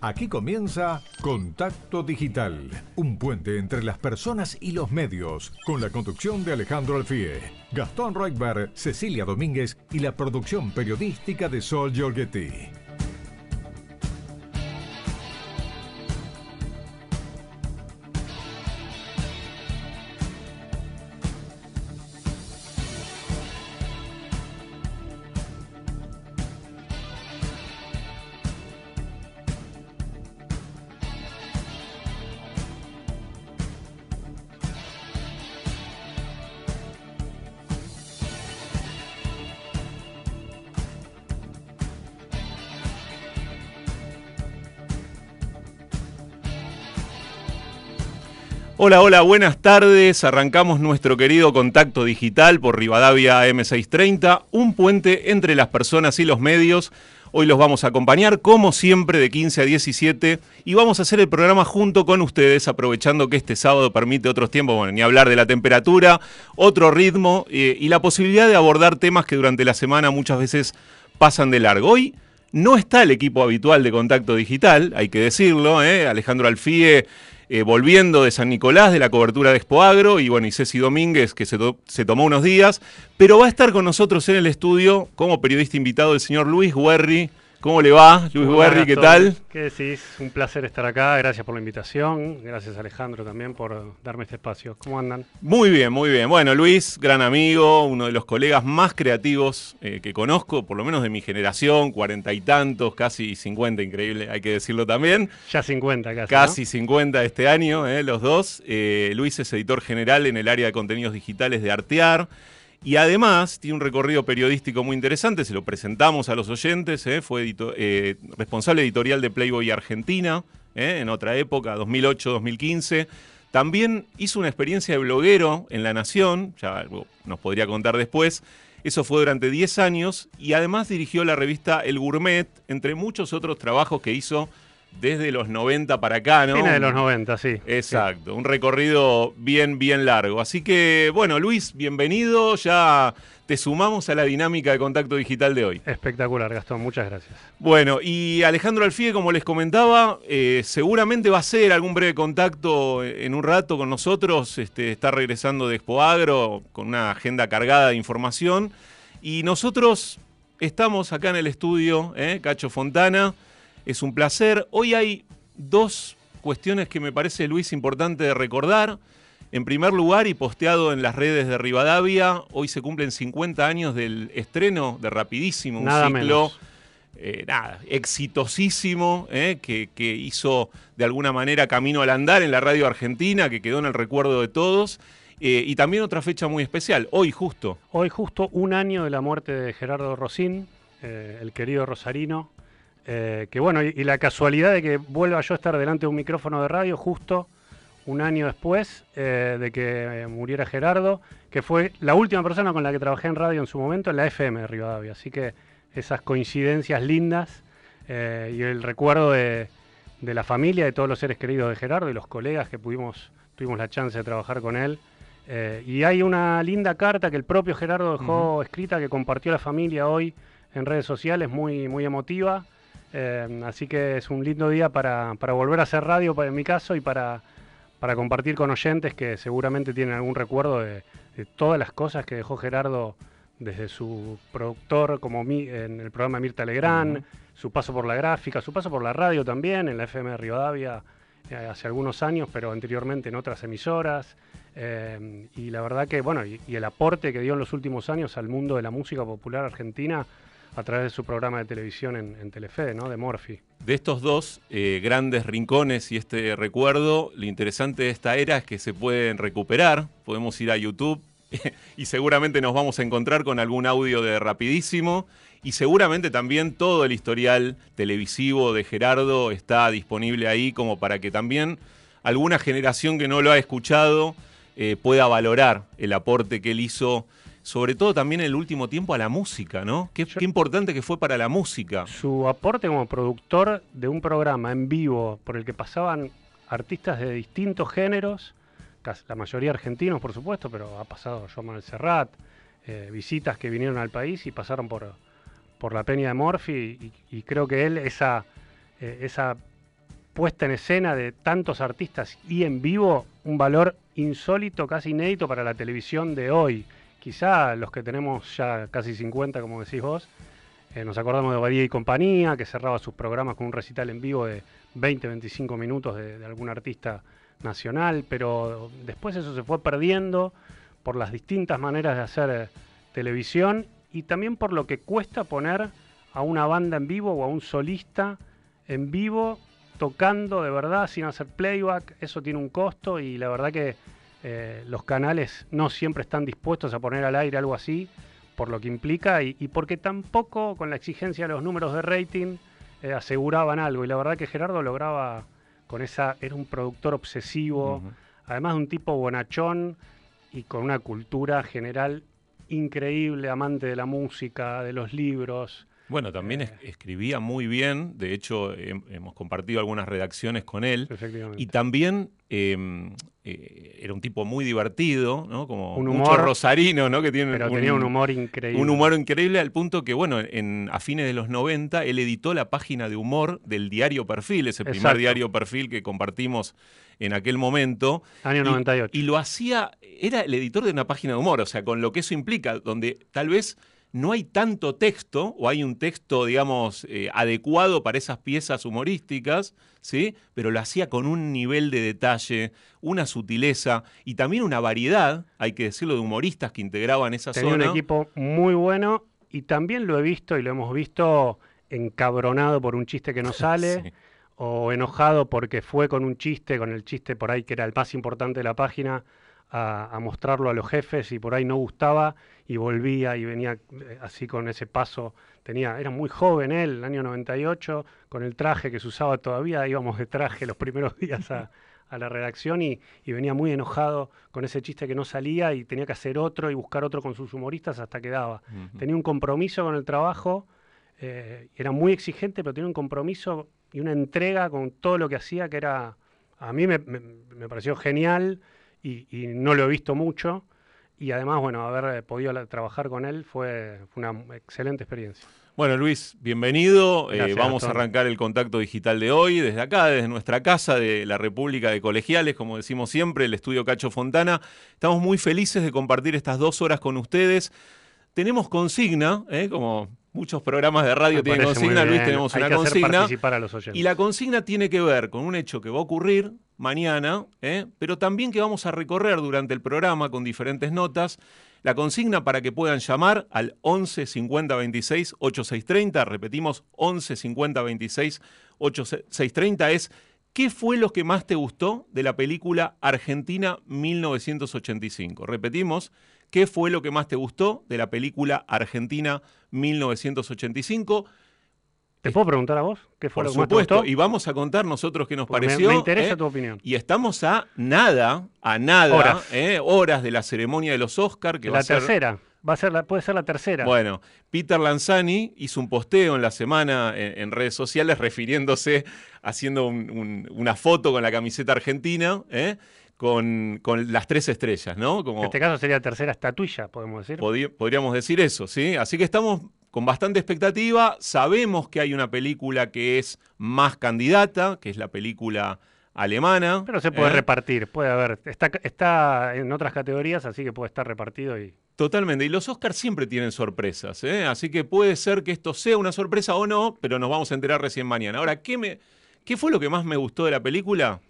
Aquí comienza Contacto Digital, un puente entre las personas y los medios, con la conducción de Alejandro Alfie, Gastón Reutberg, Cecilia Domínguez y la producción periodística de Sol Giorgetti. Hola, hola, buenas tardes. Arrancamos nuestro querido contacto digital por Rivadavia M630, un puente entre las personas y los medios. Hoy los vamos a acompañar, como siempre, de 15 a 17 y vamos a hacer el programa junto con ustedes, aprovechando que este sábado permite otros tiempos, bueno, ni hablar de la temperatura, otro ritmo eh, y la posibilidad de abordar temas que durante la semana muchas veces pasan de largo. Hoy no está el equipo habitual de contacto digital, hay que decirlo, ¿eh? Alejandro Alfie eh, volviendo de San Nicolás, de la cobertura de Expoagro, y bueno, y Ceci Domínguez, que se, se, tomó unos días, pero va a estar con nosotros en el estudio como periodista invitado el señor Luis Guerri, ¿Cómo le va, Luis Guerri? ¿Qué tal? ¿Qué decís? Un placer estar acá. Gracias por la invitación. Gracias, Alejandro, también por darme este espacio. ¿Cómo andan? Muy bien, muy bien. Bueno, Luis, gran amigo, uno de los colegas más creativos eh, que conozco, por lo menos de mi generación, cuarenta y tantos, casi cincuenta, increíble, hay que decirlo también. Ya cincuenta casi. Casi cincuenta este año, eh, los dos. Eh, Luis es editor general en el área de contenidos digitales de Artear. Y además tiene un recorrido periodístico muy interesante, se lo presentamos a los oyentes, ¿eh? fue eh, responsable editorial de Playboy Argentina ¿eh? en otra época, 2008-2015. También hizo una experiencia de bloguero en La Nación, ya nos podría contar después. Eso fue durante 10 años y además dirigió la revista El Gourmet, entre muchos otros trabajos que hizo desde los 90 para acá, ¿no? Fines de los 90, sí. Exacto, un recorrido bien, bien largo. Así que, bueno, Luis, bienvenido. Ya te sumamos a la dinámica de contacto digital de hoy. Espectacular, Gastón, muchas gracias. Bueno, y Alejandro Alfie, como les comentaba, eh, seguramente va a ser algún breve contacto en un rato con nosotros. Este, está regresando de Expo Agro con una agenda cargada de información. Y nosotros estamos acá en el estudio, ¿eh? Cacho Fontana. Es un placer. Hoy hay dos cuestiones que me parece, Luis, importante de recordar. En primer lugar, y posteado en las redes de Rivadavia, hoy se cumplen 50 años del estreno de Rapidísimo, un ciclo eh, nada, exitosísimo, eh, que, que, hizo de alguna manera camino al andar en la radio argentina, que quedó en el recuerdo de todos. Eh, y también otra fecha muy especial, hoy justo. Hoy justo un año de la muerte de Gerardo Rosín, el querido Rosarino, eh, que bueno, y, la casualidad de que vuelva yo a estar delante de un micrófono de radio justo un año después eh, de que muriera Gerardo, que fue la última persona con la que trabajé en radio en su momento en la FM de Rivadavia. Así que esas coincidencias lindas eh, y el recuerdo de, la familia, de todos los seres queridos de Gerardo y los colegas que pudimos, tuvimos la chance de trabajar con él. y hay una linda carta que el propio Gerardo dejó escrita que compartió la familia hoy en redes sociales, muy, muy emotiva. Eh, así que es un lindo día para, volver a hacer radio, en mi caso, y para, compartir con oyentes que seguramente tienen algún recuerdo de, todas las cosas que dejó Gerardo desde su productor como en el programa Mirta Legrand, su paso por la gráfica, su paso por la radio también, en la FM de Rivadavia eh, hace algunos años, pero anteriormente en otras emisoras. Eh, y la verdad que, bueno, y el aporte que dio en los últimos años al mundo de la música popular argentina a través de su programa de televisión en, Telefe, ¿no? De Morphy. De estos dos eh, grandes rincones y este recuerdo, lo interesante de esta era es que se pueden recuperar. Podemos ir a YouTube y seguramente nos vamos a encontrar con algún audio de rapidísimo. Y seguramente también todo el historial televisivo de Gerardo está disponible ahí como para que también alguna generación que no lo ha escuchado eh, pueda valorar el aporte que él hizo sobre todo también en el último tiempo a la música, ¿no? Qué, importante que fue para la música. Su aporte como productor de un programa en vivo por el que pasaban artistas de distintos géneros, la mayoría argentinos por supuesto, pero ha pasado Joan Manuel Serrat, eh, visitas que vinieron al país y pasaron por, por la Peña de Morphy y, creo que él esa, eh, esa puesta en escena de tantos artistas y en vivo, un valor insólito, casi inédito para la televisión de hoy. Quizá los que tenemos ya casi 50, como decís vos, eh, nos acordamos de Badía y compañía, que cerraba sus programas con un recital en vivo de 20-25 minutos de, de, algún artista nacional, pero después eso se fue perdiendo por las distintas maneras de hacer eh, televisión y también por lo que cuesta poner a una banda en vivo o a un solista en vivo tocando de verdad sin hacer playback. Eso tiene un costo y la verdad que eh, los canales no siempre están dispuestos a poner al aire algo así por lo que implica y, y porque tampoco con la exigencia de los números de rating eh, aseguraban algo. Y la verdad que Gerardo lograba con esa, era un productor obsesivo, uh -huh. además de un tipo bonachón y con una cultura general increíble, amante de la música, de los libros. Bueno, también eh, escribía muy bien, de hecho hemos compartido algunas redacciones con él. Y también eh, eh, era un tipo muy divertido, ¿no? Como un humor, mucho rosarino, ¿no? Que tiene pero un, tenía un humor increíble. Un humor increíble al punto que, bueno, en, a fines de los 90 él editó la página de humor del diario Perfil, ese primer Exacto. diario Perfil que compartimos en aquel momento. Año 98. Y, y lo hacía, era el editor de una página de humor, o sea, con lo que eso implica, donde tal vez no hay tanto texto, o hay un texto, digamos, eh, adecuado para esas piezas humorísticas, ¿sí? Pero lo hacía con un nivel de detalle, una sutileza y también una variedad, hay que decirlo, de humoristas que integraban esa Tenía zona. un equipo muy bueno y también lo he visto y lo hemos visto encabronado por un chiste que no sale. sí. O enojado porque fue con un chiste, con el chiste por ahí que era el más importante de la página, a, a, mostrarlo a los jefes y por ahí no gustaba y volvía y venía eh, así con ese paso. Tenía, era muy joven él, el año 98, con el traje que se usaba todavía, íbamos de traje los primeros días a, a la redacción y, y, venía muy enojado con ese chiste que no salía y tenía que hacer otro y buscar otro con sus humoristas hasta que daba. Uh -huh. Tenía un compromiso con el trabajo, eh, era muy exigente, pero tenía un compromiso y una entrega con todo lo que hacía que era, a mí me, me, me pareció genial y, y, no lo he visto mucho. Y además, bueno, haber podido trabajar con él fue, fue una excelente experiencia. Bueno, Luis, bienvenido. Eh, vamos a arrancar el contacto digital de hoy desde acá, desde nuestra casa de la República de Colegiales, como decimos siempre, el estudio Cacho Fontana. Estamos muy felices de compartir estas dos horas con ustedes. Tenemos consigna, ¿eh? como muchos programas de radio Me tienen consigna, Luis, tenemos Hay una que consigna. A los y la consigna tiene que ver con un hecho que va a ocurrir mañana, ¿eh? pero también que vamos a recorrer durante el programa con diferentes notas. La consigna para que puedan llamar al 11 50 26 8630, repetimos 11 50 26 8630 es ¿Qué fue lo que más te gustó de la película Argentina 1985? Repetimos, ¿qué fue lo que más te gustó de la película Argentina 1985? ¿Te puedo preguntar a vos? ¿Qué fue Por lo que supuesto, más te gustó? y vamos a contar nosotros qué nos Porque pareció. Me, me interesa ¿eh? tu opinión. Y estamos a nada, a nada, horas, ¿eh? horas de la ceremonia de los Oscar que la va a ser... tercera. Va a ser la, puede ser la tercera. Bueno, Peter Lanzani hizo un posteo en la semana en, en redes sociales refiriéndose, haciendo un, un, una foto con la camiseta argentina, ¿eh? con, con, las tres estrellas, ¿no? Como, en este caso sería la tercera estatuilla, podemos decir. Pod podríamos decir eso, ¿sí? Así que estamos con bastante expectativa. Sabemos que hay una película que es más candidata, que es la película alemana. Pero se puede ¿eh? repartir, puede haber. Está, está en otras categorías, así que puede estar repartido y. Totalmente. Y los Oscars siempre tienen sorpresas, ¿eh? Así que puede ser que esto sea una sorpresa o no, pero nos vamos a enterar recién mañana. Ahora, ¿qué, me, qué fue lo que más me gustó de la película?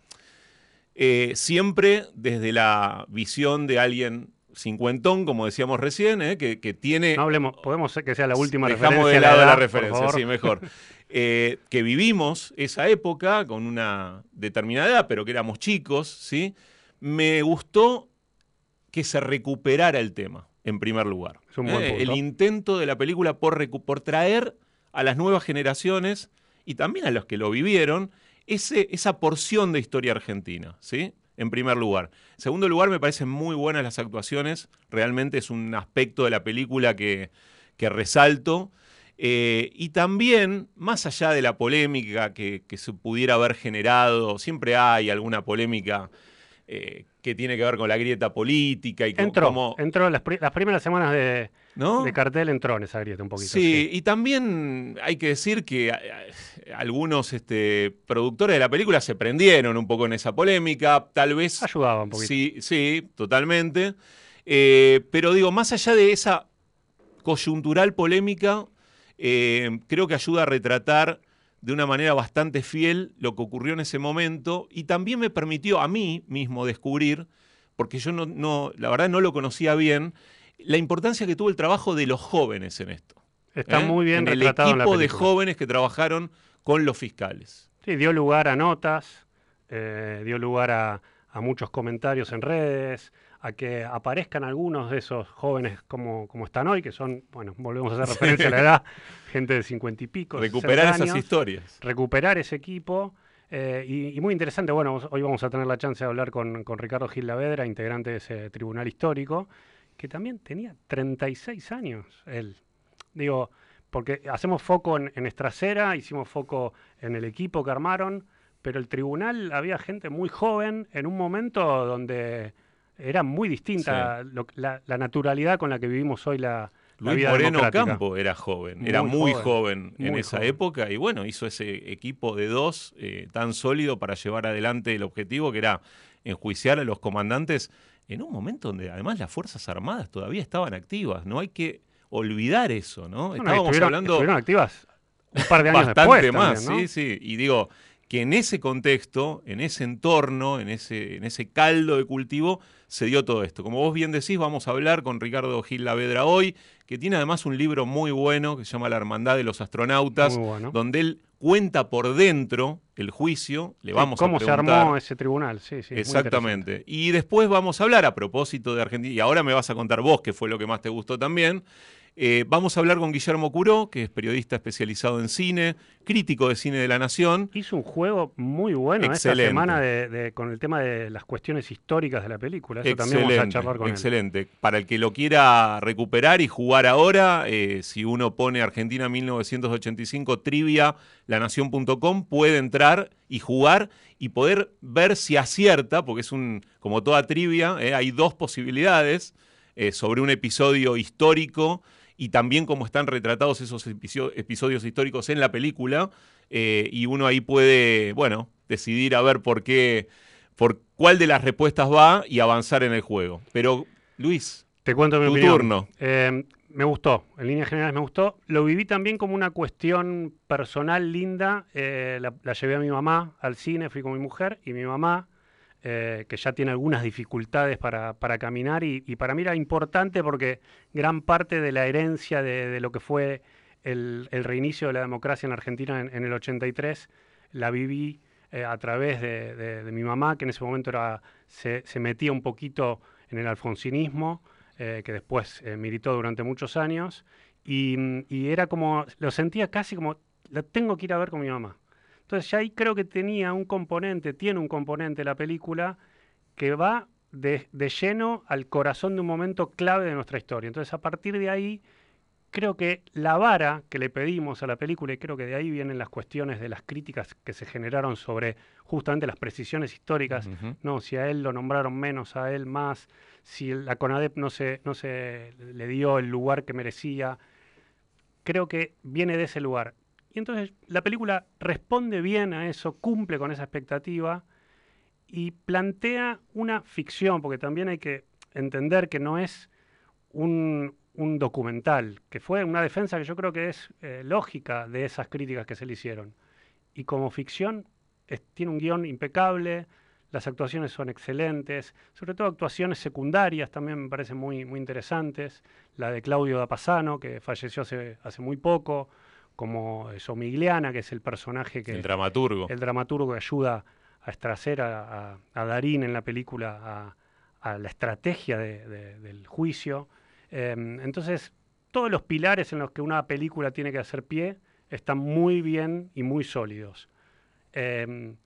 Eh, siempre desde la visión de alguien cincuentón, como decíamos recién, ¿eh? que, que, tiene... No hablemos, podemos ser que sea la última Dejamos referencia. de lado la, edad, la referencia, sí, mejor. eh, que vivimos esa época con una determinada edad, pero que éramos chicos, ¿sí? Me gustó que se recuperara el tema, en primer lugar. Es un buen ¿eh? El intento de la película por, por traer a las nuevas generaciones y también a los que lo vivieron ese, esa porción de historia argentina, ¿sí? En primer lugar. En segundo lugar, me parecen muy buenas las actuaciones. Realmente es un aspecto de la película que, que resalto. Eh, y también, más allá de la polémica que, que, se pudiera haber generado, siempre hay alguna polémica eh, que tiene que ver con la grieta política y entró, cómo... Entró las, las primeras semanas de, de, cartel, entró en esa grieta un poquito. Sí, y también hay que decir que algunos este, productores de la película se prendieron un poco en esa polémica, tal vez... Ayudaba un poquito. Sí, sí, totalmente. Eh, pero digo, más allá de esa coyuntural polémica, eh, creo que ayuda a retratar de una manera bastante fiel lo que ocurrió en ese momento y también me permitió a mí mismo descubrir, porque yo no, la verdad no lo conocía bien, la importancia que tuvo el trabajo de los jóvenes en esto. Está ¿eh? muy bien en el equipo de jóvenes que trabajaron con los fiscales. Sí, dio lugar a notas, eh, dio lugar a, a muchos comentarios en redes, a que aparezcan algunos de esos jóvenes como, como están hoy, que son, bueno, volvemos a hacer referencia a la edad, gente de cincuenta y pico. Recuperar esas historias. Recuperar ese equipo. Eh, y, muy interesante, bueno, hoy vamos a tener la chance de hablar con, con Ricardo Gil Lavedra, integrante de ese tribunal histórico, que también tenía 36 años él. Digo, porque hacemos foco en, en Estracera, hicimos foco en el equipo que armaron, pero el tribunal había gente muy joven en un momento donde era muy distinta la, naturalidad con la que vivimos hoy la, Luis Moreno Campo era joven, era muy joven, en esa época y bueno, hizo ese equipo de dos eh, tan sólido para llevar adelante el objetivo que era enjuiciar a los comandantes en un momento donde además las Fuerzas Armadas todavía estaban activas, no hay que olvidar eso, ¿no? Estábamos hablando... Estuvieron activas un par de años Bastante más, sí, sí, y digo que en ese contexto, en ese entorno, en ese, en ese caldo de cultivo, se dio todo esto. Como vos bien decís, vamos a hablar con Ricardo Gil Lavedra hoy, que tiene además un libro muy bueno que se llama La Hermandad de los Astronautas, donde él cuenta por dentro el juicio. Le vamos ¿Cómo a se armó ese tribunal? Sí, sí. Exactamente. Y después vamos a hablar a propósito de Argentina, y ahora me vas a contar vos qué fue lo que más te gustó también. Eh, vamos a hablar con Guillermo Curó, que es periodista especializado en cine, crítico de cine de la Nación. Hizo un juego muy bueno esta semana con el tema de las cuestiones históricas de la película. Eso también vamos a charlar con Excelente. Para el que lo quiera recuperar y jugar ahora, eh, si uno pone Argentina 1985 trivia lanación.com, puede entrar y jugar y poder ver si acierta, porque es un, como toda trivia, eh, hay dos posibilidades sobre un episodio histórico y también cómo están retratados esos episodios históricos en la película. Eh, y uno ahí puede, bueno, decidir a ver por qué, por cuál de las respuestas va y avanzar en el juego. Pero, Luis, te cuento mi tu turno. Eh, me gustó, en líneas generales me gustó. Lo viví también como una cuestión personal linda. Eh, la, la, llevé a mi mamá al cine, fui con mi mujer y mi mamá eh, que ya tiene algunas dificultades para, caminar y, para mí era importante porque gran parte de la herencia de, lo que fue el, reinicio de la democracia en Argentina en, el 83 la viví eh, a través de, mi mamá, que en ese momento era, se, metía un poquito en el alfonsinismo, eh, que después militó durante muchos años, y, y, era como, lo sentía casi como, la tengo que ir a ver con mi mamá. Entonces ya ahí creo que tenía un componente, tiene un componente la película que va de, lleno al corazón de un momento clave de nuestra historia. Entonces a partir de ahí creo que la vara que le pedimos a la película, y creo que de ahí vienen las cuestiones de las críticas que se generaron sobre justamente las precisiones históricas, no, si a él lo nombraron menos, a él más, si la CONADEP no se, no se le dio el lugar que merecía, creo que viene de ese lugar. Y entonces la película responde bien a eso, cumple con esa expectativa y plantea una ficción, porque también hay que entender que no es un, documental, que fue una defensa que yo creo que es eh, lógica de esas críticas que se le hicieron. Y como ficción tiene un guion impecable, las actuaciones son excelentes, sobre todo actuaciones secundarias también me parecen muy, muy interesantes. La de Claudio Dapasano, que falleció hace, hace muy poco, como Somigliana, que es el personaje que... El dramaturgo. El dramaturgo que ayuda a estracer a, Darín en la película a, la estrategia del juicio. Em, entonces, todos los pilares en los que una película tiene que hacer pie están muy bien y muy sólidos. Em,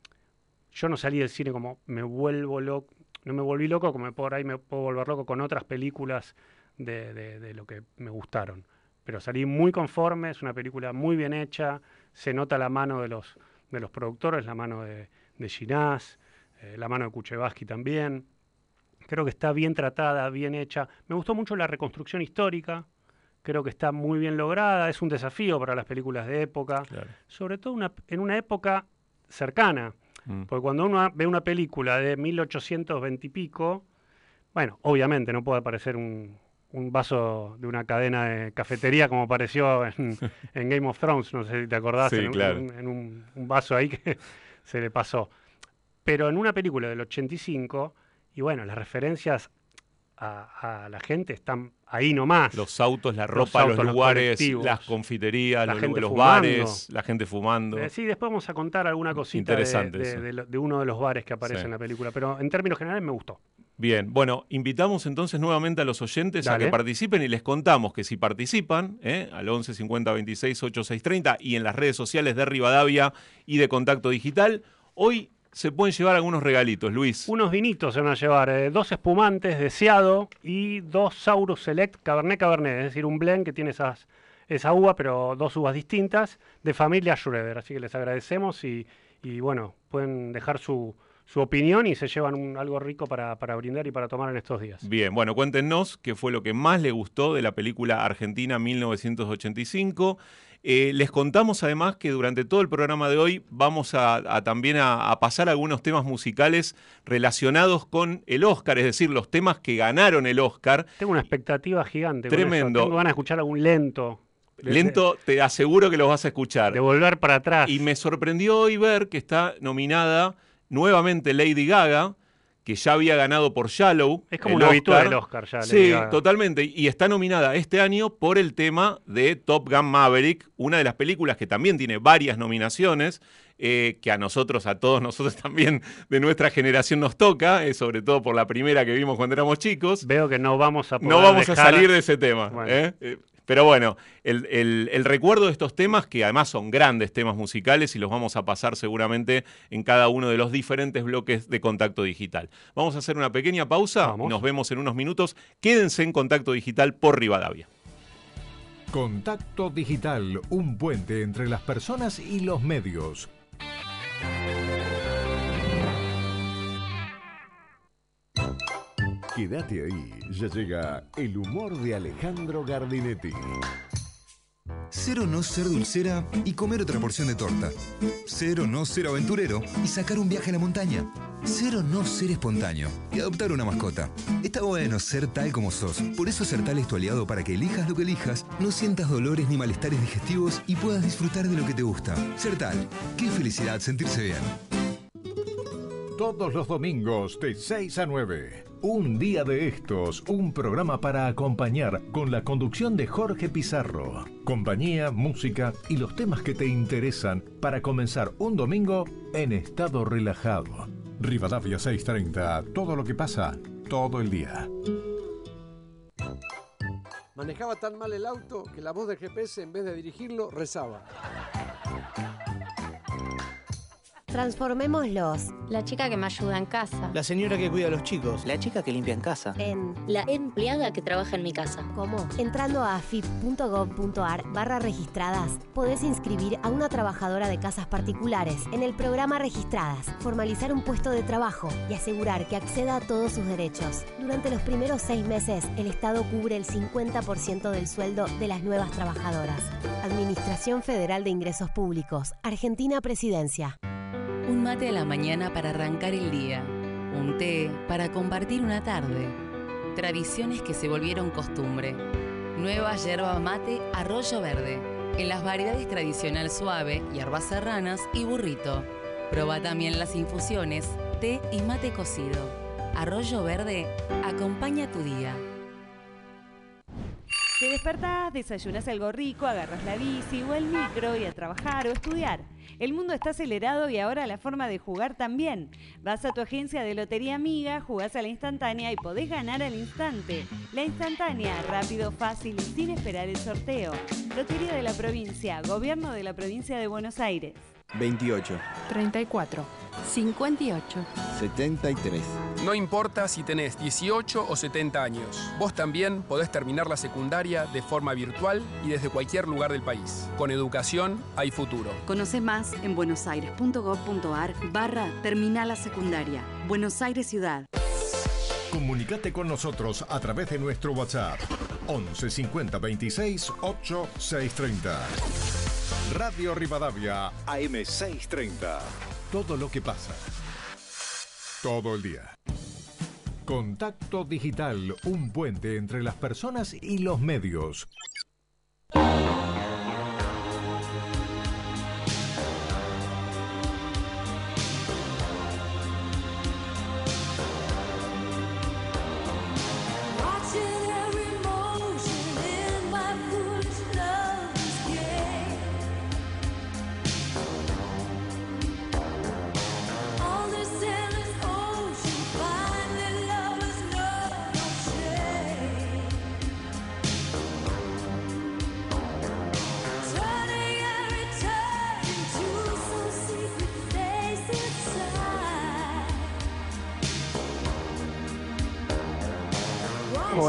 yo no salí del cine como me vuelvo loco, no me volví loco, como por ahí me puedo volver loco con otras películas de lo que me gustaron pero salí muy conforme, es una película muy bien hecha, se nota la mano de los, de los productores, la mano de, de Ginás, eh, La mano de Kuchevaski también. Creo que está bien tratada, bien hecha. Me gustó mucho la reconstrucción histórica. Creo que está muy bien lograda. Es un desafío para las películas de época. Sobre todo una- en una época cercana. Mm. Porque cuando uno ve una película de 1820 y pico, bueno, obviamente no puede aparecer un, un vaso de una cadena de cafetería como apareció en, en Game of Thrones, no sé si te acordás, Sí, en, un- claro. un, en un- un vaso ahí que se le pasó. Pero en una película del 85, y bueno, las referencias a, a la gente están ahí nomás. Los autos, la ropa, los, autos, los lugares, las confiterías, la los, gente los fumando. bares, la gente fumando. Eh, sí, después vamos a contar alguna cosita de, Interesante de- uno de los bares que aparece Sí. en la película, pero en términos generales me gustó. Bien, bueno, invitamos entonces nuevamente a los oyentes a que participen y les contamos que si participan, ¿eh? al 11 50 26 8630 y en las redes sociales de Rivadavia y de Contacto Digital, hoy se pueden llevar algunos regalitos, Luis. Unos vinitos se van a llevar, eh, dos espumantes deseado y dos Saurus Select Cabernet Cabernet, es decir, un blend que tiene esas, esa uva, pero dos uvas distintas, de familia Schroeder. Así que les agradecemos y, y, bueno, pueden dejar su, su opinión y se llevan un- algo rico para, para brindar y para tomar en estos días. Bien, bueno, cuéntenos qué fue lo que más le gustó de la película Argentina 1985. Eh, les contamos además que durante todo el programa de hoy vamos a, a también a, a pasar algunos temas musicales relacionados con el Oscar, es decir, los temas que ganaron el Oscar. Tengo una expectativa gigante. con eso. Tremendo. Ganas de escuchar algún lento. Lento, te aseguro que los vas a escuchar. De volver para atrás. Y me sorprendió hoy ver que está nominada nuevamente Lady Gaga, que ya había ganado por Shallow. es como el un habitual del Oscar ya. Lady Sí, Gaga. totalmente. Y está nominada este año por el tema de Top Gun Maverick, una de las películas que también tiene varias nominaciones, eh, que a nosotros, a todos nosotros también de nuestra generación nos toca, eh, sobre todo por la primera que vimos cuando éramos chicos. Veo que no vamos a poder No vamos a salir de ese tema. Bueno. ¿eh? Pero bueno, el, el- el recuerdo de estos temas, que además son grandes temas musicales y los vamos a pasar seguramente en cada uno de los diferentes bloques de Contacto Digital. Vamos a hacer una pequeña pausa Vamos. nos vemos en unos minutos. Quédense en Contacto Digital por Rivadavia. Contacto Digital, un puente entre las personas y los medios. Quédate ahí, ya llega el humor de Alejandro Gardinetti. Cero no ser dulcera y comer otra porción de torta. Cero no ser aventurero y sacar un viaje a la montaña. Cero no ser espontáneo y adoptar una mascota. Está bueno ser tal como sos. Por eso Sertal es tu aliado para que elijas lo que elijas, no sientas dolores ni malestares digestivos y puedas disfrutar de lo que te gusta. Sertal, qué felicidad sentirse bien. Todos los domingos de 6 a 9. Un día de estos, un programa para acompañar con la conducción de Jorge Pizarro. Compañía, música y los temas que te interesan para comenzar un domingo en estado relajado. Rivadavia 630, todo lo que pasa, todo el día. Manejaba tan mal el auto que la voz del GPS, en vez de dirigirlo, rezaba. Transformémoslos La chica que me ayuda en casa. La señora que cuida a los chicos. La chica que limpia en casa. en La empleada que trabaja en mi casa. ¿Cómo? Entrando a afip.gov.ar barra registradas, podés inscribir a una trabajadora de casas particulares en el programa Registradas, formalizar un puesto de trabajo y asegurar que acceda a todos sus derechos. Durante los primeros seis meses, el Estado cubre el 50% del sueldo de las nuevas trabajadoras. Administración Federal de Ingresos Públicos, Argentina Presidencia. Un mate a la mañana para arrancar el día. Un té para compartir una tarde. Tradiciones que se volvieron costumbre. Nueva yerba mate Arroyo Verde. En las variedades tradicional suave, hierbas serranas y burrito. Proba también las infusiones, té y mate cocido. Arroyo Verde acompaña tu día. Te despertás, desayunas algo rico, agarras la bici o el micro y a trabajar o estudiar. El mundo está acelerado y ahora la forma de jugar también. Vas a tu agencia de Lotería Amiga, jugás a la instantánea y podés ganar al instante. La instantánea, rápido, fácil y sin esperar el sorteo. Lotería de la provincia, Gobierno de la provincia de Buenos Aires. 28, 34. 58. 73, No importa si tenés 18 o 70 años, vos también podés terminar la secundaria de forma virtual y desde cualquier lugar del país. Con educación hay futuro. Conoce más en buenosaires.gov.ar barra Terminal la Secundaria. Buenos Aires Ciudad. Comunicate con nosotros a través de nuestro WhatsApp 11 50 26 8 630. Radio Rivadavia AM 630. Todo lo que pasa. Todo el día. Contacto Digital, un puente entre las personas y los medios.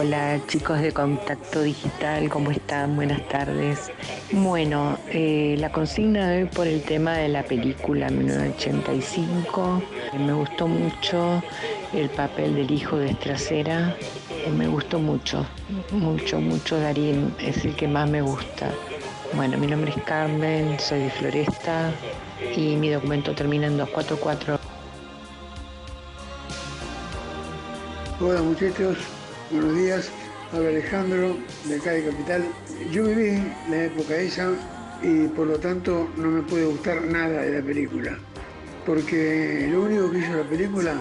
Hola chicos de Contacto Digital, ¿cómo están? Buenas tardes. Bueno, eh, la consigna de hoy por el tema de la película 1985. Me gustó mucho el papel del hijo de Estracera. Me gustó mucho, mucho, mucho Darín. Es el que más me gusta. Bueno, mi nombre es Carmen, soy de Floresta y mi documento termina en 244. Hola muchachos, buenos días. Habla Alejandro de acá de Capital. Yo viví la época esa y por lo tanto no me puede gustar nada de la película. Porque lo único que hizo la película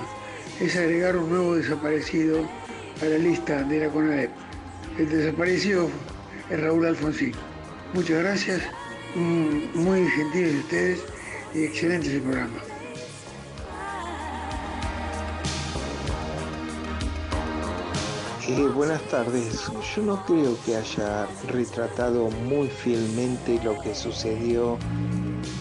es agregar un nuevo desaparecido a la lista de la CONADEP. El desaparecido es Raúl Alfonsín. Muchas gracias, muy gentiles ustedes y excelente ese programa. Eh, buenas tardes. Yo no creo que haya retratado muy fielmente lo que sucedió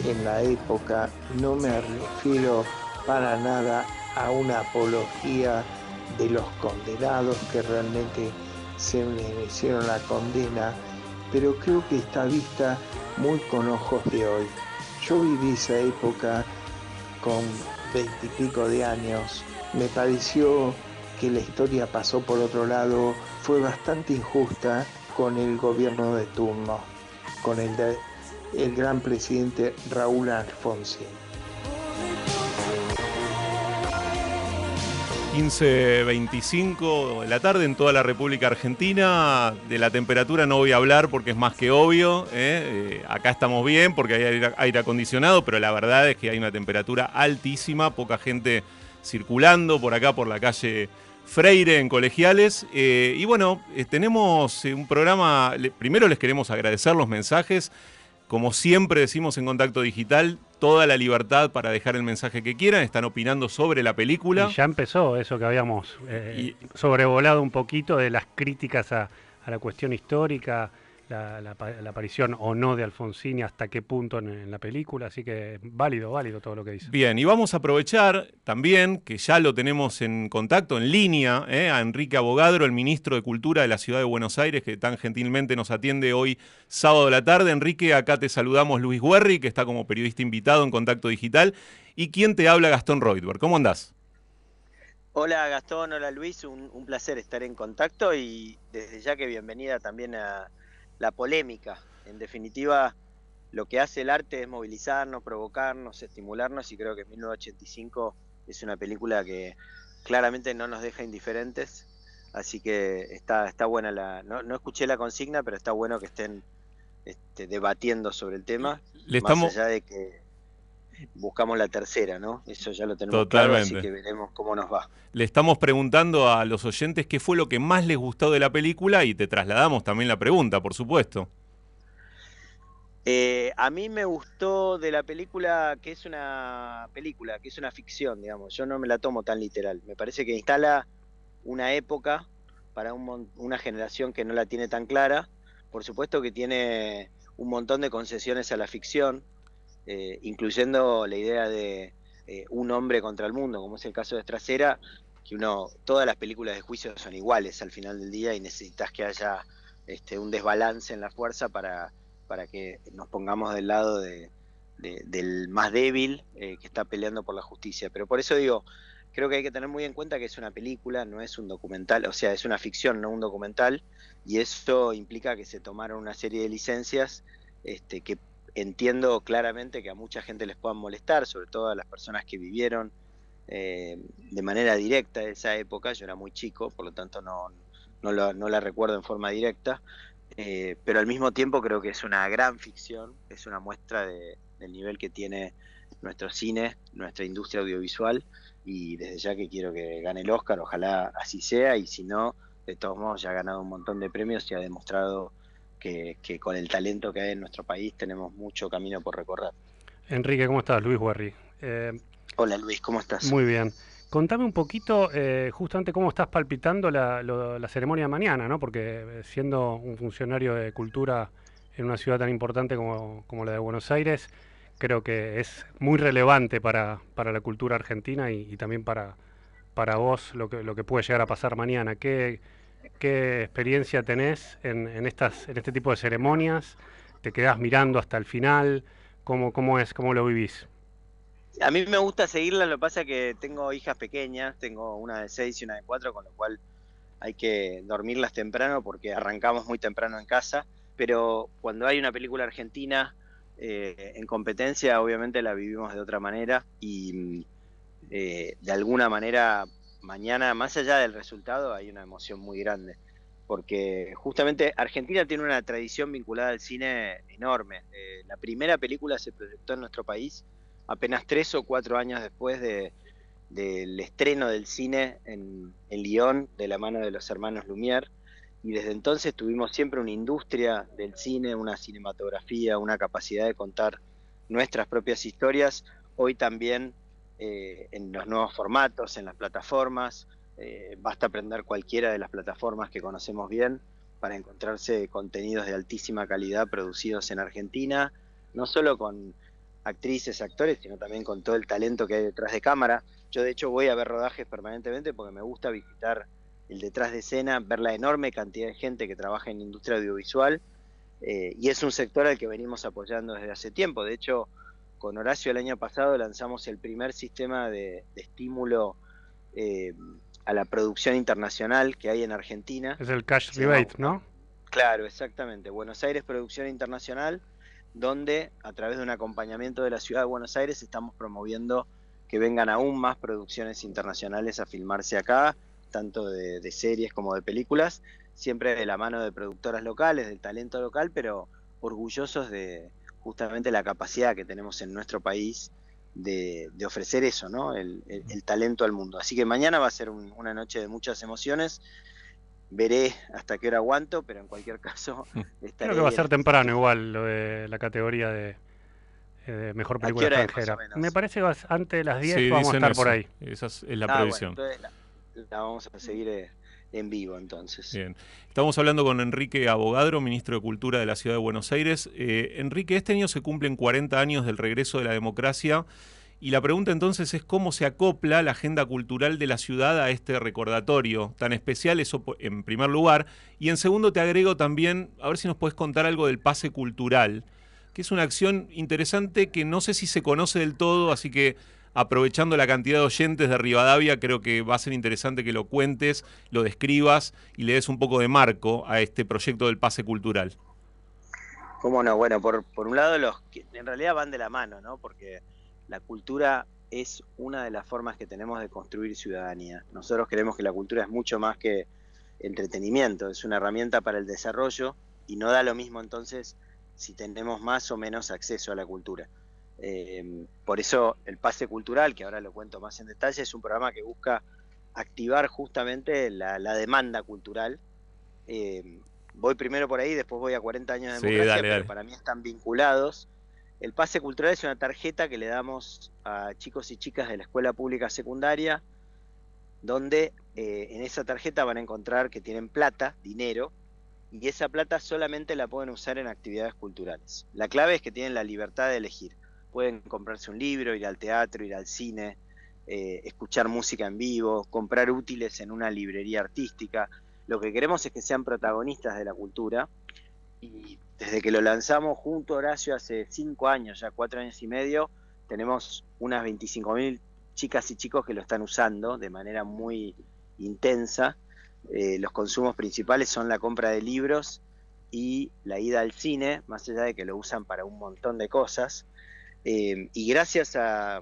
en la época. No me refiero para nada a una apología de los condenados que realmente se merecieron la condena, pero creo que está vista muy con ojos de hoy. Yo viví esa época con veintipico de años. Me pareció que la historia pasó por otro lado fue bastante injusta con el gobierno de turno, con el, el gran presidente Raúl Alfonsín. 15.25 de la tarde en toda la República Argentina. De la temperatura no voy a hablar porque es más que obvio. ¿eh? Eh, acá estamos bien porque hay aire acondicionado, pero la verdad es que hay una temperatura altísima, poca gente circulando por acá, por la calle Freire en colegiales. Eh, y bueno, eh, tenemos eh, un programa, le, primero les queremos agradecer los mensajes. Como siempre decimos en Contacto Digital, toda la libertad para dejar el mensaje que quieran. Están opinando sobre la película. Y ya empezó eso que habíamos eh, y, sobrevolado un poquito de las críticas a, a la cuestión histórica, la, la, la, aparición o no de Alfonsín y hasta qué punto en, en, la película, así que válido, válido todo lo que dice. Bien, y vamos a aprovechar también que ya lo tenemos en contacto, en línea, eh, a Enrique Abogadro, el ministro de Cultura de la Ciudad de Buenos Aires, que tan gentilmente nos atiende hoy sábado de la tarde. Enrique, acá te saludamos Luis Guerri, que está como periodista invitado en Contacto Digital, y quien te habla Gastón Reutberg. ¿Cómo andás? Hola Gastón, hola Luis, un, un placer estar en contacto y desde ya que bienvenida también a la polémica. En definitiva, lo que hace el arte es movilizarnos, provocarnos, estimularnos y creo que 1985 es una película que claramente no nos deja indiferentes. Así que está, está buena la... No, no escuché la consigna, pero está bueno que estén este, debatiendo sobre el tema. Le estamos... Más allá de que buscamos la tercera, ¿no? Eso ya lo tenemos Totalmente. claro, así que veremos cómo nos va. Le estamos preguntando a los oyentes qué fue lo que más les gustó de la película y te trasladamos también la pregunta, por supuesto. Eh, a mí me gustó de la película que es una película, que es una ficción, digamos. Yo no me la tomo tan literal. Me parece que instala una época para un, una generación que no la tiene tan clara. Por supuesto que tiene un montón de concesiones a la ficción, eh, incluyendo la idea de eh, un hombre contra el mundo, como es el caso de Estracera, que uno, todas las películas de juicio son iguales al final del día y necesitas que haya este, un desbalance en la fuerza para, para que nos pongamos del lado de, del más débil eh, que está peleando por la justicia. Pero por eso digo, creo que hay que tener muy en cuenta que es una película, no es un documental, o sea, es una ficción, no un documental, y eso implica que se tomaron una serie de licencias este, que entiendo claramente que a mucha gente les puedan molestar, sobre todo a las personas que vivieron eh, de manera directa esa época, yo era muy chico, por lo tanto no, no, la recuerdo en forma directa, eh, pero al mismo tiempo creo que es una gran ficción, es una muestra de, del nivel que tiene nuestro cine, nuestra industria audiovisual, y desde ya que quiero que gane el Oscar, ojalá así sea, y si no, de todos modos ya ha ganado un montón de premios y ha demostrado que, con el talento que hay en nuestro país tenemos mucho camino por recorrer. Enrique, ¿cómo estás? Luis Guerri. Eh, Hola Luis, ¿cómo estás? Muy bien. Contame un poquito eh, justamente cómo estás palpitando la, la, ceremonia de mañana, ¿no? Porque eh, siendo un funcionario de cultura en una ciudad tan importante como, como la de Buenos Aires, creo que es muy relevante para, para la cultura argentina y, también para, para vos lo que, lo que puede llegar a pasar mañana. ¿Qué, qué experiencia tenés en, estas, en este tipo de ceremonias? ¿Te quedás mirando hasta el final? ¿Cómo, cómo es? ¿Cómo lo vivís? A mí me gusta seguirla, lo que pasa es que tengo hijas pequeñas, tengo una de seis y una de cuatro, con lo cual hay que dormirlas temprano porque arrancamos muy temprano en casa, pero cuando hay una película argentina eh, en competencia, obviamente la vivimos de otra manera y eh, de alguna manera mañana, más allá del resultado, hay una emoción muy grande. Porque justamente Argentina tiene una tradición vinculada al cine enorme. Eh, la primera película se proyectó en nuestro país apenas tres o cuatro años después del estreno del cine en, en Lyon de la mano de los hermanos Lumière y desde entonces tuvimos siempre una industria del cine, una cinematografía, una capacidad de contar nuestras propias historias, hoy también eh, en los nuevos formatos, en las plataformas, eh, basta aprender cualquiera de las plataformas que conocemos bien para encontrarse contenidos de altísima calidad producidos en Argentina, no solo con actrices, actores, sino también con todo el talento que hay detrás de cámara. Yo de hecho voy a ver rodajes permanentemente porque me gusta visitar el detrás de escena, ver la enorme cantidad de gente que trabaja en industria audiovisual eh, y es un sector al que venimos apoyando desde hace tiempo. De hecho, con Horacio el año pasado lanzamos el primer sistema de, estímulo eh, a la producción internacional que hay en Argentina. Es el Cash Rebate, ¿no? Claro, exactamente. Buenos Aires Producción Internacional, donde a través de un acompañamiento de la ciudad de Buenos Aires estamos promoviendo que vengan aún más producciones internacionales a filmarse acá tanto de, series como de películas, siempre de la mano de productoras locales, del talento local, pero orgullosos de justamente la capacidad que tenemos en nuestro país de, ofrecer eso, ¿no? El, talento al mundo. Así que mañana va a ser una noche de muchas emociones. Veré hasta qué hora aguanto, pero en cualquier caso. Creo que va a ser temprano igual lo de la categoría de, eh, mejor película extranjera. Me parece que antes de las 10 vamos a estar por ahí. Esa es la ah, previsión la vamos a seguir eh, en vivo entonces. Bien. Estamos hablando con Enrique Abogadro, ministro de Cultura de la Ciudad de Buenos Aires. Eh, Enrique, este año se cumplen 40 años del regreso de la democracia y la pregunta entonces es cómo se acopla la agenda cultural de la ciudad a este recordatorio tan especial, eso en primer lugar. Y en segundo te agrego también, a ver si nos puedes contar algo del pase cultural, que es una acción interesante que no sé si se conoce del todo, así que aprovechando la cantidad de oyentes de Rivadavia, creo que va a ser interesante que lo cuentes, lo describas y le des un poco de marco a este proyecto del pase cultural. Cómo no, bueno, por, por un lado los en realidad van de la mano, ¿no? Porque la cultura es una de las formas que tenemos de construir ciudadanía. Nosotros creemos que la cultura es mucho más que entretenimiento, es una herramienta para el desarrollo y no da lo mismo entonces si tenemos más o menos acceso a la cultura. Eh, por eso el pase cultural, que ahora lo cuento más en detalle, es un programa que busca activar justamente la, demanda cultural. Eh, voy primero por ahí, después voy a 40 años de democracia, pero para mí están vinculados. El pase cultural es una tarjeta que le damos a chicos y chicas de la escuela pública secundaria, donde eh, en esa tarjeta van a encontrar que tienen plata, dinero, y esa plata solamente la pueden usar en actividades culturales. La clave es que tienen la libertad de elegir pueden comprarse un libro, ir al teatro, ir al cine, eh, escuchar música en vivo, comprar útiles en una librería artística. Lo que queremos es que sean protagonistas de la cultura y desde que lo lanzamos junto a Horacio hace cinco años, ya cuatro años y medio, tenemos unas 25.000 chicas y chicos que lo están usando de manera muy intensa. Eh, los consumos principales son la compra de libros y la ida al cine, más allá de que lo usan para un montón de cosas. Eh, y gracias a,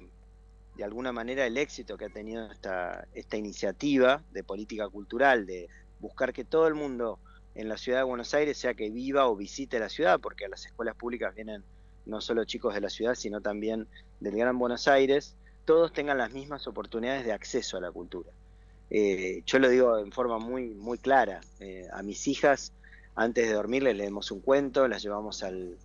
de alguna manera, el éxito que ha tenido esta, esta iniciativa de política cultural, de buscar que todo el mundo en la ciudad de Buenos Aires, sea que viva o visite la ciudad, porque a las escuelas públicas vienen no solo chicos de la ciudad, sino también del Gran Buenos Aires, todos tengan las mismas oportunidades de acceso a la cultura. Eh, yo lo digo en forma muy, muy clara. Eh, a mis hijas, antes de dormir, les leemos un cuento, las llevamos al,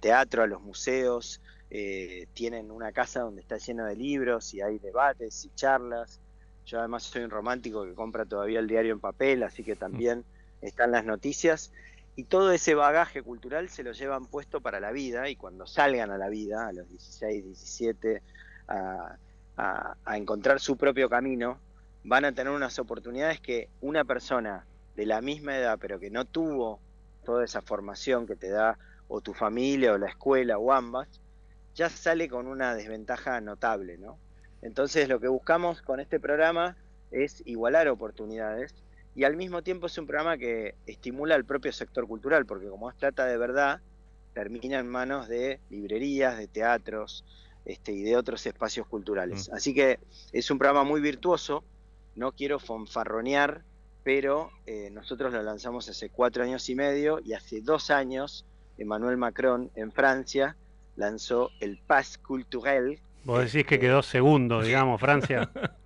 teatro, a los museos. Eh, tienen una casa donde está llena de libros y hay debates y charlas. Yo además soy un romántico que compra todavía el diario en papel, así que también están las noticias. Y todo ese bagaje cultural se lo llevan puesto para la vida y cuando salgan a la vida, a los 16, 17, a, a encontrar su propio camino, van a tener unas oportunidades que una persona de la misma edad, pero que no tuvo toda esa formación que te da o tu familia o la escuela o ambas, ya sale con una desventaja notable, ¿no? Entonces lo que buscamos con este programa es igualar oportunidades y al mismo tiempo es un programa que estimula al propio sector cultural, porque como es plata de verdad, termina en manos de librerías, de teatros este, y de otros espacios culturales. Mm. Así que es un programa muy virtuoso, no quiero fonfarronear, pero eh, nosotros lo lanzamos hace cuatro años y medio y hace dos años Emmanuel Macron en Francia lanzó el Pass Culturel. Vos decís que quedó segundo, digamos, Francia.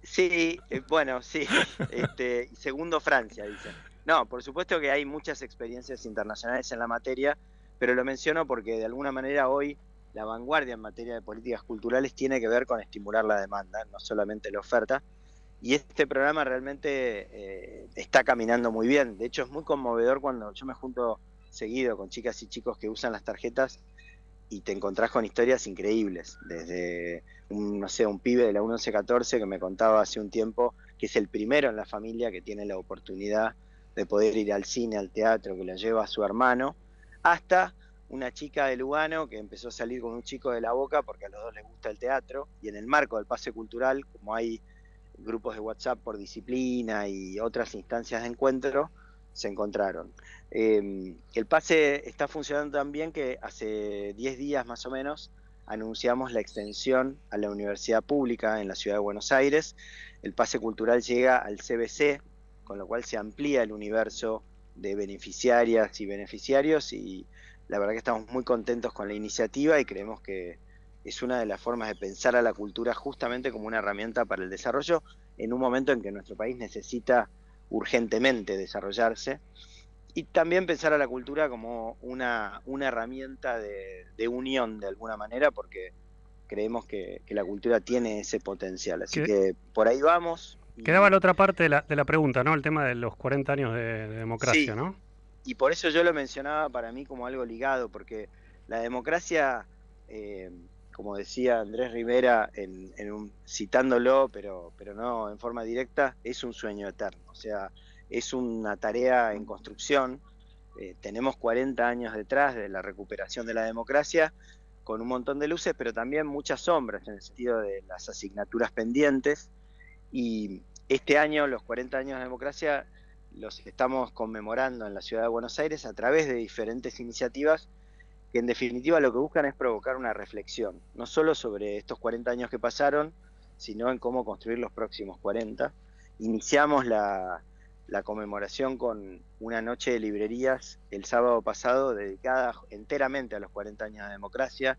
Sí, eh, bueno, sí. Este, segundo Francia, dicen. No, por supuesto que hay muchas experiencias internacionales en la materia, pero lo menciono porque de alguna manera hoy la vanguardia en materia de políticas culturales tiene que ver con estimular la demanda, no solamente la oferta. Y este programa realmente eh, está caminando muy bien. De hecho, es muy conmovedor cuando yo me junto seguido con chicas y chicos que usan las tarjetas y te encontrás con historias increíbles, desde un, no sé, un pibe de la 1114 que me contaba hace un tiempo que es el primero en la familia que tiene la oportunidad de poder ir al cine, al teatro, que la lleva su hermano, hasta una chica de Lugano que empezó a salir con un chico de la boca porque a los dos les gusta el teatro y en el marco del pase cultural, como hay grupos de WhatsApp por disciplina y otras instancias de encuentro, se encontraron. Em, el pase está funcionando tan bien que hace 10 días más o menos anunciamos la extensión a la universidad pública en la ciudad de Buenos Aires. El pase cultural llega al CBC, con lo cual se amplía el universo de beneficiarias y beneficiarios y la verdad que estamos muy contentos con la iniciativa y creemos que es una de las formas de pensar a la cultura justamente como una herramienta para el desarrollo en un momento en que nuestro país necesita urgentemente desarrollarse y también pensar a la cultura como una, una herramienta de, unión de alguna manera, porque creemos que, la cultura tiene ese potencial. Así que por ahí vamos. Quedaba la otra parte de la, de la pregunta, ¿no? El tema de los 40 años de, democracia, ¿no? Y por eso yo lo mencionaba para mí como algo ligado, porque la democracia, eh, como decía Andrés Rivera, citándolo, pero, pero no en forma directa, es un sueño eterno. O sea, es una tarea en construcción. Eh, tenemos 40 años detrás de la recuperación de la democracia, con un montón de luces, pero también muchas sombras en el sentido de las asignaturas pendientes. Y este año, los 40 años de democracia, los estamos conmemorando en la ciudad de Buenos Aires a través de diferentes iniciativas que en definitiva lo que buscan es provocar una reflexión, no solo sobre estos 40 años que pasaron, sino en cómo construir los próximos 40. Iniciamos la, la conmemoración con una noche de librerías el sábado pasado dedicada enteramente a los 40 años de democracia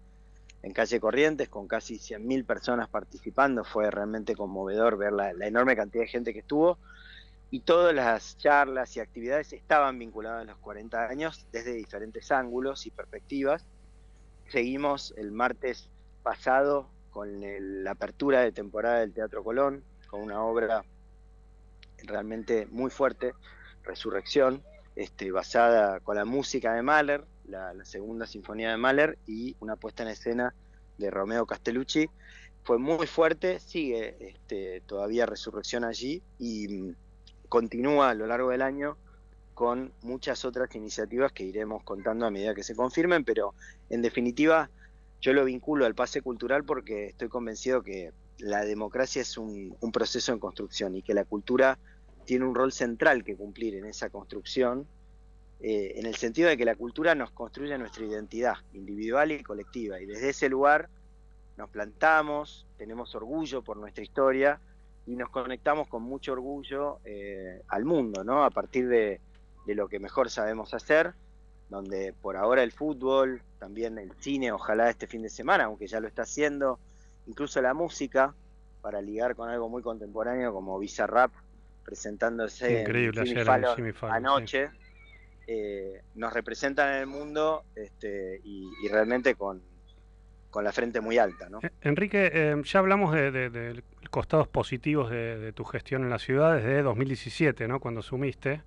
en calle Corrientes con casi 100.000 personas participando. Fue realmente conmovedor ver la, enorme cantidad de gente que estuvo y todas las charlas y actividades estaban vinculadas a los 40 años desde diferentes ángulos y perspectivas. Seguimos el martes pasado con la apertura de temporada del Teatro Colón, con una obra realmente muy fuerte, Resurrección, este, basada con la música de Mahler, la, segunda sinfonía de Mahler y una puesta en escena de Romeo Castellucci. fue muy fuerte, sigue este, todavía Resurrección allí y continúa a lo largo del año con muchas otras iniciativas que iremos contando a medida que se confirmen, pero en definitiva yo lo vinculo al pase cultural porque estoy convencido que la democracia es un, proceso en construcción y que la cultura tiene un rol central que cumplir en esa construcción, eh, en el sentido de que la cultura nos construye nuestra identidad individual y colectiva, y desde ese lugar nos plantamos, tenemos orgullo por nuestra historia y nos conectamos con mucho orgullo eh, al mundo, ¿no? A partir de, de lo que mejor sabemos hacer, donde por ahora el fútbol, también el cine, ojalá este fin de semana, aunque ya lo está haciendo, incluso la música, para ligar con algo muy contemporáneo como Bizarrap, presentándose Increíble, en Jimmy ayer en Fallon Jimmy Fallon, anoche, eh, nos representan en el mundo este, y, y realmente con, con la frente muy alta. ¿no? Eh, Enrique, eh, ya hablamos de, de- de costados positivos de, de tu gestión en la ciudad desde 2017, ¿no? Cuando asumiste.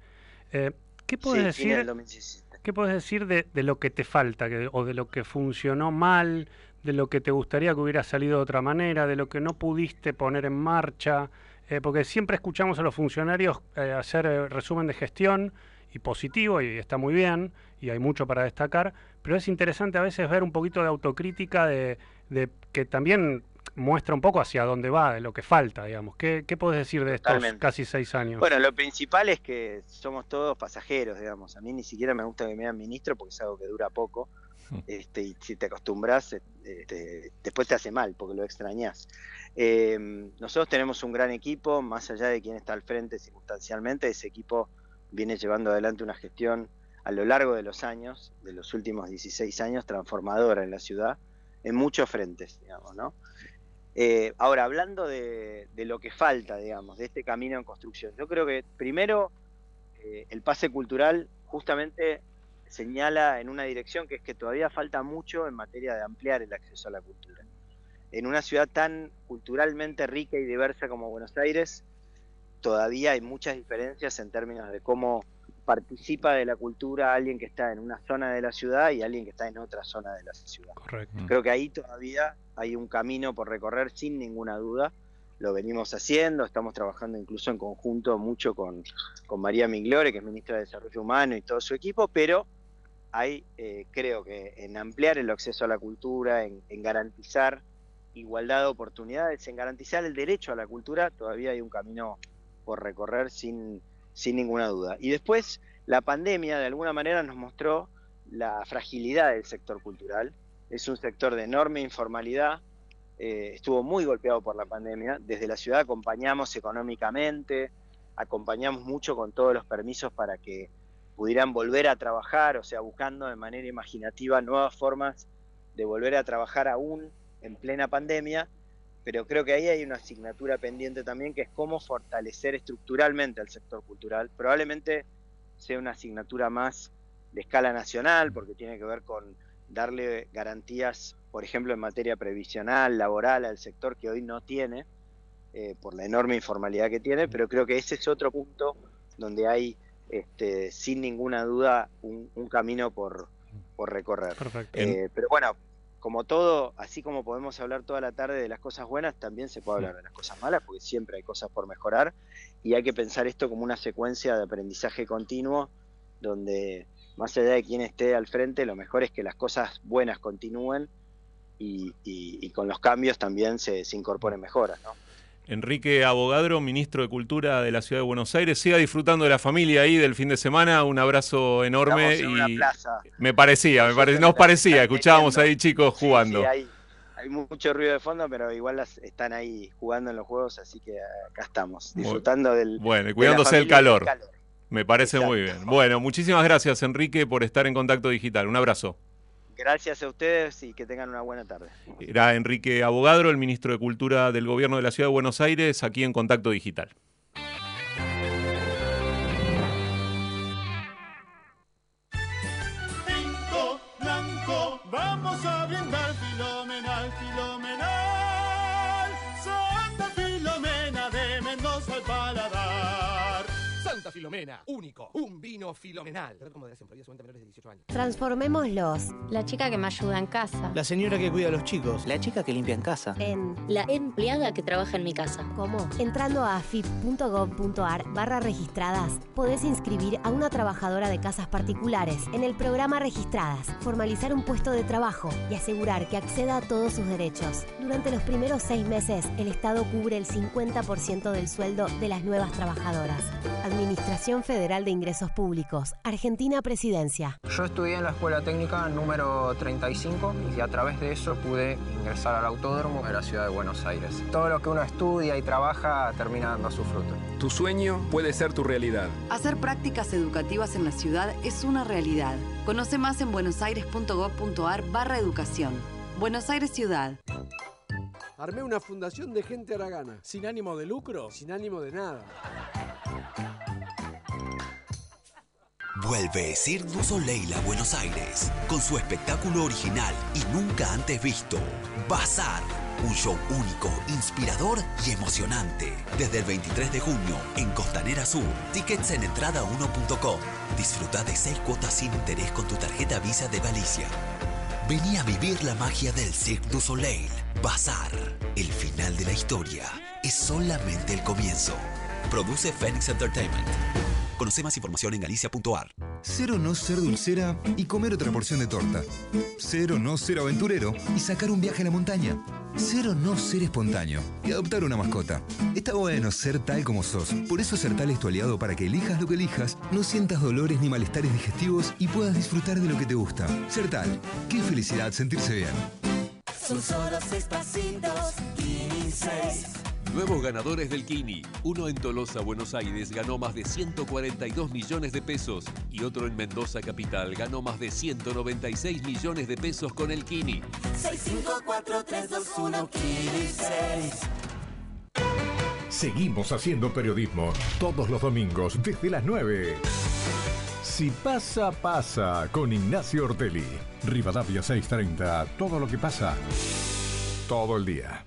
Eh, ¿Qué puedes Sí, decir? 2017. ¿Qué puedes decir de, de lo que te falta que- o de lo que funcionó mal, de lo que te gustaría que hubiera salido de otra manera, de lo que no pudiste poner en marcha? Eh, porque siempre escuchamos a los funcionarios eh, hacer resumen de gestión y positivo y está muy bien y hay mucho para destacar, pero es interesante a veces ver un poquito de autocrítica de, de que también muestra un poco hacia dónde va, de lo que falta, digamos. ¿Qué, qué puedes decir de estos Totalmente. casi seis años? Bueno, lo principal es que somos todos pasajeros, digamos. A mí ni siquiera me gusta que me digan ministro porque es algo que dura poco. Este, y si te acostumbras, este, después te hace mal porque lo extrañas. nosotros tenemos un gran equipo, más allá de quien está al frente circunstancialmente, ese equipo viene llevando adelante una gestión a lo largo de los años, de los últimos 16 años, transformadora en la ciudad, en muchos frentes, digamos, ¿no? Eh, ahora, hablando de, lo que falta, digamos, de este camino en construcción, yo creo que primero eh, el pase cultural justamente señala en una dirección que es que todavía falta mucho en materia de ampliar el acceso a la cultura. En una ciudad tan culturalmente rica y diversa como Buenos Aires, todavía hay muchas diferencias en términos de cómo participa de la cultura alguien que está en una zona de la ciudad y alguien que está en otra zona de la ciudad. Correcto. Creo que ahí todavía hay un camino por recorrer sin ninguna duda. Lo venimos haciendo, estamos trabajando incluso en conjunto mucho con, con María Migliore, que es ministra de Desarrollo Humano y todo su equipo, pero hay, eh, creo que en ampliar el acceso a la cultura, en, en garantizar igualdad de oportunidades, en garantizar el derecho a la cultura, todavía hay un camino por recorrer sin, sin ninguna duda. Y después, la pandemia de alguna manera nos mostró la fragilidad del sector cultural. Es un sector de enorme informalidad, eh, estuvo muy golpeado por la pandemia. Desde la ciudad acompañamos económicamente, acompañamos mucho con todos los permisos para que pudieran volver a trabajar, o sea, buscando de manera imaginativa nuevas formas de volver a trabajar aún en plena pandemia, pero creo que ahí hay una asignatura pendiente también que es cómo fortalecer estructuralmente al sector cultural. Probablemente sea una asignatura más de escala nacional, porque tiene que ver con darle garantías, por ejemplo, en materia previsional, laboral al sector que hoy no tiene, eh, por la enorme informalidad que tiene, pero creo que ese es otro punto donde hay, este, sin ninguna duda, un, un camino por, por recorrer. Perfecto. Eh, pero bueno, como todo, así como podemos hablar toda la tarde de las cosas buenas, también se puede hablar de las cosas malas, porque siempre hay cosas por mejorar y hay que pensar esto como una secuencia de aprendizaje continuo, donde más allá de quién esté al frente, lo mejor es que las cosas buenas continúen y, y- y con los cambios también se, se incorporen mejoras. ¿no? Enrique Abogadro, ministro de Cultura de la Ciudad de Buenos Aires. Siga disfrutando de la familia ahí del fin de semana. Un abrazo enorme. Una y plaza. Me parecía, me pare- nos parecía. Escuchábamos ahí chicos jugando. Sí, hay, hay mucho ruido de fondo, pero igual las, están ahí jugando en los juegos, así que acá estamos, disfrutando del. Bueno, y cuidándose del y calor. Me parece muy bien. Bueno, muchísimas gracias Enrique por estar en contacto digital. Un abrazo. Gracias a ustedes y que tengan una buena tarde. Era Enrique Abogadro, el ministro de Cultura del Gobierno de la Ciudad de Buenos Aires, aquí en Contacto Digital. Filomena único, un vino filomenal. Como de menores de 18 años. Transformémoslos La chica que me ayuda en casa. La señora que cuida a los chicos. La chica que limpia en casa. en La empleada que trabaja en mi casa. ¿Cómo? Entrando a afip.gov.ar barra registradas, podés inscribir a una trabajadora de casas particulares en el programa Registradas, formalizar un puesto de trabajo y asegurar que acceda a todos sus derechos. Durante los primeros seis meses, el Estado cubre el 50% del sueldo de las nuevas trabajadoras. Administración Federal de Ingresos Públicos, Argentina Presidencia. Yo estudié en la escuela técnica número 35 y a través de eso pude ingresar al autódromo de la ciudad de Buenos Aires. Todo lo que uno estudia y trabaja termina dando su fruto. Tu sueño puede ser tu realidad. Hacer prácticas educativas en la ciudad es una realidad. Conoce más en buenosaires.gov.ar barra educación. Buenos Aires Ciudad. Armé una fundación de gente aragana. ¿Sin ánimo de lucro? Sin ánimo de nada. Vuelve Cirque du Soleil a Buenos Aires con su espectáculo original y nunca antes visto, Bazar. Un show único, inspirador y emocionante. Desde el 23 de junio en Costanera Sur. Tickets en entrada1.com. Disfruta de seis cuotas sin interés con tu tarjeta Visa de Galicia. Vení a vivir la magia del Cirque du Soleil. Bazar. El final de la historia es solamente el comienzo. Produce Phoenix Entertainment. Conoce más información en galicia.ar. Cero no ser dulcera y comer otra porción de torta. Cero no ser aventurero y sacar un viaje a la montaña. Cero no ser espontáneo y adoptar una mascota. Está bueno ser tal como sos. Por eso Sertal es tu aliado para que elijas lo que elijas, no sientas dolores ni malestares digestivos y puedas disfrutar de lo que te gusta. Sertal, qué felicidad sentirse bien. Son solo seis pasitos, 15. Nuevos ganadores del Kini. Uno en Tolosa, Buenos Aires, ganó más de 142 millones de pesos. Y otro en Mendoza Capital ganó más de 196 millones de pesos con el Kini. 654-321-15. Seguimos haciendo periodismo todos los domingos desde las 9. Si pasa, pasa con Ignacio Ortelli. Rivadavia 630, todo lo que pasa. Todo el día.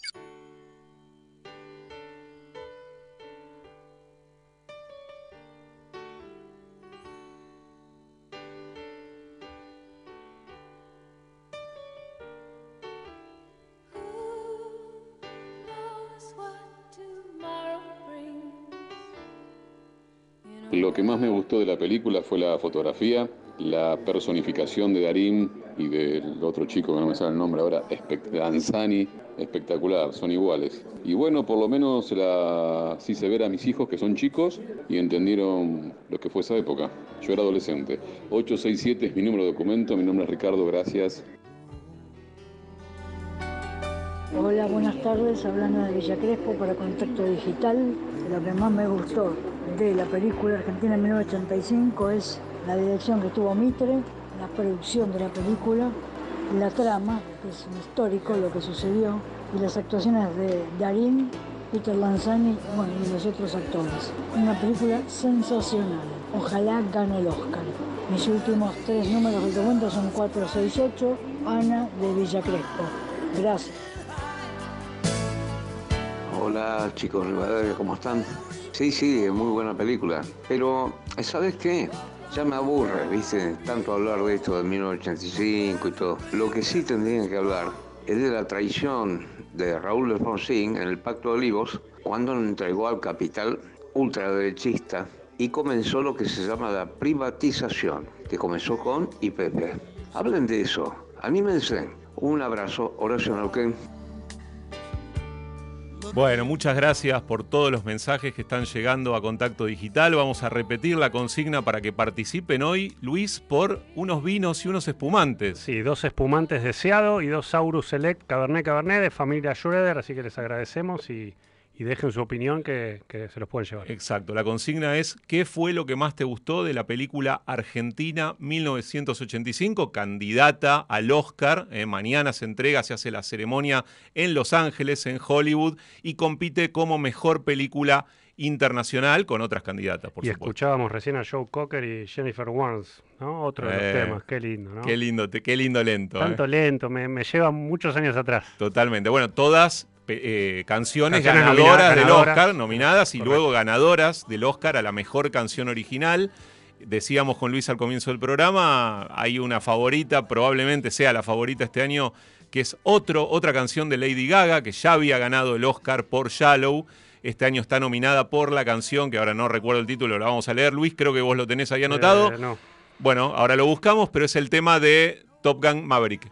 Lo que más me gustó de la película fue la fotografía, la personificación de Darín y del otro chico que no me sale el nombre ahora, Danzani, espectacular, son iguales. Y bueno, por lo menos se la hice ver a mis hijos que son chicos y entendieron lo que fue esa época. Yo era adolescente. 867 es mi número de documento, mi nombre es Ricardo, gracias. Hola, buenas tardes. Hablando de Villa Crespo para Contacto Digital. Lo que más me gustó de la película Argentina 1985 es la dirección que tuvo Mitre, la producción de la película, la trama, que es un histórico, lo que sucedió, y las actuaciones de Darín, Peter Lanzani bueno, y los otros actores. Una película sensacional. Ojalá gane el Oscar. Mis últimos tres números de documento son 468, Ana de Villa Crespo. Gracias. Hola chicos Rivadavia, ¿cómo están? Sí, sí, es muy buena película. Pero, ¿sabes qué? Ya me aburre, ¿viste? Tanto hablar de esto de 1985 y todo. Lo que sí tendrían que hablar es de la traición de Raúl Alfonsín en el Pacto de Olivos cuando entregó al capital ultraderechista y comenzó lo que se llama la privatización, que comenzó con IPP. Hablen de eso, anímense. Un abrazo, Horacio Neuquén. Bueno, muchas gracias por todos los mensajes que están llegando a Contacto Digital. Vamos a repetir la consigna para que participen hoy, Luis, por unos vinos y unos espumantes. Sí, dos espumantes deseado y dos Saurus Select Cabernet Cabernet de familia Schroeder, así que les agradecemos y, y dejen su opinión que, que se los pueden llevar. Exacto, la consigna es ¿qué fue lo que más te gustó de la película Argentina 1985? Candidata al Oscar. Eh, mañana se entrega, se hace la ceremonia en Los Ángeles, en Hollywood, y compite como mejor película internacional con otras candidatas, por y supuesto. escuchábamos recién a Joe Cocker y Jennifer Warnes, ¿no? Otro de los Eh, temas, qué lindo, ¿no? Qué lindo, te- qué lindo lento. Tanto eh. lento, me, me lleva muchos años atrás. Totalmente. Bueno, todas eh, canciones, Canciones ganadoras nominadas, del. Oscar, nominadas y luego ganadoras del Oscar a la mejor canción original. Decíamos con Luis al comienzo del programa, hay una favorita, probablemente sea la favorita este año, que es otro, otra canción de Lady Gaga, que ya había ganado el Oscar por Shallow. Este año está nominada por la canción, que ahora no recuerdo el título, la vamos a leer. Luis, creo que vos lo tenés ahí anotado. Eh, no. Bueno, ahora lo buscamos, pero es el tema de Top Gun Maverick.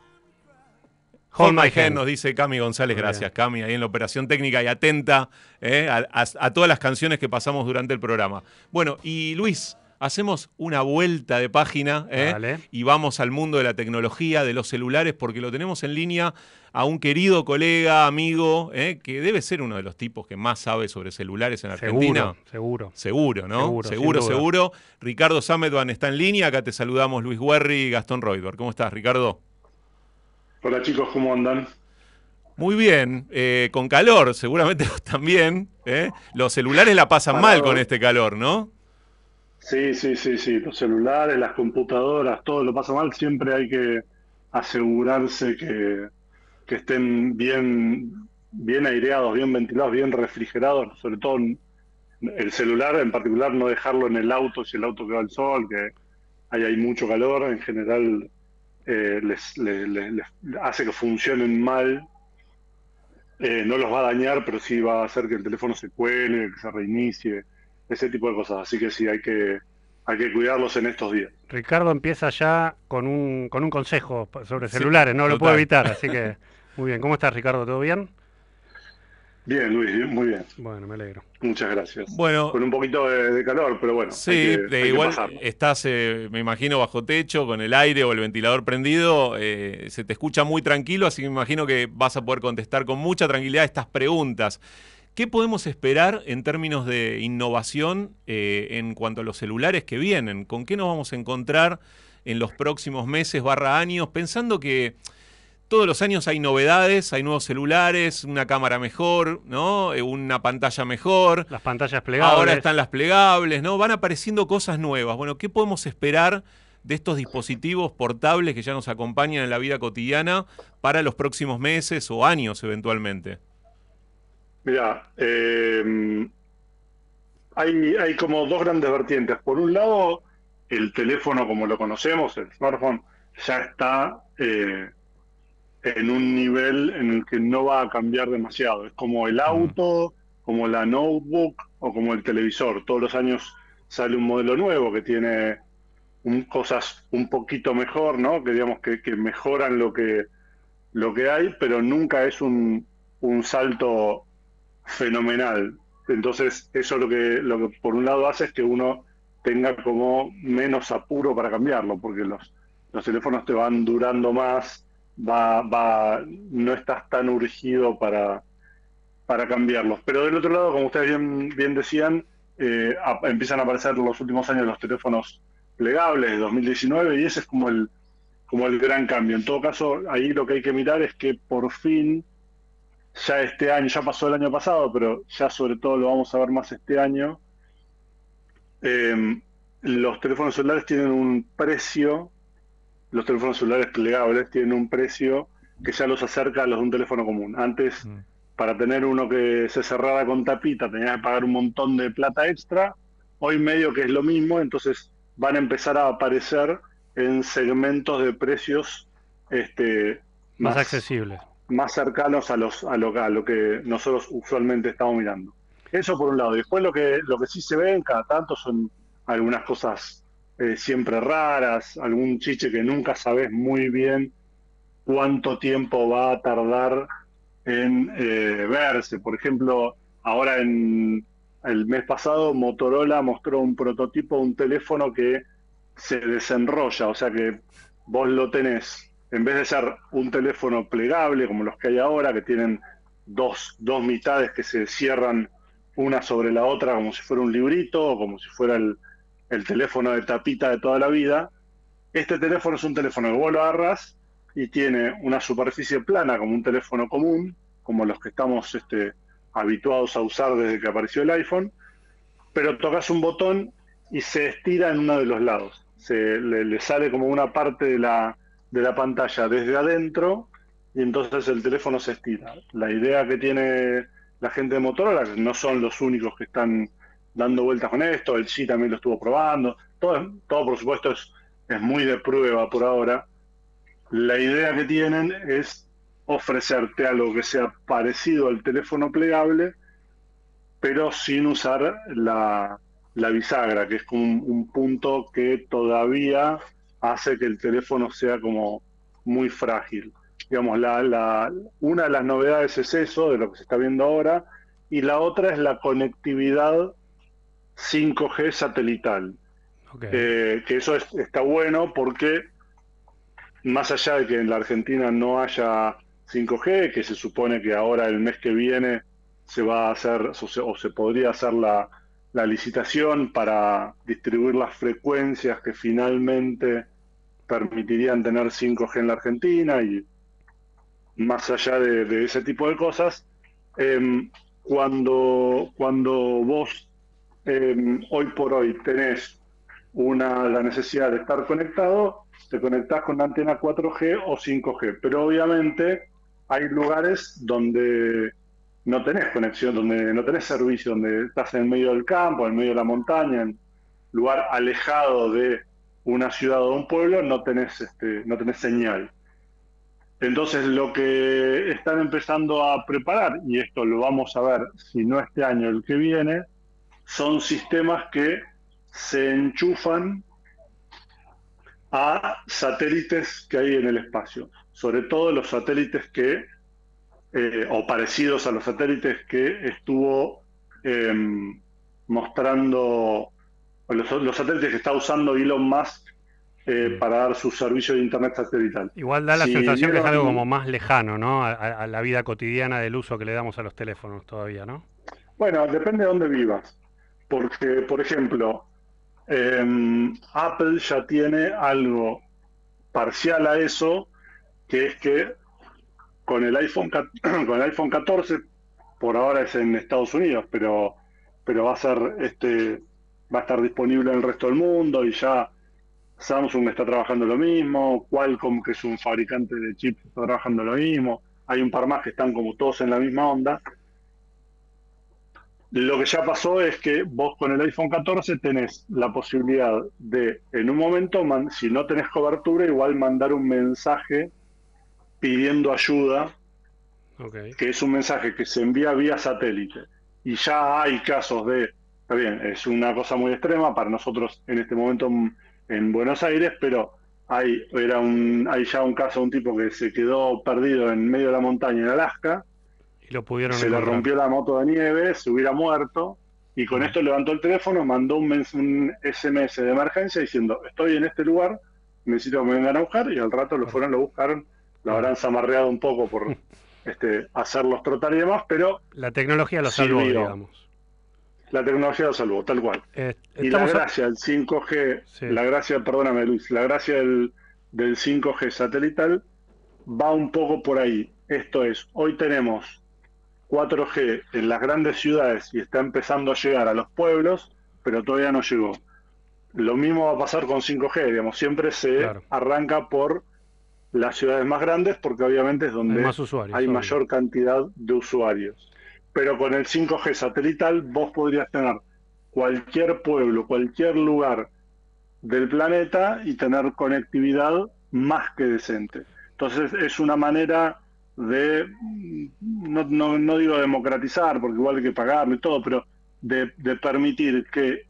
Hold My Hand, nos dice Cami González. Gracias, Cami, ahí en la operación técnica y atenta eh, a, a- a todas las canciones que pasamos durante el programa. Bueno, y Luis, hacemos una vuelta de página eh, y vamos al mundo de la tecnología, de los celulares, porque lo tenemos en línea a un querido colega, amigo, eh, que debe ser uno de los tipos que más sabe sobre celulares en Argentina. Seguro, seguro. Seguro, ¿no? Seguro, seguro, seguro. Ricardo Sametban está en línea. Acá te saludamos Luis Guerri y Gastón Reuter. ¿Cómo estás, Ricardo? Hola chicos, ¿cómo andan? Muy bien, eh, con calor, seguramente también. ¿eh? Los celulares la pasan mal con este calor, ¿no? Sí, sí, sí, sí. Los celulares, las computadoras, todo lo pasa mal. Siempre hay que asegurarse que, que estén bien, bien aireados, bien ventilados, bien refrigerados. Sobre todo el celular, en particular, no dejarlo en el auto si el auto queda al sol, que ahí hay mucho calor. En general, eh, les, les- les- les hace que funcionen mal. Eh, no los va a dañar, pero sí va a hacer que el teléfono se cuele, que se reinicie, ese tipo de cosas. Así que sí, hay que, hay que cuidarlos en estos días. Ricardo empieza ya con un, con un consejo sobre Sí, celulares, no lo puedo evitar, así que muy bien. ¿Cómo estás, Ricardo? ¿Todo bien? Bien, Luis, muy bien. Bueno, me alegro. Muchas gracias. Bueno. Con un poquito de, de calor, pero bueno. Sí, hay que- de hay igual estás, eh, me imagino, bajo techo, con el aire o el ventilador prendido. eh, se te escucha muy tranquilo, así que me imagino que vas a poder contestar con mucha tranquilidad estas preguntas. ¿Qué podemos esperar en términos de innovación eh, en cuanto a los celulares que vienen? ¿Con qué nos vamos a encontrar en los próximos meses barra años? Pensando que todos los años hay novedades, hay nuevos celulares, una cámara mejor, ¿no? Eh, Una pantalla mejor. Las pantallas plegables. Ahora están las plegables, ¿no? Van apareciendo cosas nuevas. Bueno, ¿qué podemos esperar de estos dispositivos portables que ya nos acompañan en la vida cotidiana para los próximos meses o años eventualmente? Mira, eh, hay, hay como dos grandes vertientes. Por un lado, el teléfono como lo conocemos, el smartphone, ya está eh, en un nivel en el que no va a cambiar demasiado. Es como el auto, como la notebook o como el televisor. Todos los años sale un modelo nuevo que tiene un- cosas un poquito mejor, ¿no? Que digamos que, que mejoran lo que, lo que hay, pero nunca es un, un salto fenomenal. Entonces, eso lo que, lo que por un lado hace es que uno tenga como menos apuro para cambiarlo, porque los, los teléfonos te van durando más, va, va, no estás tan urgido para, para cambiarlos. Pero del otro lado, como ustedes bien, decían, eh, empiezan a aparecer los últimos años los teléfonos plegables de 2019 y ese es como el, como el gran cambio. En todo caso, ahí lo que hay que mirar es que por fin, ya este año, ya pasó el año pasado, pero ya sobre todo lo vamos a ver más este año, eh, los teléfonos celulares tienen un precio, los teléfonos celulares plegables tienen un precio que ya los acerca a los de un teléfono común. Antes, para tener uno que se cerrara con tapita, tenías que pagar un montón de plata extra. Hoy medio que es lo mismo, entonces van a empezar a aparecer en segmentos de precios este, Más accesibles. más cercanos a los a lo, a lo que nosotros usualmente estamos mirando. Eso por un lado. Después lo que lo que sí se ve en cada tanto son algunas cosas eh, siempre raras, algún chiche que nunca sabes muy bien cuánto tiempo va a tardar en eh, verse. Por ejemplo, ahora en el mes pasado Motorola mostró un prototipo un teléfono que se desenrolla, o sea que vos lo tenés, en vez de ser un teléfono plegable como los que hay ahora, que tienen dos, dos mitades que se cierran una sobre la otra como si fuera un librito o como si fuera el, el teléfono de tapita de toda la vida, este teléfono es un teléfono que vos lo agarras y tiene una superficie plana como un teléfono común, como los que estamos este, habituados a usar desde que apareció el iPhone, pero tocas un botón y se estira en uno de los lados. Se, le, le sale como una parte de la, de la pantalla desde adentro y entonces el teléfono se estira. La idea que tiene la gente de Motorola, que no son los únicos que están dando vueltas con esto, el sí también lo estuvo probando, todo, todo por supuesto es, es muy de prueba por ahora. La idea que tienen es ofrecerte algo que sea parecido al teléfono plegable, pero sin usar la, la bisagra, que es un, un punto que todavía hace que el teléfono sea como muy frágil. Digamos, la, la, una de las novedades es eso, de lo que se está viendo ahora, y la otra es la conectividad 5G satelital. Eh, que eso es- está bueno porque más allá de que en la Argentina no haya 5G, que se supone que ahora el mes que viene se va a hacer o se, o se podría hacer la, la licitación para distribuir las frecuencias que finalmente permitirían tener 5G en la Argentina y más allá de, de ese tipo de cosas, em, cuando, cuando vos em, hoy por hoy tenés una, la necesidad de estar conectado, te conectás con la antena 4G o 5G, pero obviamente hay lugares donde no tenés conexión, donde no tenés servicio, donde estás en medio del campo, en medio de la montaña, en lugar alejado de una ciudad o un pueblo, no tenés, este, no tenés señal. Entonces lo que están empezando a preparar, y esto lo vamos a ver si no este año, el que viene, son sistemas que se enchufan a satélites que hay en el espacio, sobre todo los satélites que, eh, o parecidos a los satélites que estuvo em, mostrando, los, los satélites que está usando Elon Musk eh, para dar su servicio de Internet satelital. Igual da la Si sensación que es vieron- algo como más lejano, ¿no? A- a la vida cotidiana del uso que le damos a los teléfonos todavía, ¿no? Bueno, depende de dónde vivas. Porque, por ejemplo, em, Apple ya tiene algo parcial a eso, que es que con el iPhone, con el iPhone 14, por ahora es en Estados Unidos, pero, pero va a ser este, va a estar disponible en el resto del mundo y ya Samsung está trabajando lo mismo, Qualcomm, que es un fabricante de chips, está trabajando lo mismo, hay un par más que están como todos en la misma onda. Lo que ya pasó es que vos con el iPhone 14 tenés la posibilidad de, en un momento, man- si no tenés cobertura, igual mandar un mensaje pidiendo ayuda, que es un mensaje que se envía vía satélite. Y ya hay casos de, está bien, es una cosa muy extrema para nosotros en este momento en, en Buenos Aires, pero hay, era un, hay ya un caso de un tipo que se quedó perdido en medio de la montaña en Alaska, Y lo pudieron se le rompió la moto de nieve, se hubiera muerto, y con esto levantó el teléfono, mandó un, mens- un SMS de emergencia diciendo, estoy en este lugar, necesito que me vengan a buscar, y al rato lo fueron, lo buscaron, lo habrán zamarreado un poco por este, hacerlos trotar y demás, pero La tecnología lo salvó, Sirvió. digamos. la tecnología lo salvó, tal cual. Eh, Y la gracia del 5G, la gracia, perdóname Luis, la gracia del, del 5G satelital va un poco por ahí. Esto es, hoy tenemos 4G en las grandes ciudades y está empezando a llegar a los pueblos, pero todavía no llegó. Lo mismo va a pasar con 5G, digamos, siempre se arranca por las ciudades más grandes porque obviamente es donde Hay más usuarios, hay mayor cantidad de usuarios. Pero con el 5G satelital vos podrías tener cualquier pueblo, cualquier lugar del planeta y tener conectividad más que decente. Entonces es una manera de, no, no, no digo democratizar, porque igual hay que pagarlo y todo, pero de, de permitir que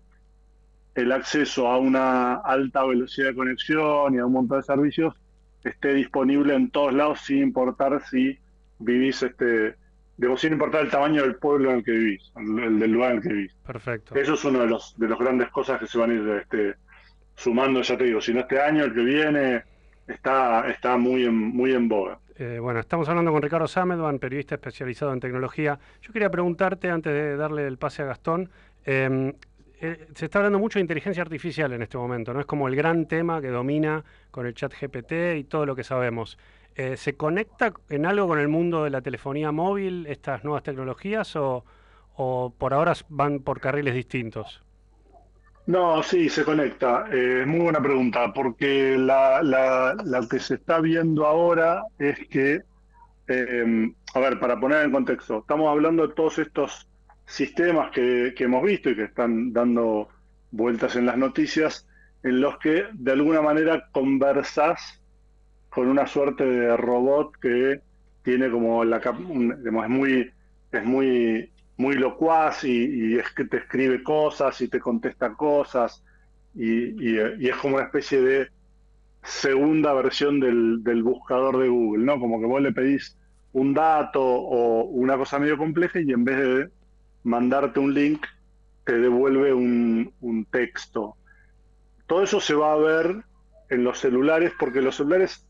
el acceso a una alta velocidad de conexión y a un montón de servicios esté disponible en todos lados sin importar si vivís, este, digo, sin importar el tamaño del pueblo en el que vivís, el, el del lugar en el que vivís. Perfecto. Eso es una de los de las grandes cosas que se van a ir este, sumando, ya te digo, si no este año, el que viene, está, está muy en, muy en boga. Eh, bueno, estamos hablando con Ricardo Samedvan, periodista especializado en tecnología. Yo quería preguntarte, antes de darle el pase a Gastón, eh, eh, se está hablando mucho de inteligencia artificial en este momento, ¿no? Es como el gran tema que domina con el chat GPT y todo lo que sabemos. Eh, ¿Se conecta en algo con el mundo de la telefonía móvil estas nuevas tecnologías o, o por ahora van por carriles distintos? No, sí, se conecta. Eh, muy buena pregunta, porque la, la, la que se está viendo ahora es que eh, a ver, para poner en contexto, estamos hablando de todos estos sistemas que, que hemos visto y que están dando vueltas en las noticias, en los que de alguna manera conversas con una suerte de robot que tiene como la es muy es muy muy locuaz y, es que te escribe cosas y te contesta cosas y, es como una especie de segunda versión del, del buscador de Google, ¿no? Como que vos le pedís un dato o una cosa medio compleja y en vez de mandarte un link te devuelve un, un texto. Todo eso se va a ver en los celulares porque los celulares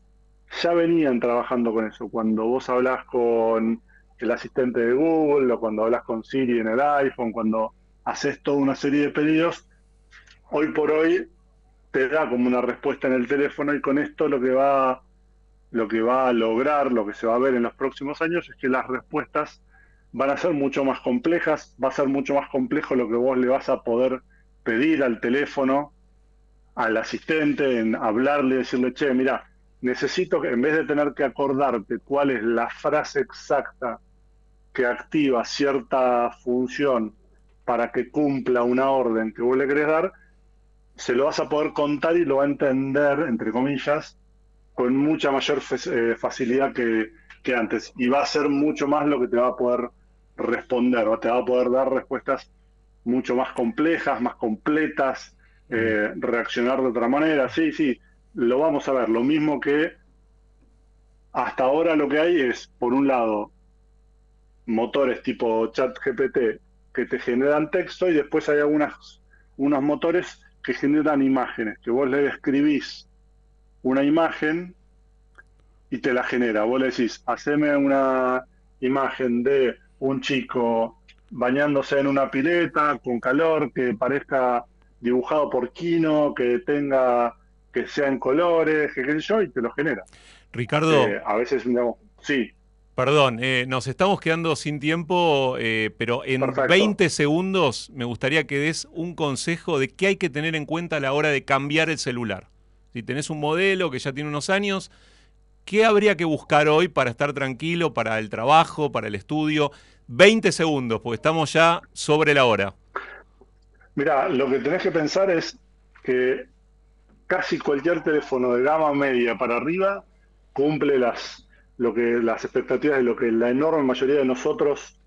ya venían trabajando con eso. Cuando vos hablas con el asistente de Google o cuando hablas con Siri en el iPhone, cuando haces toda una serie de pedidos, hoy por hoy te da como una respuesta en el teléfono y con esto lo que va lo que va a lograr, lo que se va a ver en los próximos años es que las respuestas van a ser mucho más complejas, va a ser mucho más complejo lo que vos le vas a poder pedir al teléfono, al asistente, en hablarle, decirle, che, mira, necesito que en vez de tener que acordarte cuál es la frase exacta que activa cierta función para que cumpla una orden que vos le querés dar, se lo vas a poder contar y lo va a entender, entre comillas, con mucha mayor eh, facilidad que, que antes. Y va a ser mucho más lo que te va a poder responder, o te va a poder dar respuestas mucho más complejas, más completas, eh, reaccionar de otra manera. Sí, sí, lo vamos a ver. Lo mismo que hasta ahora lo que hay es, por un lado, motores tipo ChatGPT que te generan texto y después hay algunas, unos motores que generan imágenes, que vos le escribís una imagen y te la genera. Vos le decís, haceme una imagen de un chico bañándose en una pileta con calor, que parezca dibujado por Kino, que tenga, que sea en colores, que qué sé yo, y te lo genera. Ricardo, Eh, a veces, digamos, sí, perdón, eh, nos estamos quedando sin tiempo, eh, pero en Perfecto. 20 segundos me gustaría que des un consejo de qué hay que tener en cuenta a la hora de cambiar el celular. Si tenés un modelo que ya tiene unos años, ¿qué habría que buscar hoy para estar tranquilo, para el trabajo, para el estudio? 20 segundos, porque estamos ya sobre la hora. Mira, lo que tenés que pensar es que casi cualquier teléfono de gama media para arriba cumple las, lo que, las expectativas de lo que la enorme mayoría de nosotros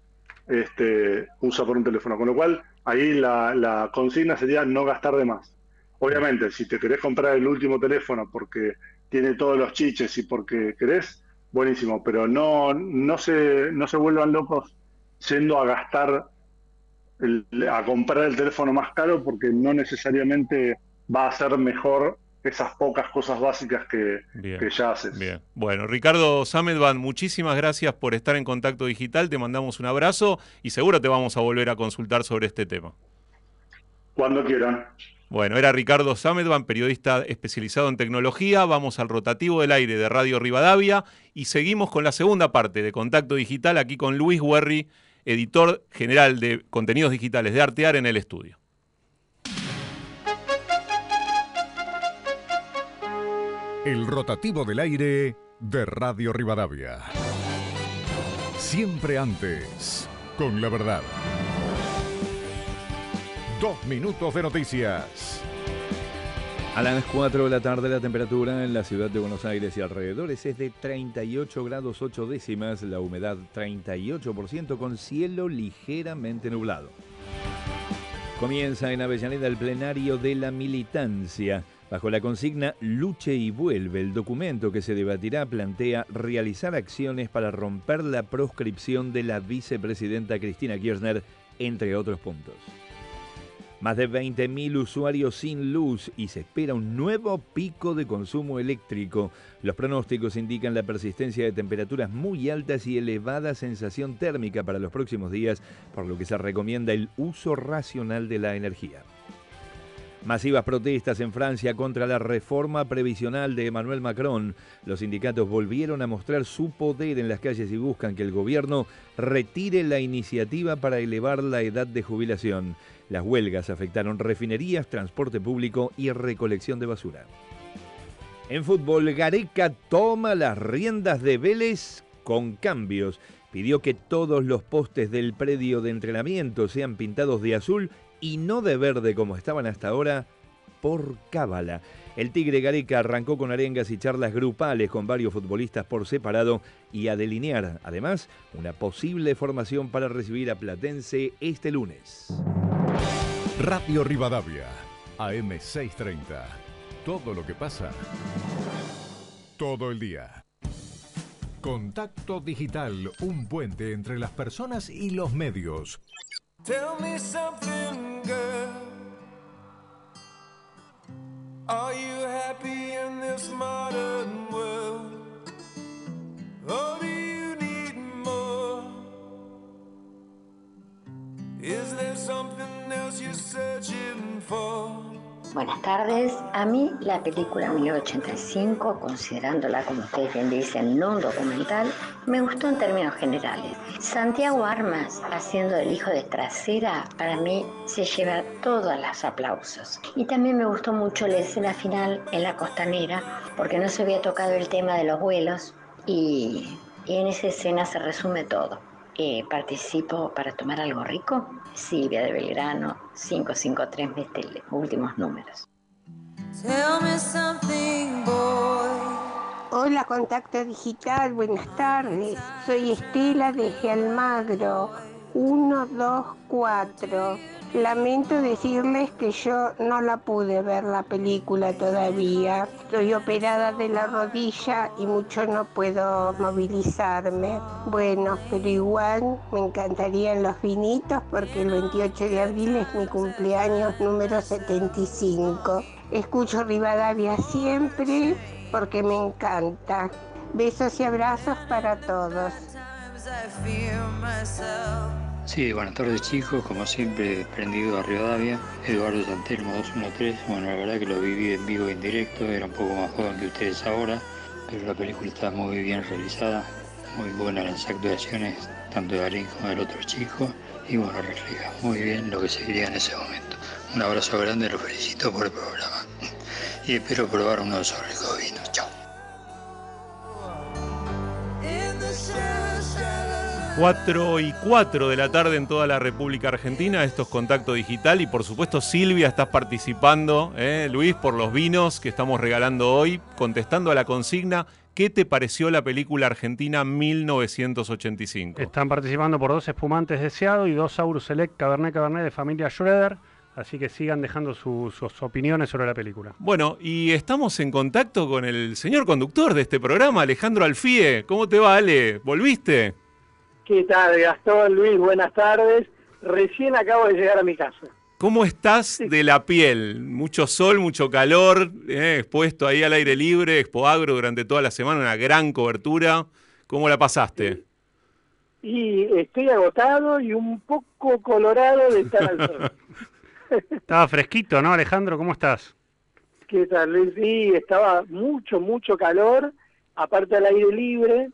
este, usa por un teléfono. Con lo cual, ahí la, consigna sería no gastar de más. Obviamente, si te querés comprar el último teléfono porque tiene todos los chiches y porque querés, buenísimo, pero no, no, se, no se vuelvan locos yendo a gastar el- a comprar el teléfono más caro porque no necesariamente va a ser mejor esas pocas cosas básicas que, Bien. que ya haces. Bien. Bueno, Ricardo Samedvan, muchísimas gracias por estar en contacto digital. Te mandamos un abrazo y seguro te vamos a volver a consultar sobre este tema. Cuando quieran. Bueno, era Ricardo Samedvan, periodista especializado en tecnología. Vamos al rotativo del aire de Radio Rivadavia y seguimos con la segunda parte de Contacto Digital aquí con Luis Huerri, editor general de contenidos digitales de Artear en el estudio. El rotativo del aire de Radio Rivadavia. Siempre antes, con la verdad. Dos minutos de noticias. A las 4 de la tarde la temperatura en la ciudad de Buenos Aires y alrededores es de 38 grados 8 décimas, la humedad 38% con cielo ligeramente nublado. Comienza en Avellaneda el plenario de la militancia. Bajo la consigna Luche y vuelve, el documento que se debatirá plantea realizar acciones para romper la proscripción de la vicepresidenta Cristina Kirchner, entre otros puntos. Más de 20.000 usuarios sin luz y se espera un nuevo pico de consumo eléctrico. Los pronósticos indican la persistencia de temperaturas muy altas y elevada sensación térmica para los próximos días, por lo que se recomienda el uso racional de la energía. Masivas protestas en Francia contra la reforma previsional de Emmanuel Macron. Los sindicatos volvieron a mostrar su poder en las calles y buscan que el gobierno retire la iniciativa para elevar la edad de jubilación. Las huelgas afectaron refinerías, transporte público y recolección de basura. En fútbol, Gareca toma las riendas de Vélez con cambios. Pidió que todos los postes del predio de entrenamiento sean pintados de azul y no de verde como estaban hasta ahora por cábala. El Tigre Gareca arrancó con arengas y charlas grupales con varios futbolistas por separado y a delinear, además, una posible formación para recibir a Platense este lunes. Radio Rivadavia, AM630. Todo lo que pasa, todo el día. Contacto Digital, un puente entre las personas y los medios. Tell me something, girl. Are you happy in this modern world? Or do you need more? Is there something else you're searching for? Buenas tardes. A mí la película 1985, considerándola como ustedes bien dicen, no un documental, me gustó en términos generales. Santiago Armas, haciendo el hijo de trasera, para mí se lleva todos los aplausos. Y también me gustó mucho la escena final en la costanera, porque no se había tocado el tema de los vuelos y, y en esa escena se resume todo. Eh, participo para tomar algo rico. Silvia de Belgrano, 553, mis últimos números. Tell me something, boy. Hola, Contacto Digital, buenas tardes. Soy Estela desde Almagro, 124. Lamento decirles que yo no la pude ver la película todavía. Estoy operada de la rodilla y mucho no puedo movilizarme. Bueno, pero igual me encantarían los vinitos porque el 28 de abril es mi cumpleaños número 75. Escucho Rivadavia siempre porque me encanta. Besos y abrazos para todos. Sí, buenas tardes chicos, como siempre prendido a Rivadavia, Eduardo Santelmo 213, bueno la verdad que lo viví en vivo en directo, era un poco más joven que ustedes ahora, pero la película está muy bien realizada, muy buenas las actuaciones, tanto de Darín como del otro chico, y bueno, refleja muy bien lo que se vivía en ese momento. Un abrazo grande, los felicito por el programa. Y espero probar uno de esos ricos vinos. Chao. 4 y 4 de la tarde en toda la República Argentina. Esto es Contacto Digital y por supuesto Silvia estás participando, ¿eh? Luis, por los vinos que estamos regalando hoy, contestando a la consigna. ¿Qué te pareció la película argentina 1985? Están participando por dos espumantes deseados y dos Aurus Select Cabernet Cabernet de familia Schroeder. Así que sigan dejando su- sus opiniones sobre la película. Bueno, y estamos en contacto con el señor conductor de este programa, Alejandro Alfie. ¿Cómo te va, Ale? ¿Volviste? ¿Qué tal, Gastón, Luis? Buenas tardes. Recién acabo de llegar a mi casa. ¿Cómo estás de la piel? Mucho sol, mucho calor, eh, expuesto ahí al aire libre, Expo Agro durante toda la semana, una gran cobertura. ¿Cómo la pasaste? Y estoy agotado y un poco colorado de estar al sol. Estaba fresquito, ¿no, Alejandro? ¿Cómo estás? ¿Qué tal, Luis? Sí, estaba mucho, mucho calor, aparte al aire libre,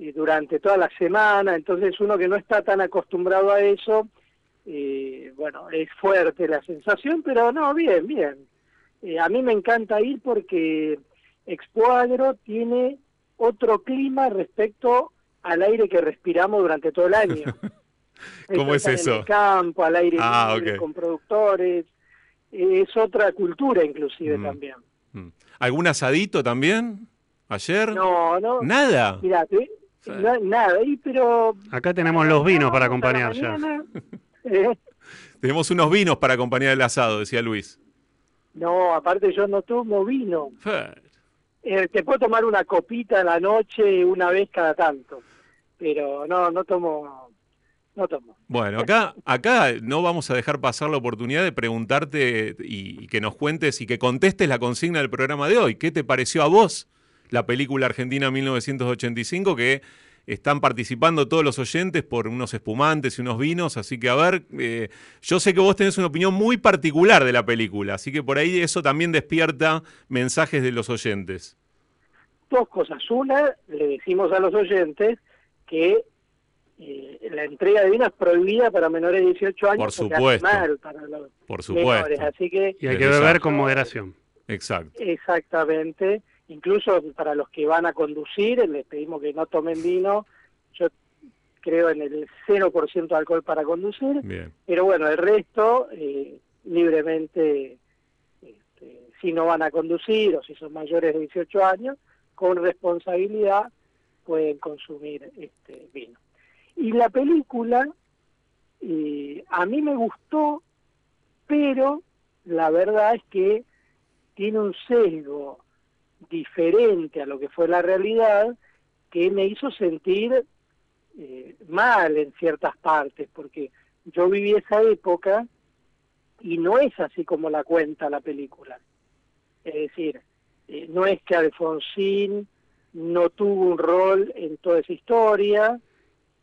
y durante toda la semana, entonces uno que no está tan acostumbrado a eso, eh, bueno, es fuerte la sensación, pero no, bien, bien. Eh, a mí me encanta ir porque Expo Agro tiene otro clima respecto al aire que respiramos durante todo el año. ¿Cómo es eso? En el campo, al aire Ah, libre, con productores, eh, es otra cultura inclusive Mm. también. ¿Algún asadito también? ¿Ayer? No, no. ¿Nada? Mira, te- na- nada, y pero Acá tenemos los vinos para acompañar ya. mañana, eh, Tenemos unos vinos para acompañar el asado, decía Luis. no, aparte yo no tomo vino. Eh, te puedo tomar una copita a la noche una vez cada tanto, pero no, no tomo, no tomo. Bueno, acá, acá no vamos a dejar pasar la oportunidad de preguntarte y, y que nos cuentes y que contestes la consigna del programa de hoy. ¿Qué te pareció a vos la película Argentina 1985 que están participando todos los oyentes por unos espumantes y unos vinos? Así que a ver, eh, yo sé que vos tenés una opinión muy particular de la película, así que por ahí eso también despierta mensajes de los oyentes. Dos cosas. Una, le decimos a los oyentes que eh, la entrega de vino es prohibida para menores de 18 años Por supuesto. mal para los Por menores, supuesto. así que Y hay que beber con moderación. Exacto. Exactamente. Incluso para los que van a conducir, les pedimos que no tomen vino. Yo creo en el 0% de alcohol para conducir, Bien. pero bueno, el resto eh, libremente, este, si no van a conducir o si son mayores de 18 años, con responsabilidad pueden consumir este vino. Y la película eh, a mí me gustó, pero la verdad es que tiene un sesgo diferente a lo que fue la realidad que me hizo sentir eh, mal en ciertas partes, porque yo viví esa época y no es así como la cuenta la película. Es decir, eh, no es que Alfonsín no tuvo un rol en toda esa historia,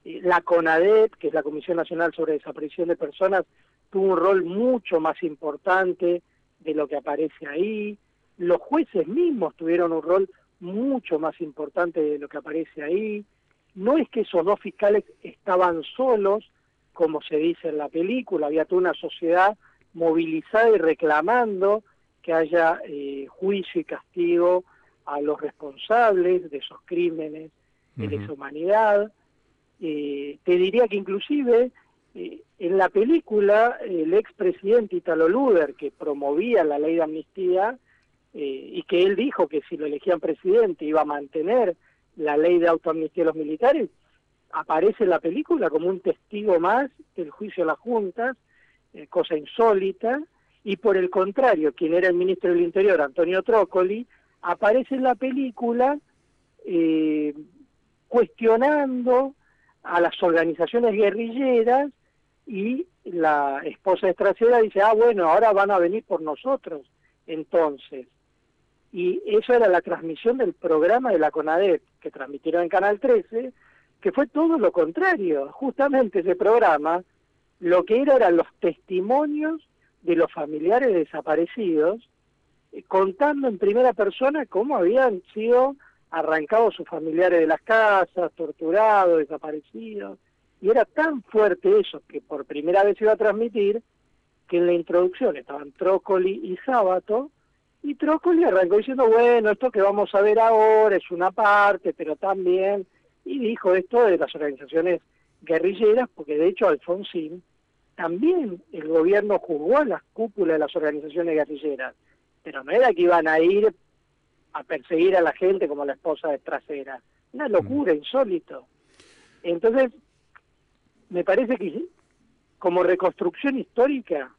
eh, la CONADEP, que es la Comisión Nacional sobre Desaparición de Personas, tuvo un rol mucho más importante de lo que aparece ahí, los jueces mismos tuvieron un rol mucho más importante de lo que aparece ahí, no es que esos dos fiscales estaban solos, como se dice en la película, había toda una sociedad movilizada y reclamando que haya eh, juicio y castigo a los responsables de esos crímenes de lesa humanidad. Eh, te diría que inclusive eh, en la película el expresidente Italo Luder, que promovía la ley de amnistía, eh, y que él dijo que si lo elegían presidente iba a mantener la ley de autoamnistía de los militares, aparece en la película como un testigo más del juicio de las juntas, eh, cosa insólita, y por el contrario, quien era el ministro del Interior, Antonio Trócoli, aparece en la película eh, cuestionando a las organizaciones guerrilleras y la esposa de Estracera dice, ah, bueno, ahora van a venir por nosotros. Entonces, y eso era la transmisión del programa de la CONADEP que transmitieron en Canal 13, que fue todo lo contrario. Justamente ese programa lo que era eran los testimonios de los familiares desaparecidos, eh, contando en primera persona cómo habían sido arrancados sus familiares de las casas, torturados, desaparecidos. Y era tan fuerte eso que por primera vez iba a transmitir que en la introducción estaban Trócoli y Sábato, y Trócoli arrancó diciendo, bueno, esto que vamos a ver ahora es una parte, pero también, y dijo esto de las organizaciones guerrilleras, porque de hecho Alfonsín también el gobierno juzgó a las cúpulas de las organizaciones guerrilleras, pero no era que iban a ir a perseguir a la gente como la esposa de Trasera, una locura, insólito. Entonces, me parece que como reconstrucción histórica,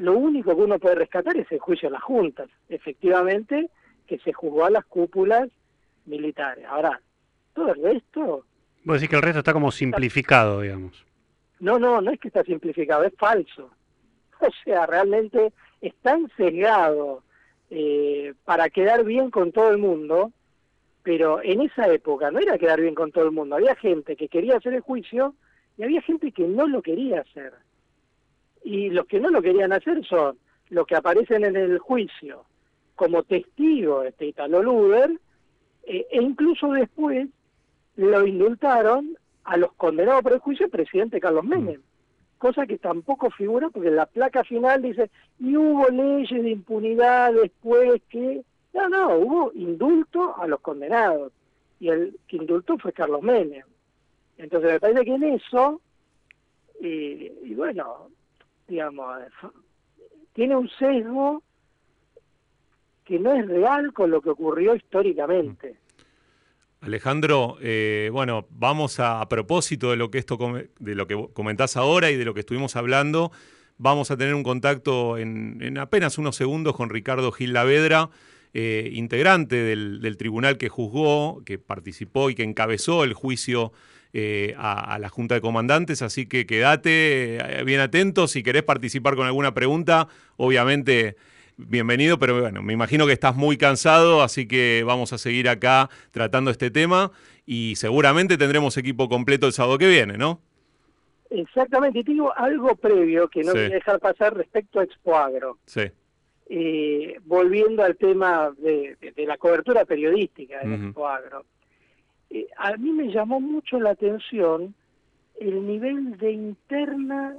lo único que uno puede rescatar es el juicio a las juntas, efectivamente, que se juzgó a las cúpulas militares. Ahora, todo el resto, Vos decís que el resto está como simplificado, digamos. no, no, no es que está simplificado, es falso. O sea, realmente es tan sesgado eh, para quedar bien con todo el mundo, pero en esa época no era quedar bien con todo el mundo, había gente que quería hacer el juicio y había gente que no lo quería hacer. Y los que no lo querían hacer son los que aparecen en el juicio como testigos de este Italo Luder, eh, e incluso después lo indultaron a los condenados por el juicio el presidente Carlos Menem, cosa que tampoco figura porque en la placa final dice, y hubo leyes de impunidad después que... No, no, hubo indulto a los condenados, y el que indultó fue Carlos Menem. Entonces me parece que en eso, eh, y bueno, digamos, tiene un sesgo que no es real con lo que ocurrió históricamente. Alejandro, eh, bueno, vamos a, a propósito de lo que esto de lo que comentás ahora y de lo que estuvimos hablando, vamos a tener un contacto en, en apenas unos segundos con Ricardo Gil Lavedra, eh, integrante del tribunal que juzgó, que participó y que encabezó el juicio eh, a, a la Junta de Comandantes, así que quédate eh, bien atento, si querés participar con alguna pregunta, obviamente bienvenido, pero bueno, me imagino que estás muy cansado, así que vamos a seguir acá tratando este tema y seguramente tendremos equipo completo el sábado que viene, ¿no? Exactamente, y te digo algo previo que no Sí. quiero dejar pasar respecto a Expoagro. Sí. Eh, volviendo al tema de, de- de la cobertura periodística de. Expoagro. Eh, a mí me llamó mucho la atención el nivel de interna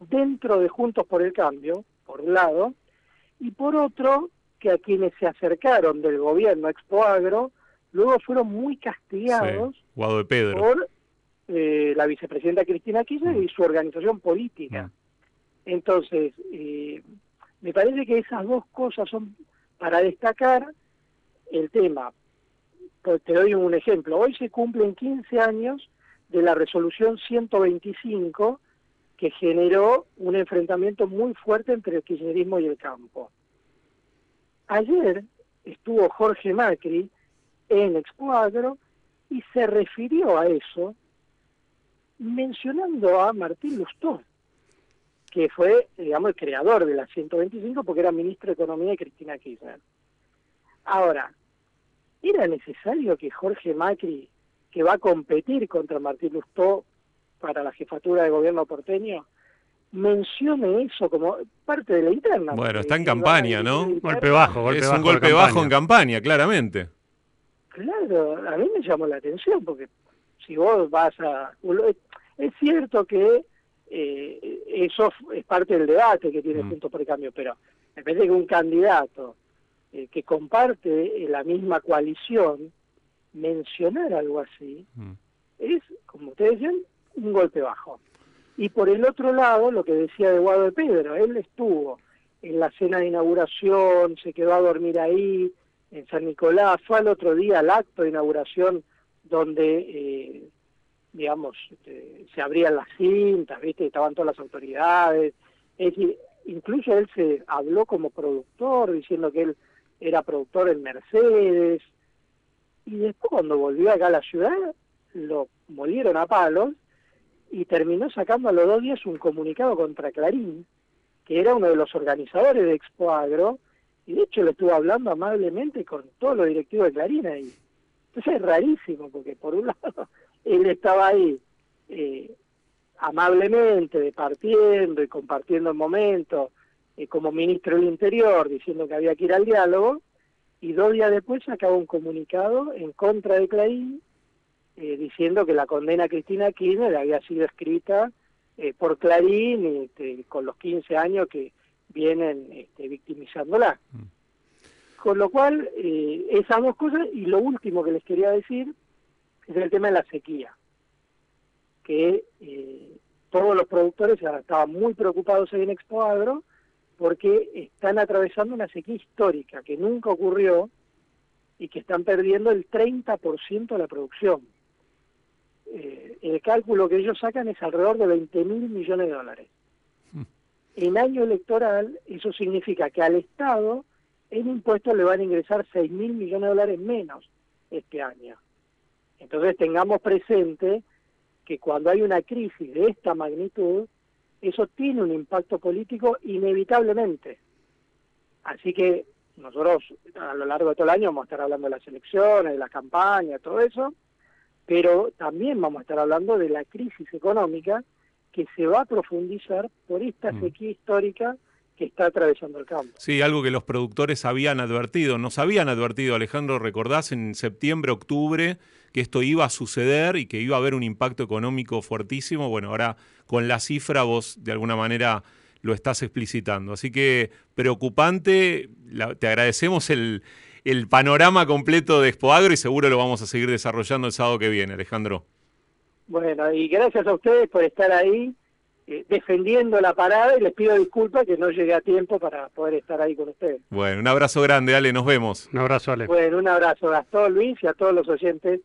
dentro de Juntos por el Cambio, por un lado, y por otro, que a quienes se acercaron del gobierno Expoagro, luego fueron muy castigados Sí, Guado de Pedro. por eh, la vicepresidenta Cristina Kirchner y su organización política. Entonces, eh, me parece que esas dos cosas son para destacar el tema. Te doy un ejemplo. Hoy se cumplen 15 años de la resolución 125 que generó un enfrentamiento muy fuerte entre el kirchnerismo y el campo. Ayer estuvo Jorge Macri en Expoagro y se refirió a eso mencionando a Martín Lustó, que fue, digamos, el creador de la 125 porque era ministro de Economía de Cristina Kirchner. Ahora, ¿era necesario que Jorge Macri, que va a competir contra Martín Lustó para la jefatura de gobierno porteño, mencione eso como parte de la interna? Bueno, está en campaña, ¿no? Golpe bajo, golpe es bajo un golpe bajo en campaña, claramente. Claro, a mí me llamó la atención porque si vos vas a... Es cierto que eh, eso es parte del debate que tiene Juntos por el Cambio, pero me parece que un candidato eh, que comparte eh, la misma coalición, mencionar algo así, es, como ustedes decían, un golpe bajo. Y por el otro lado, lo que decía de Guado de Pedro, él estuvo en la cena de inauguración, se quedó a dormir ahí, en San Nicolás, fue al otro día al acto de inauguración donde, eh, digamos, este, se abrían las cintas, ¿viste? Estaban todas las autoridades. Es decir, incluso él se habló como productor, diciendo que él era productor en Mercedes. Y después cuando volvió acá a la ciudad, lo molieron a palos y terminó sacando a los dos días un comunicado contra Clarín, que era uno de los organizadores de Expo Agro, y de hecho le estuvo hablando amablemente con todos los directivos de Clarín ahí. Entonces es rarísimo, porque por un lado él estaba ahí eh, amablemente departiendo y compartiendo el momento eh, como ministro del Interior, diciendo que había que ir al diálogo, y dos días después sacaba un comunicado en contra de Clarín, eh, diciendo que la condena a Cristina Kirchner había sido escrita eh, por Clarín este, con los 15 años que vienen este, victimizándola. Con lo cual, eh, esas dos cosas, y lo último que les quería decir es el tema de la sequía, que eh, todos los productores estaban muy preocupados en Expo Agro porque están atravesando una sequía histórica que nunca ocurrió y que están perdiendo el 30% de la producción. Eh, el cálculo que ellos sacan es alrededor de 20 mil millones de dólares. En año electoral, eso significa que al Estado en impuestos le van a ingresar 6 mil millones de dólares menos este año. Entonces tengamos presente que cuando hay una crisis de esta magnitud, eso tiene un impacto político inevitablemente. Así que nosotros a lo largo de todo el año vamos a estar hablando de las elecciones, de la campaña, todo eso, pero también vamos a estar hablando de la crisis económica que se va a profundizar por esta sequía histórica que está atravesando el campo. Sí, algo que los productores habían advertido, nos habían advertido, Alejandro, recordás en septiembre, octubre, que esto iba a suceder y que iba a haber un impacto económico fuertísimo. Bueno, ahora con la cifra vos de alguna manera lo estás explicitando. Así que preocupante, la- te agradecemos el, el panorama completo de Expoagro y seguro lo vamos a seguir desarrollando el sábado que viene, Alejandro. Bueno, y gracias a ustedes por estar ahí eh, defendiendo la parada y les pido disculpas que no llegué a tiempo para poder estar ahí con ustedes. Bueno, un abrazo grande, Ale, nos vemos. Un abrazo, Ale. Bueno, un abrazo a Gastón, Luis y a todos los oyentes.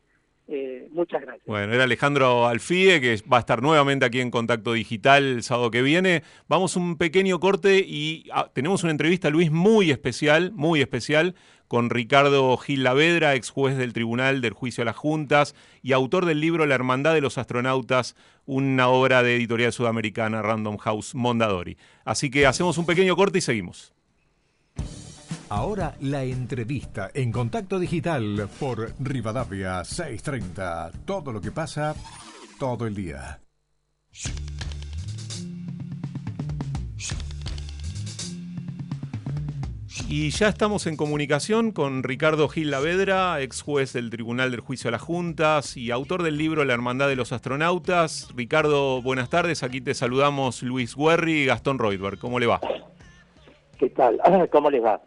eh, muchas gracias. Bueno, era Alejandro Alfie, que va a estar nuevamente aquí en Contacto Digital el sábado que viene. Vamos un pequeño corte y ah, tenemos una entrevista, Luis, muy especial, muy especial, con Ricardo Gil Lavedra, ex juez del Tribunal del Juicio a las Juntas y autor del libro La Hermandad de los Astronautas, una obra de editorial sudamericana Random House Mondadori. Así que hacemos un pequeño corte y seguimos. Ahora la entrevista en Contacto Digital por Rivadavia 630. Todo lo que pasa todo el día. Y ya estamos en comunicación con Ricardo Gil Lavedra, ex juez del Tribunal del Juicio a las Juntas y autor del libro La Hermandad de los Astronautas. Ricardo, buenas tardes. Aquí te saludamos Luis Guerri y Gastón Reutberg. ¿Cómo le va? ¿Qué tal? ¿Cómo les va?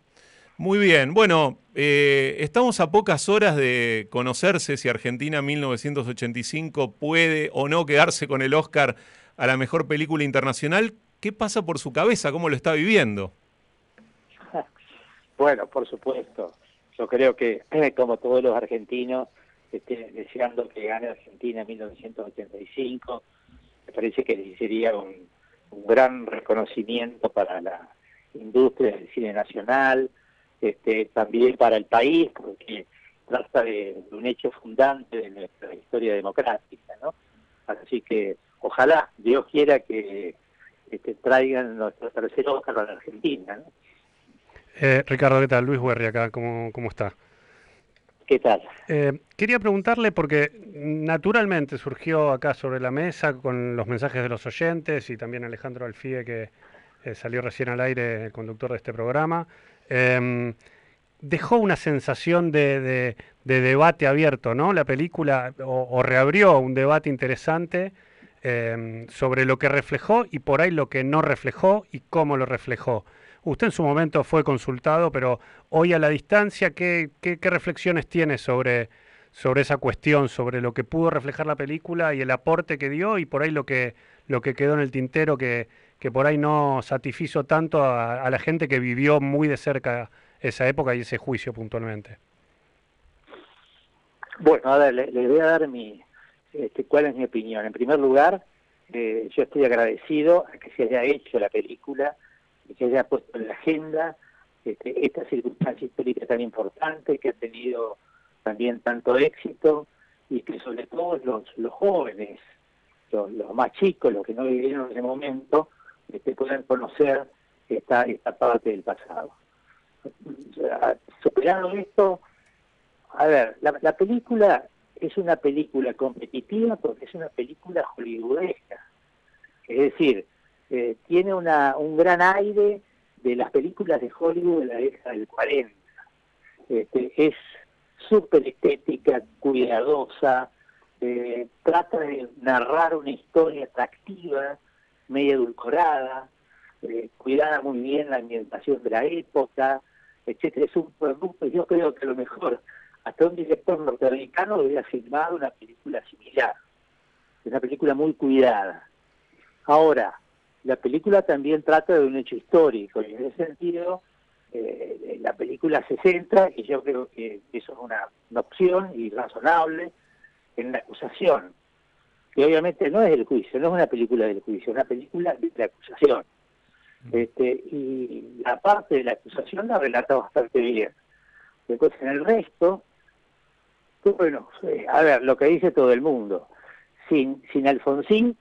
Muy bien, bueno, eh, estamos a pocas horas de conocerse si Argentina 1985 puede o no quedarse con el Oscar a la mejor película internacional. ¿Qué pasa por su cabeza? ¿Cómo lo está viviendo? Bueno, por supuesto. Yo creo que, como todos los argentinos, este, deseando que gane Argentina en 1985, me parece que sería un, gran reconocimiento para la industria del cine nacional, este, también para el país, porque trata de, de un hecho fundante de nuestra historia democrática, ¿no? Así que ojalá, Dios quiera que este, traigan nuestro tercer Oscar a la Argentina, ¿no? Eh, Ricardo, ¿qué tal? Luis Huerri acá, ¿cómo, cómo está? ¿Qué tal? Eh, quería preguntarle, porque naturalmente surgió acá sobre la mesa con los mensajes de los oyentes y también Alejandro Alfie, que eh, salió recién al aire, el conductor de este programa, eh, dejó una sensación de, de- de debate abierto, ¿no? La película, o, o reabrió un debate interesante eh, sobre lo que reflejó y por ahí lo que no reflejó y cómo lo reflejó. Usted en su momento fue consultado, pero hoy a la distancia, ¿qué, reflexiones tiene sobre, sobre esa cuestión, sobre lo que pudo reflejar la película y el aporte que dio y por ahí lo que, lo que quedó en el tintero que, que por ahí no satisfizo tanto a, la gente que vivió muy de cerca esa época y ese juicio puntualmente? Bueno, a ver, le, voy a dar mi, este, cuál es mi opinión. En primer lugar, eh, yo estoy agradecido a que se haya hecho la película que haya puesto en la agenda este, esta circunstancia histórica tan importante que ha tenido también tanto éxito y que sobre todo los, los jóvenes, los, los más chicos, los que no vivieron en ese momento, este, puedan conocer esta, esta parte del pasado. Ya, Superado esto, a ver, la, la película es una película competitiva porque es una película hollywoodesca. Es decir, eh, tiene una, un gran aire de las películas de Hollywood de la década del 40. Este, es súper estética, cuidadosa, eh, trata de narrar una historia atractiva, media edulcorada, eh, cuidada muy bien la ambientación de la época, etcétera. Es un producto, yo creo que a lo mejor hasta un director norteamericano hubiera filmado una película similar. Es una película muy cuidada. Ahora, la película también trata de un hecho histórico y en ese sentido eh, la película se centra, y yo creo que eso es una, una opción y razonable, en la acusación, que obviamente no es el juicio, no es una película del juicio, es una película de la acusación. Este, y la parte de la acusación la relata bastante bien. Después en el resto, bueno, eh, a ver, lo que dice todo el mundo, sin, sin Alfonsín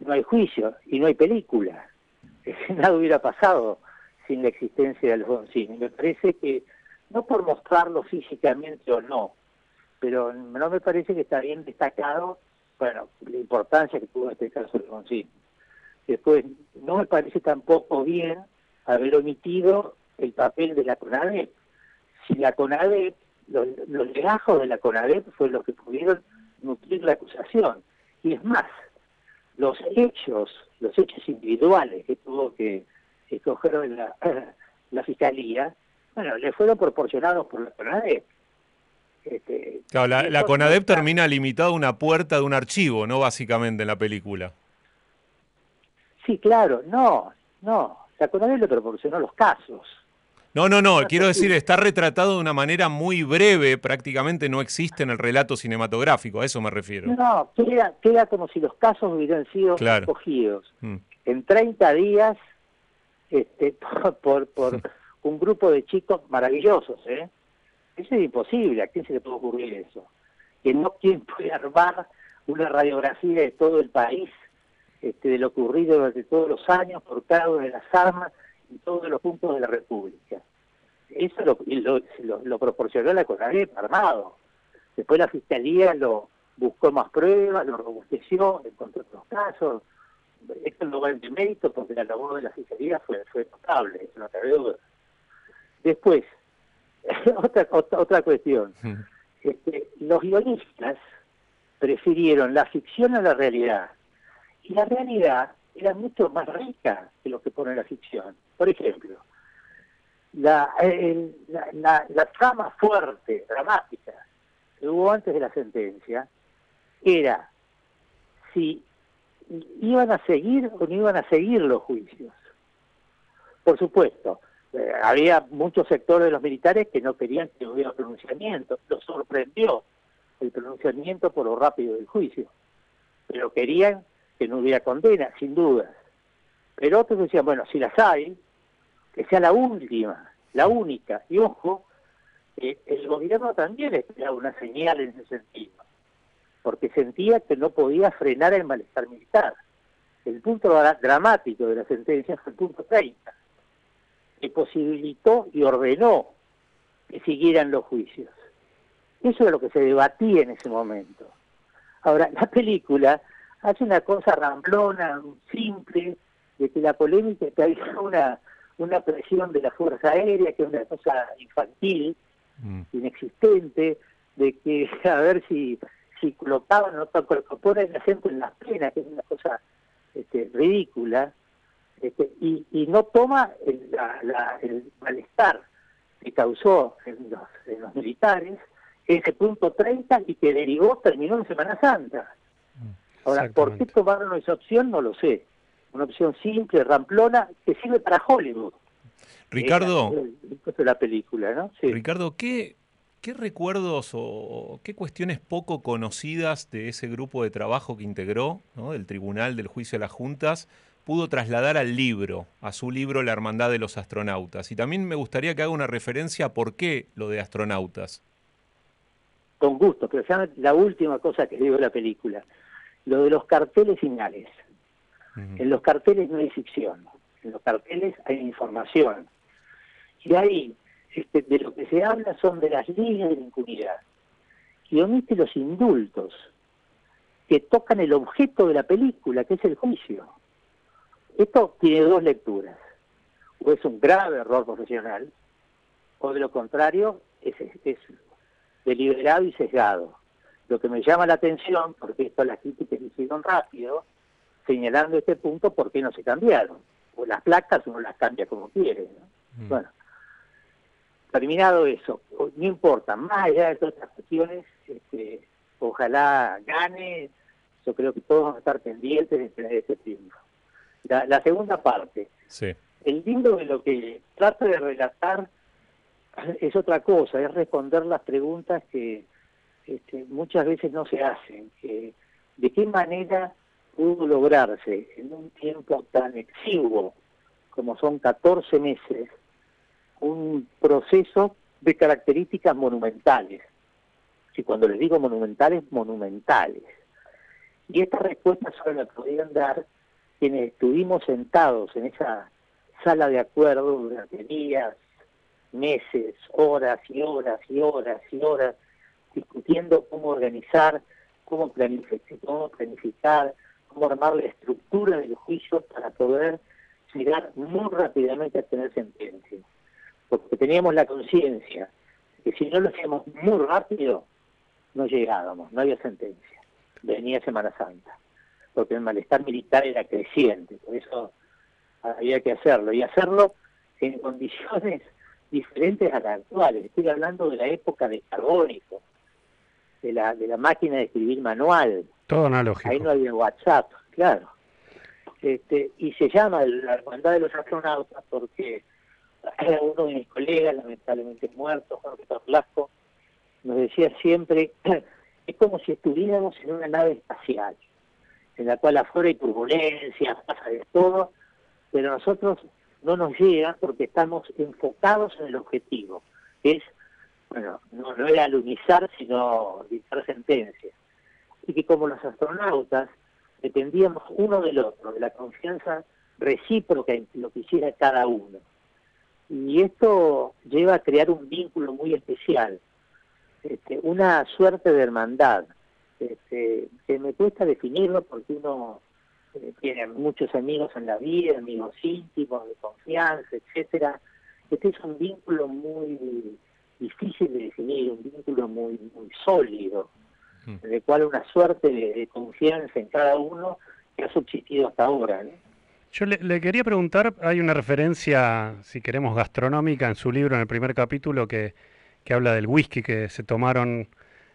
no hay juicio y no hay película. Nada hubiera pasado sin la existencia de Alfonsín. Me parece que, no por mostrarlo físicamente o no, pero no me parece que está bien destacado, bueno, la importancia que tuvo este caso Alfonsín. Después, no me parece tampoco bien haber omitido el papel de la CONADEP. Si la CONADEP, los, los legajos de la CONADEP fueron los que pudieron nutrir la acusación. Y es más, los hechos, los hechos individuales que tuvo que escoger la, la fiscalía, bueno, le fueron proporcionados por la CONADEP. Este, Claro, la, CONADEP termina limitado a una puerta de un archivo, no básicamente en la película. Sí, claro, no, no. La CONADEP le proporcionó los casos. No, no, no, quiero decir, está retratado de una manera muy breve, prácticamente no existe en el relato cinematográfico, a eso me refiero. No, queda, queda como si los casos hubieran sido Claro. escogidos Mm. en 30 días este, por, por, por un grupo de chicos maravillosos. ¿eh? Eso es imposible, ¿a quién se le puede ocurrir eso? Que no quién puede armar una radiografía de todo el país, este, de lo ocurrido durante todos los años por cada una de las armas en todos los puntos de la República. Eso lo, y lo, lo- lo proporcionó la CONADEP armado. Después la Fiscalía lo buscó más pruebas, lo robusteció, encontró otros casos. Esto no va en mérito porque la labor de la Fiscalía fue, fue notable, eso no cabe duda. Después, otra, otra, otra cuestión. Este, los guionistas prefirieron la ficción a la realidad. Y la realidad era mucho más rica que lo que pone la ficción. Por ejemplo, la, trama fuerte, dramática, que hubo antes de la sentencia, era si iban a seguir o no iban a seguir los juicios. Por supuesto, eh, había muchos sectores de los militares que no querían que hubiera pronunciamiento. Los sorprendió el pronunciamiento por lo rápido del juicio. Pero querían que no hubiera condena, sin dudas. Pero otros decían, bueno, si las hay, que sea la última, la única. Y ojo, eh, el gobierno también esperaba una señal en ese sentido, porque sentía que no podía frenar el malestar militar. El punto dra- dramático de la sentencia fue el punto 30, que posibilitó y ordenó que siguieran los juicios. Eso es lo que se debatía en ese momento. Ahora, la película hace una cosa ramblona, simple, de que la polémica que hay una, una presión de la Fuerza Aérea, que es una cosa infantil, inexistente, de que a ver si, si colocaban o no ponen el acento en las penas, que es una cosa este, ridícula, este, y, y no toma el, la- la- el malestar que causó en los, en los militares ese punto 30 y que derivó, terminó en Semana Santa. Ahora, ¿por qué tomaron esa opción? No lo sé. Una opción simple, ramplona, que sirve para Hollywood. Ricardo, de la película, ¿no? Sí. Ricardo, ¿qué, qué recuerdos o qué cuestiones poco conocidas de ese grupo de trabajo que integró, ¿no? del Tribunal del Juicio de las Juntas, pudo trasladar al libro, a su libro La Hermandad de los Astronautas? Y también me gustaría que haga una referencia a por qué lo de astronautas. Con gusto, pero ya la última cosa que digo de la película, lo de los carteles finales. En los carteles no hay ficción, en los carteles hay información. Y ahí, este, de lo que se habla son de las leyes de la impunidad. Y omite los indultos que tocan el objeto de la película, que es el juicio. Esto tiene dos lecturas. O es un grave error profesional, o de lo contrario, es, es deliberado y sesgado. Lo que me llama la atención, porque esto las críticas hicieron rápido, señalando este punto, ¿por qué no se cambiaron? O las placas uno las cambia como quiere. ¿no? Bueno, terminado eso, no importa, más allá de todas estas cuestiones, este, ojalá gane, yo creo que todos vamos a estar pendientes de tener ese triunfo. La, la segunda parte, Sí. el lindo de lo que trato de relatar es otra cosa, es responder las preguntas que este, muchas veces no se hacen. que ¿De qué manera pudo lograrse en un tiempo tan exiguo como son 14 meses un proceso de características monumentales? Y cuando les digo monumentales, monumentales. Y esta respuesta solo la podían dar quienes estuvimos sentados en esa sala de acuerdo durante días, meses, horas y horas y horas y horas, discutiendo cómo organizar, cómo planificar, cómo, planificar, cómo armar la estructura del juicio para poder llegar muy rápidamente a tener sentencia. Porque teníamos la conciencia que si no lo hacíamos muy rápido, no llegábamos, no había sentencia. Venía Semana Santa, porque el malestar militar era creciente, por eso había que hacerlo, y hacerlo en condiciones diferentes a las actuales. Estoy hablando de la época de carbónico, de la, de la máquina de escribir manual. Todo analógico. Ahí no había WhatsApp, claro. Este, y se llama la Hermandad de los Astronautas porque uno de mis colegas, lamentablemente muerto, Jorge Torlasco, nos decía siempre, es como si estuviéramos en una nave espacial, en la cual afuera hay turbulencias, pasa de todo, pero nosotros no nos llega porque estamos enfocados en el objetivo, que es, bueno, no, no era alunizar, sino dictar sentencia. Y que como los astronautas dependíamos uno del otro, de la confianza recíproca en lo que hiciera cada uno. Y esto lleva a crear un vínculo muy especial, este, una suerte de hermandad, este, que me cuesta definirlo porque uno eh, tiene muchos amigos en la vida, amigos íntimos, de confianza, etcétera. Este es un vínculo muy difícil de definir, un vínculo muy, muy sólido, en el cual una suerte de, de confianza en cada uno que ha subsistido hasta ahora. ¿no? Yo le, le quería preguntar, hay una referencia, si queremos, gastronómica en su libro, en el primer capítulo, que, que habla del whisky que se tomaron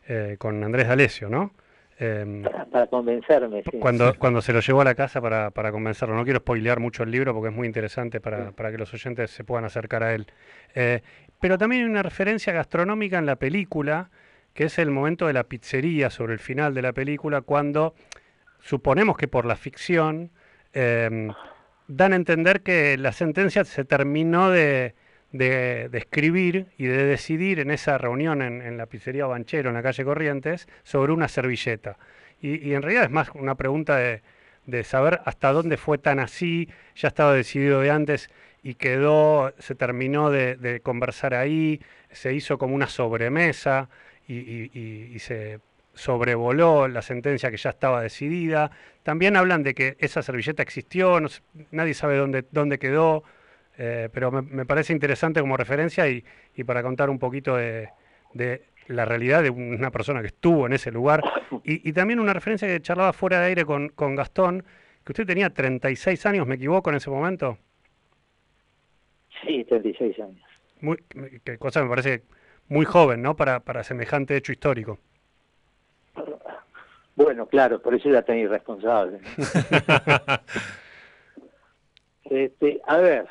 eh, con Andrés D'Alessio, ¿no? Em, Para, para convencerme, sí. cuando, cuando se lo llevó a la casa para, para convencerlo. No quiero spoilear mucho el libro porque es muy interesante para, para que los oyentes se puedan acercar a él. Eh, pero también hay una referencia gastronómica en la película, que es el momento de la pizzería sobre el final de la película, cuando suponemos que por la ficción em, dan a entender que la sentencia se terminó de, de- escribir y de decidir en esa reunión en, en la pizzería Banchero, en la calle Corrientes, sobre una servilleta. Y, y en realidad es más una pregunta de, de saber hasta dónde fue tan así, ya estaba decidido de antes y quedó, se terminó de, de conversar ahí, se hizo como una sobremesa y, y- y- y se sobrevoló la sentencia que ya estaba decidida. También hablan de que esa servilleta existió, no sé, nadie sabe dónde, dónde quedó, eh, pero me, me parece interesante como referencia y, y para contar un poquito de, de la realidad de una persona que estuvo en ese lugar. Y, y también una referencia que charlaba fuera de aire con, con Gastón, que usted tenía 36 años, ¿me equivoco en ese momento? Sí, 36 años. Muy, que cosa me parece muy joven, ¿no? Para, para semejante hecho histórico. Bueno, claro, por eso era tan irresponsable. este, a ver,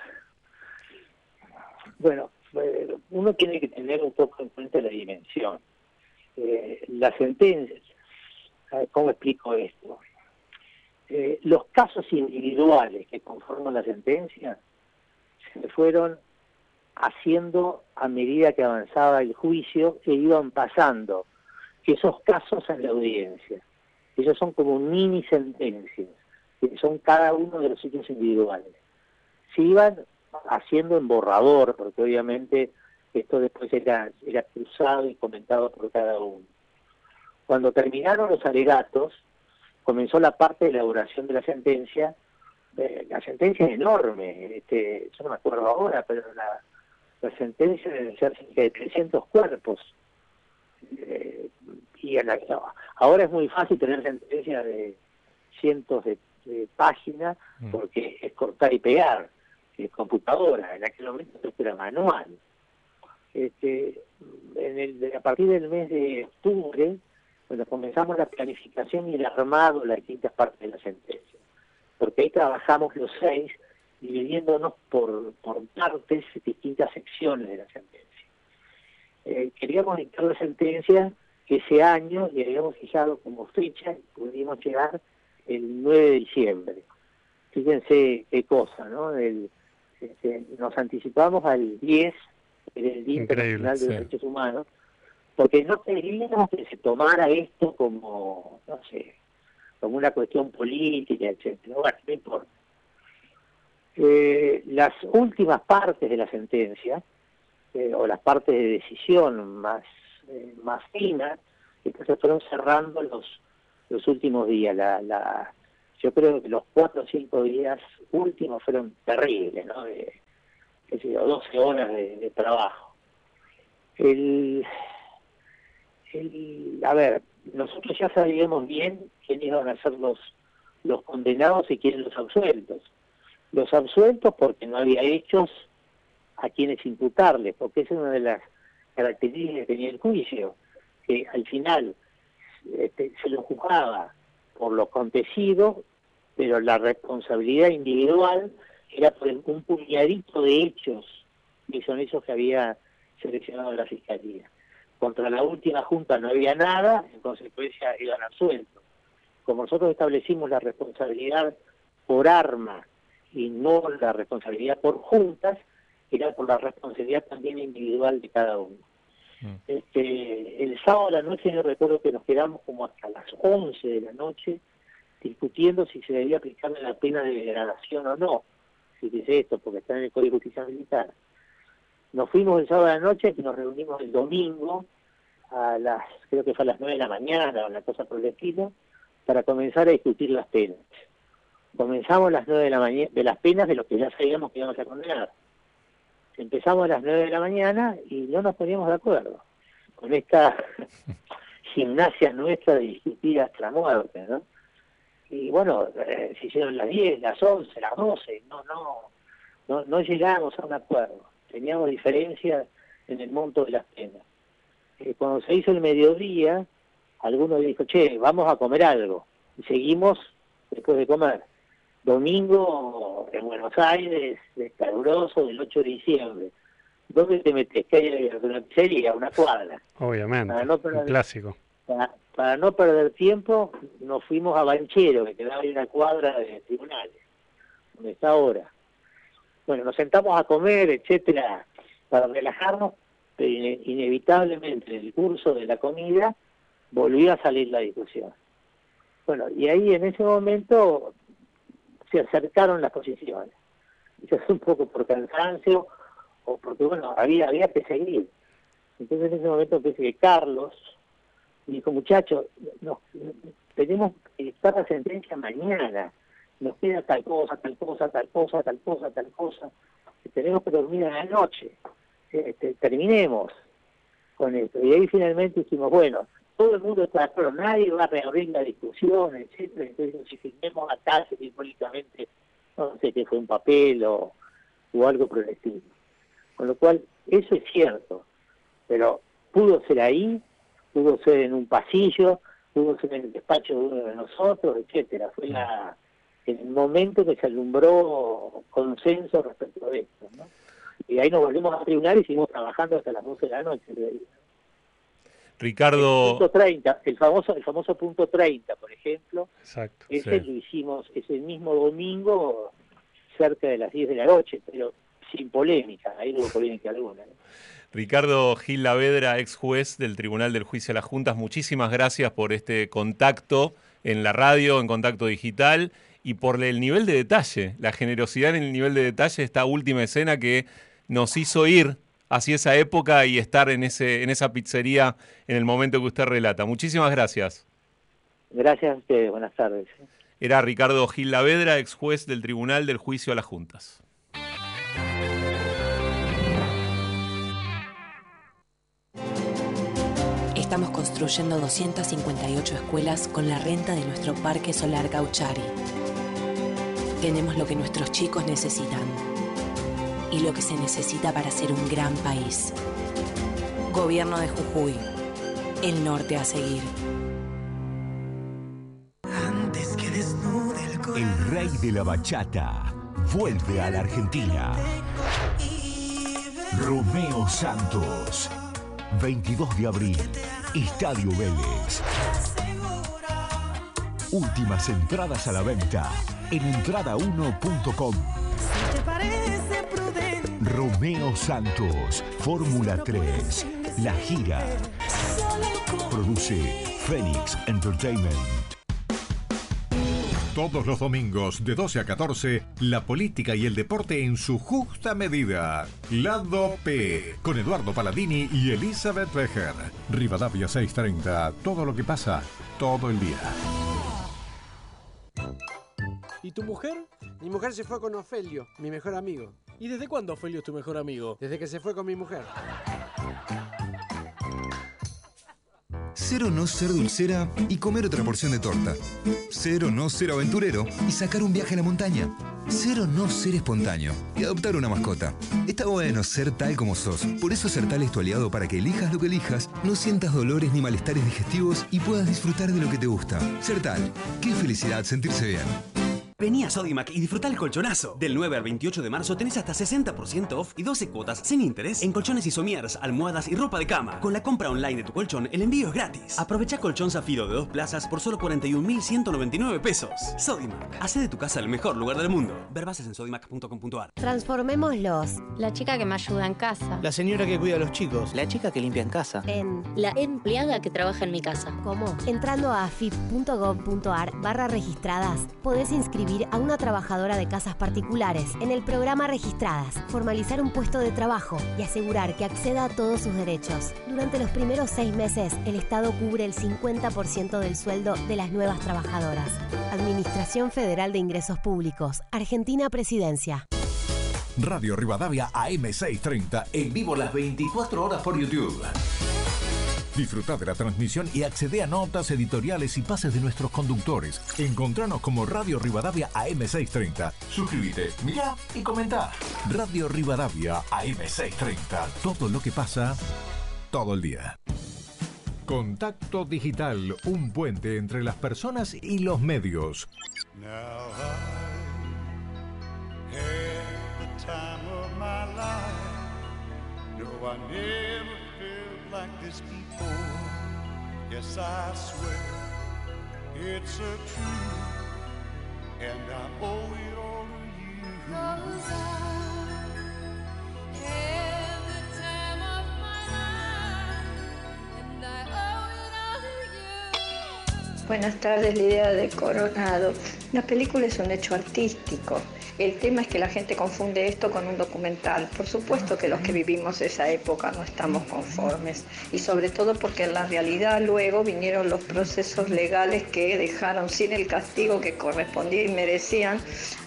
bueno, eh, uno tiene que tener un poco en cuenta la dimensión. Eh, la sentencia, ¿cómo explico esto? Eh, los casos individuales que conforman la sentencia se fueron haciendo a medida que avanzaba el juicio e iban pasando esos casos en la audiencia. Esos son como mini sentencias, que son cada uno de los hechos individuales. Se iban haciendo en borrador, porque obviamente esto después era, era cruzado y comentado por cada uno. Cuando terminaron los alegatos, comenzó la parte de elaboración de la sentencia. Eh, la sentencia es enorme, este, yo no me acuerdo ahora, pero la, la sentencia debe ser de 300 cuerpos. Eh, y en la- ahora es muy fácil tener sentencias de cientos de, de páginas porque es cortar y pegar, es computadora, en aquel momento era manual. Este, en el, a partir del mes de octubre, cuando comenzamos la planificación y el armado de las distintas partes de la sentencia, porque ahí trabajamos los seis dividiéndonos por, por partes, distintas secciones de la sentencia. Eh, queríamos dictar la sentencia ese año y habíamos fijado como fecha y pudimos llegar el 9 de diciembre. Fíjense qué cosa, ¿no? El- este, nos anticipamos al 10, que era el Día Internacional de los Derechos Humanos, porque no queríamos que se tomara esto como, no sé, como una cuestión política, etcétera. Bueno, no importa. Eh, las últimas partes de la sentencia, eh, o las partes de decisión más, eh, más finas, se fueron cerrando los, los últimos días. La, la, yo creo que los cuatro o cinco días últimos fueron terribles, ¿no? De, qué sé yo, 12 horas de, de trabajo. El, el, a ver, nosotros ya sabíamos bien quiénes iban a ser los, los condenados y quiénes los absueltos. Los absueltos porque no había hechos a quienes imputarles, porque esa es una de las características que tenía el juicio, que al final este, se lo juzgaba por lo acontecido, pero la responsabilidad individual era por un puñadito de hechos, que son esos que había seleccionado la Fiscalía. Contra la última junta no había nada, en consecuencia iban absueltos. Como nosotros establecimos la responsabilidad por arma y no la responsabilidad por juntas, era por la responsabilidad también individual de cada uno. Este, el sábado a la noche yo recuerdo que nos quedamos como hasta las 11 de la noche discutiendo si se debía aplicarle la pena de degradación o no. Si dice esto, porque está en el Código de Justicia Militar. Nos fuimos el sábado a la noche y nos reunimos el domingo a las, creo que fue a las 9 de la mañana o una cosa por el estilo, para comenzar a discutir las penas. Comenzamos a las 9 de la mañana, de las penas de lo que ya sabíamos que íbamos a condenar. Empezamos a las 9 de la mañana y no nos poníamos de acuerdo con esta gimnasia nuestra de discutir hasta la muerte, ¿no? y bueno, eh, se hicieron las 10, las 11, las 12, no, no, no, no llegamos a un acuerdo. Teníamos diferencias en el monto de las penas. Eh, cuando se hizo el mediodía, alguno dijo, che, vamos a comer algo. Y seguimos después de comer. Domingo en Buenos Aires, caluroso, del 8 de diciembre. ¿Dónde te metes? ¿Qué hay una pizzería, una cuadra? Obviamente, Para no un perder- clásico. Para, para no perder tiempo, nos fuimos a Banchero, que quedaba en una cuadra de tribunales, donde está ahora. Bueno, nos sentamos a comer, etcétera, para relajarnos, pero ine- inevitablemente en el curso de la comida volvió a salir la discusión. Bueno, y ahí en ese momento se acercaron las posiciones. Quizás un poco por cansancio o porque, bueno, había, había que seguir. Entonces en ese momento pensé que Carlos dijo, muchachos, nos, tenemos que dictar la sentencia mañana. Nos queda tal cosa, tal cosa, tal cosa, tal cosa, tal cosa. que Tenemos que dormir a la noche. Este, terminemos con esto. Y ahí finalmente dijimos, bueno, todo el mundo está acuerdo, nadie va a reabrir la discusión, etcétera. Entonces, si firmemos acá simbólicamente, no sé qué fue un papel o, o algo por el estilo. Con lo cual, eso es cierto, pero pudo ser ahí, pudo ser en un pasillo, pudo ser en el despacho de uno de nosotros, etcétera. Fue la, en el momento que se alumbró consenso respecto de esto, ¿no? Y ahí nos volvimos a tribunal y seguimos trabajando hasta las 12 de la noche. Ricardo, Punto 30, el famoso, el famoso punto 30, por ejemplo, Exacto. ese lo hicimos ese mismo domingo cerca de las 10 de la noche, pero sin polémica, ahí no hubo polémica alguna. ¿no? Ricardo Gil Lavedra, ex juez del Tribunal del Juicio a las Juntas, muchísimas gracias por este contacto en la radio, en contacto digital y por el nivel de detalle, la generosidad en el nivel de detalle de esta última escena que nos hizo ir hacia esa época y estar en, ese, en esa pizzería en el momento que usted relata. Muchísimas gracias. Gracias a ustedes, buenas tardes. Era Ricardo Gil Lavedra, ex juez del Tribunal del Juicio a las Juntas. Estamos construyendo 258 escuelas con la renta de nuestro parque solar Gauchari. Tenemos lo que nuestros chicos necesitan y lo que se necesita para ser un gran país. Gobierno de Jujuy. El norte a seguir. El rey de la bachata vuelve a la Argentina. Romeo Santos. 22 de abril. Estadio Vélez. Últimas entradas a la venta en entrada1.com. Romeo Santos, Fórmula 3, La Gira. Produce Phoenix Entertainment. Todos los domingos de 12 a 14, la política y el deporte en su justa medida. Lado P, con Eduardo Paladini y Elizabeth Becher. Rivadavia 630, todo lo que pasa, todo el día. ¿Y tu mujer? Mi mujer se fue con Ofelio, mi mejor amigo. ¿Y desde cuándo Ofelio es tu mejor amigo? Desde que se fue con mi mujer. Cero no ser dulcera y comer otra porción de torta. Cero no ser aventurero y sacar un viaje a la montaña. Cero no ser espontáneo y adoptar una mascota. Está bueno ser tal como sos. Por eso Sertal es tu aliado para que elijas lo que elijas, no sientas dolores ni malestares digestivos y puedas disfrutar de lo que te gusta. Sertal, qué felicidad sentirse bien. Vení a Sodimac y disfruta el colchonazo. Del 9 al 28 de marzo tenés hasta 60% off y 12 cuotas sin interés en colchones y somieres, almohadas y ropa de cama. Con la compra online de tu colchón, el envío es gratis. Aprovecha colchón Zafiro de dos plazas por solo 41.199 pesos. Sodimac, hace de tu casa el mejor lugar del mundo. Ver bases en sodimac.com.ar. Transformémoslos. La chica que me ayuda en casa. La señora que cuida a los chicos. La chica que limpia en casa. En La empleada que trabaja en mi casa. ¿Cómo? Entrando a afip.gov.ar barra registradas, podés inscribir a una trabajadora de casas particulares en el programa Registradas, formalizar un puesto de trabajo y asegurar que acceda a todos sus derechos. Durante los primeros seis meses, el Estado cubre el 50% del sueldo de las nuevas trabajadoras. Administración Federal de Ingresos Públicos, Argentina Presidencia. Radio Rivadavia AM630 en vivo las 24 horas por YouTube. Disfruta de la transmisión y accede a notas editoriales y pases de nuestros conductores. Encontranos como Radio Rivadavia AM630. Suscríbete, mira y comenta. Radio Rivadavia AM630. Todo lo que pasa todo el día. Contacto Digital, un puente entre las personas y los medios. Had the time of my life. No, I never felt like this before. Yes, I swear it's a truth, and I owe it all to you. Buenas tardes, Lidia de Coronado. La película es un hecho artístico. El tema es que la gente confunde esto con un documental. Por supuesto que los que vivimos esa época no estamos conformes. Y sobre todo porque en la realidad luego vinieron los procesos legales que dejaron sin el castigo que correspondía y merecían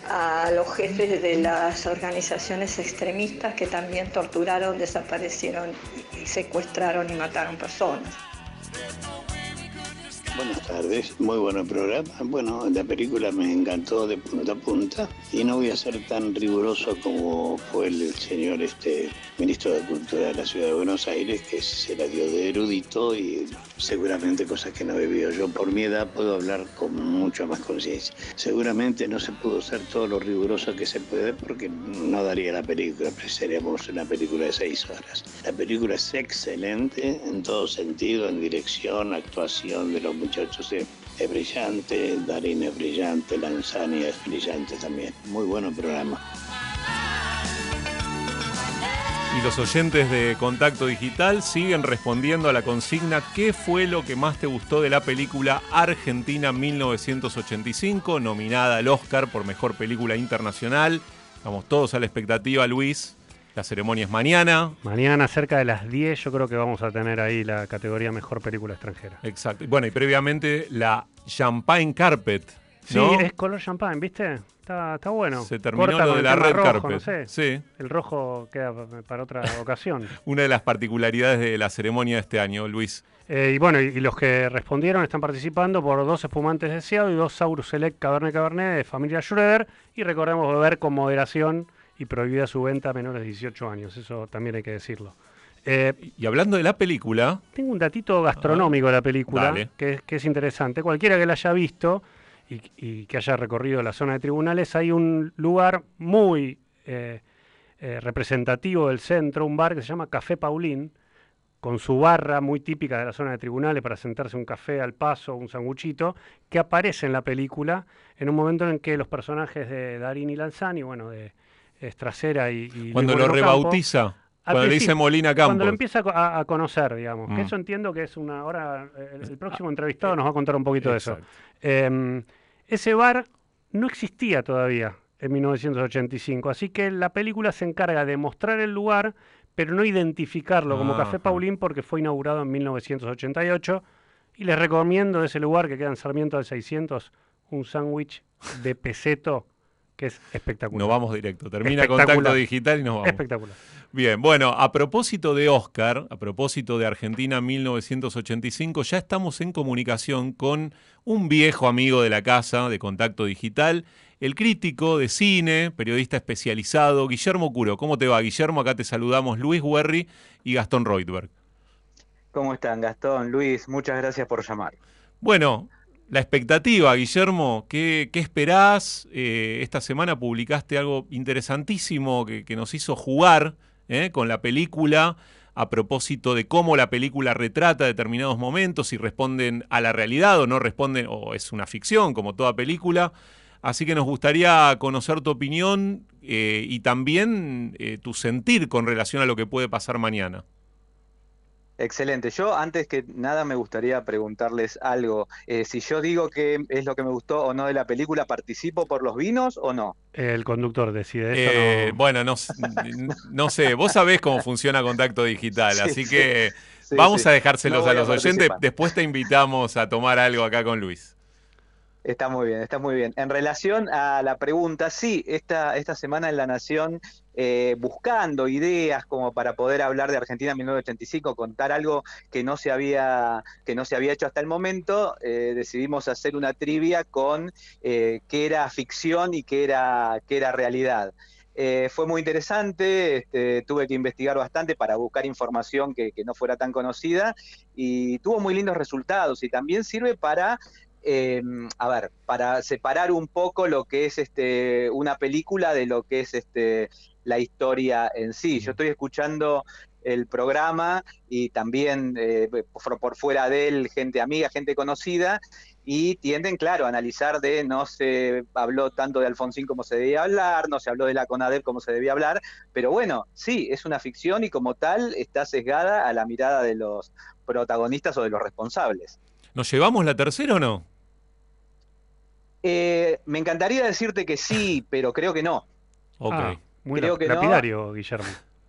a los jefes de las organizaciones extremistas que también torturaron, desaparecieron, secuestraron y mataron personas. Buenas tardes, muy buen programa. Bueno, la película me encantó de punta a punta y no voy a ser tan riguroso como fue el señor este ministro de Cultura de la Ciudad de Buenos Aires, que se la dio de erudito y seguramente cosas que no he vivido yo. Por mi edad puedo hablar con mucha más conciencia. Seguramente no se pudo ser todo lo riguroso que se puede porque no daría la película, seríamos una película de seis horas. La película es excelente en todo sentido, en dirección, actuación de los muchachos es, brillante, Darín es brillante, Lanzani es brillante también. Muy bueno programa. Y los oyentes de Contacto Digital siguen respondiendo a la consigna ¿Qué fue lo que más te gustó de la película Argentina 1985, nominada al Oscar por Mejor Película Internacional? Estamos todos a la expectativa, Luis. La ceremonia es mañana. Mañana, cerca de las 10, yo creo que vamos a tener ahí la categoría Mejor Película Extranjera. Exacto. Bueno, y previamente la Champagne Carpet. Sí, ¿no? es color champán, ¿viste? Está, está bueno. Se terminó Corta lo de la red rojo, carpet. no sé. Sí. El rojo queda para otra ocasión. Una de las particularidades de la ceremonia de este año, Luis. Eh, y bueno, y, y los que respondieron están participando por dos espumantes deseados y dos Saurus Select Cabernet Cabernet de familia Schroeder. Y recordemos beber con moderación y prohibida su venta a menores de 18 años. Eso también hay que decirlo. Eh, y hablando de la película. Tengo un datito gastronómico de la película que es interesante. Cualquiera que la haya visto y, y que haya recorrido la zona de tribunales, hay un lugar muy eh, eh, representativo del centro, un bar que se llama Café Paulín, con su barra muy típica de la zona de tribunales para sentarse un café al paso, un sanguchito, que aparece en la película en un momento en que los personajes de Darín y Lanzani, bueno, de Estracera y, y Cuando Luis lo Campo, rebautiza, cuando le dice Molina Cuando Campos. lo empieza a co- a, a conocer, digamos. Que Mm. eso entiendo que es una. Ahora, eh, el, el próximo entrevistado nos va a contar un poquito de eso. Eh, ese bar no existía todavía en 1985, así que la película se encarga de mostrar el lugar, pero no identificarlo como Café Ajá. Paulín porque fue inaugurado en 1988. Y les recomiendo de ese lugar que queda en Sarmiento del 600 un sándwich de peseto que es espectacular. Nos vamos directo. Termina. Contacto Digital y nos vamos. Espectacular. Bien, bueno, a propósito de Oscar, a propósito de Argentina 1985, ya estamos en comunicación con un viejo amigo de la casa de Contacto Digital, el crítico de cine, periodista especializado, Guillermo Curo. ¿Cómo te va, Guillermo? Acá te saludamos Luis Werry y Gastón Reutberg. ¿Cómo están, Gastón? Luis, muchas gracias por llamar. Bueno, la expectativa, Guillermo, ¿qué, esperás? Eh, esta semana publicaste algo interesantísimo que, nos hizo jugar ¿eh? con la película a propósito de cómo la película retrata determinados momentos, si responden a la realidad o no responden, o es una ficción, como toda película. Así que nos gustaría conocer tu opinión eh, y también tu sentir con relación a lo que puede pasar mañana. Excelente. Yo antes que nada me gustaría preguntarles algo. Eh, si yo digo que es lo que me gustó o no de la película, ¿participo por los vinos o no? El conductor decide eso. Eh, no- Bueno, no, sé, vos sabés cómo funciona Contacto Digital, Sí, así sí. que Sí, vamos sí. a dejárselos No a los oyentes. Después te invitamos a tomar algo acá con Luis. Está muy bien, está muy bien. En relación a la pregunta, sí, esta, esta semana en La Nación, eh, buscando ideas como para poder hablar de Argentina en 1985, contar algo que no se había, que no se había hecho hasta el momento, eh, decidimos hacer una trivia con eh, qué era ficción y qué era, qué era realidad. Fue muy interesante, este, tuve que investigar bastante para buscar información que, no fuera tan conocida y tuvo muy lindos resultados y también sirve para, eh, a ver, para separar un poco lo que es este, una película de lo que es este, la historia en sí. Yo estoy escuchando el programa y también eh, por, por fuera de él gente amiga, gente conocida y tienden, claro, a analizar de no se habló tanto de Alfonsín como se debía hablar, no se habló de la CONADEP como se debía hablar, pero bueno, sí, es una ficción y como tal está sesgada a la mirada de los protagonistas o de los responsables. ¿Nos llevamos la tercera o no? Eh, me encantaría decirte que sí, pero creo que no. Ok. Ah, muy Creo que no. lapidario, Guillermo.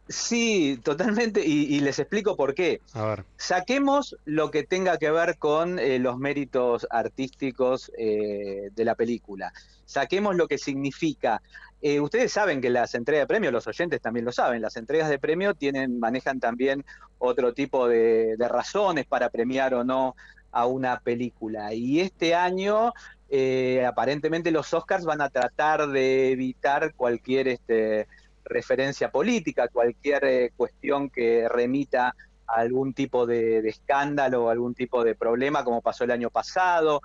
Sí, totalmente, y, y les explico por qué. A ver. Saquemos lo que tenga que ver con eh, los méritos artísticos eh, de la película. Saquemos lo que significa. Eh, ustedes saben que las entregas de premios, los oyentes también lo saben, las entregas de premio tienen, manejan también otro tipo de, de razones para premiar o no a una película. Y este año, eh, aparentemente, los Oscars van a tratar de evitar cualquier este, referencia política, cualquier eh, cuestión que remita a algún tipo de, de, escándalo o algún tipo de problema, como pasó el año pasado.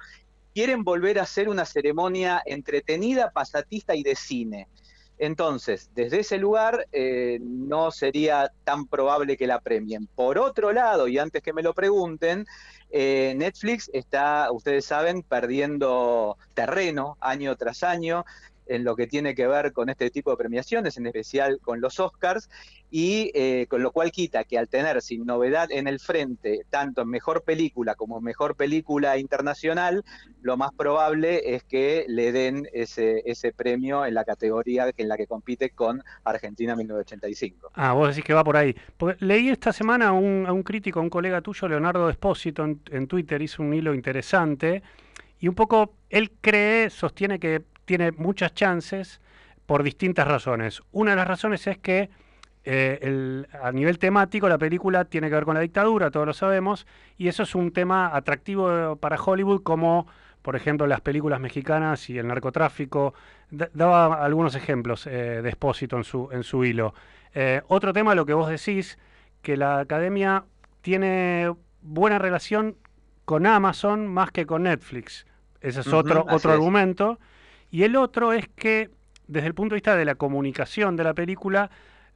Quieren volver a hacer una ceremonia entretenida, pasatista y de cine. Entonces, desde ese lugar eh, no sería tan probable que la premien. Por otro lado, y antes que me lo pregunten, eh, Netflix está, ustedes saben, perdiendo terreno año tras año en lo que tiene que ver con este tipo de premiaciones, en especial con los Oscars, y eh, con lo cual quita que al tener sin novedad en el frente, tanto en mejor película como mejor película internacional, lo más probable es que le den ese, ese premio en la categoría en la que compite con Argentina 1985. Ah, vos decís que va por ahí. Leí esta semana a un, a un crítico, a un colega tuyo, Leonardo Despósito, en, en Twitter, hizo un hilo interesante, y un poco él cree, sostiene que tiene muchas chances por distintas razones. Una de las razones es que eh, el, a nivel temático la película tiene que ver con la dictadura, todos lo sabemos, y eso es un tema atractivo para Hollywood como por ejemplo las películas mexicanas y el narcotráfico. D daba algunos ejemplos eh, de Espósito en su, en su hilo. Eh, otro tema, lo que vos decís, que la academia tiene buena relación con Amazon más que con Netflix. Ese es uh -huh, otro, otro es. Y el otro es que, desde el punto de vista de la comunicación de la película,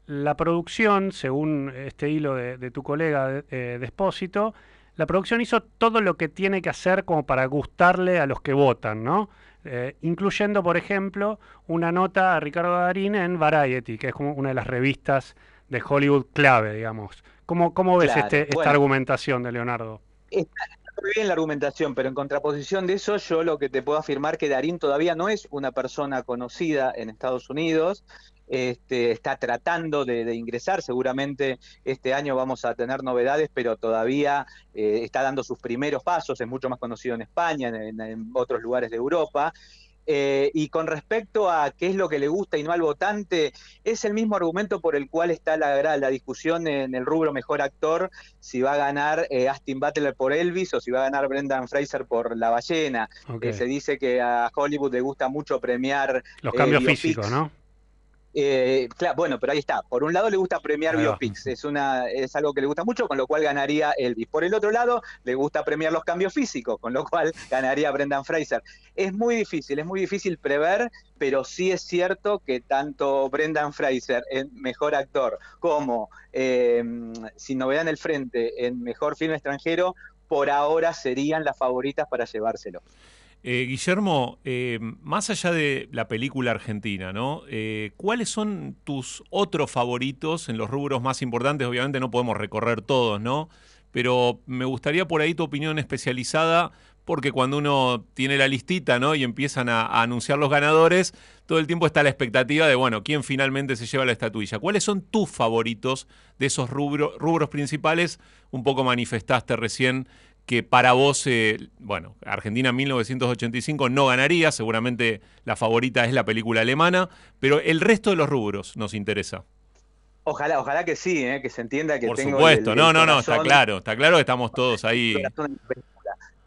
la producción, según este hilo de, de tu colega eh, Despósito, la producción hizo todo lo que tiene que hacer como para gustarle a los que votan, ¿no? Eh, incluyendo, por ejemplo, una nota a Ricardo Darín en Variety, que es como una de las revistas de Hollywood clave, digamos. ¿Cómo, cómo ves claro, este, esta bueno, argumentación de Leonardo? Está, muy bien la argumentación, pero en contraposición de eso, yo lo que te puedo afirmar que Darín todavía no es una persona conocida en Estados Unidos, este, está tratando de, ingresar, seguramente este año vamos a tener novedades, pero todavía eh, está dando sus primeros pasos, es mucho más conocido en España, en otros lugares de Europa. Eh, y con respecto a qué es lo que le gusta y no al votante, es el mismo argumento por el cual está la, la discusión en el rubro mejor actor, si va a ganar eh, Austin Butler por Elvis o si va a ganar Brendan Fraser por La Ballena. Okay. Eh, se dice que a Hollywood le gusta mucho premiar... Los cambios físicos, ¿no? Eh, claro, bueno, pero ahí está. Por un lado le gusta premiar claro. biopics, es, una, es algo que le gusta mucho, con lo cual ganaría Elvis. Por el otro lado, le gusta premiar los cambios físicos, con lo cual ganaría Brendan Fraser. Es muy difícil, es muy difícil prever, pero sí es cierto que tanto Brendan Fraser en Mejor Actor como, eh, sin novedad en el frente, en Mejor Film Extranjero, por ahora serían las favoritas para llevárselo. Eh, Guillermo, eh, más allá de la película argentina, ¿no? Eh, ¿Cuáles son tus otros favoritos en los rubros más importantes? Obviamente no podemos recorrer todos, ¿no? Pero me gustaría por ahí tu opinión especializada, porque cuando uno tiene la listita, ¿no? Y empiezan a, anunciar los ganadores, todo el tiempo está la expectativa de, bueno, quién finalmente se lleva la estatuilla. ¿Cuáles son tus favoritos de esos rubro, rubros principales? Un poco manifestaste recién que para vos, eh, bueno, Argentina 1985 no ganaría, seguramente la favorita es la película alemana, pero el resto de los rubros nos interesa. Ojalá, ojalá que sí, ¿eh? que se entienda que Por tengo supuesto, el- el no, no, no, está claro, está claro que estamos todos ahí.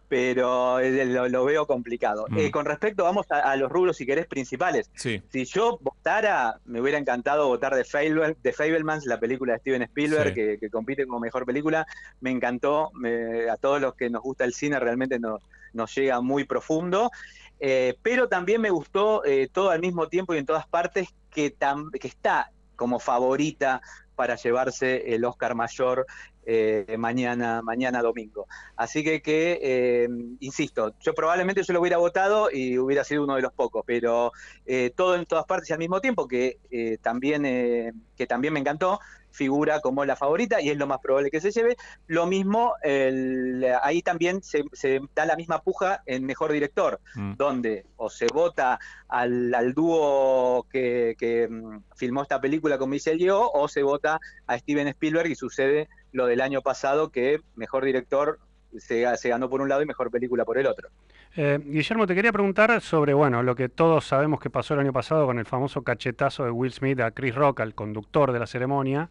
Pero eh, lo, lo veo complicado. Mm. Eh, con respecto, vamos a, a los rubros, si querés, principales. Sí. Si yo votara, me hubiera encantado votar de, Fable, de Fablemans, la película de Steven Spielberg, Sí. que, que compite como mejor película. Me encantó, me- a todos los que nos gusta el cine realmente nos, nos llega muy profundo. Eh, pero también me gustó eh, todo al mismo tiempo y en todas partes que, que está como favorita para llevarse el Oscar mayor eh, mañana, mañana domingo. Así que, que eh, insisto, yo probablemente yo lo hubiera votado y hubiera sido uno de los pocos, pero eh, todo en todas partes y al mismo tiempo, que, eh, también, eh, que también me encantó, figura como la favorita y es lo más probable que se lleve. Lo mismo, el- ahí también se, se da la misma puja en mejor director, Mm. donde o se vota al, al dúo que, que, mm, filmó esta película con Michelle Yeoh o se vota a Steven Spielberg y sucede lo del año pasado que mejor director se, se ganó por un lado y mejor película por el otro. Eh, Guillermo, te quería preguntar sobre, bueno, lo que todos sabemos que pasó el año pasado con el famoso cachetazo de Will Smith a Chris Rock, al conductor de la ceremonia,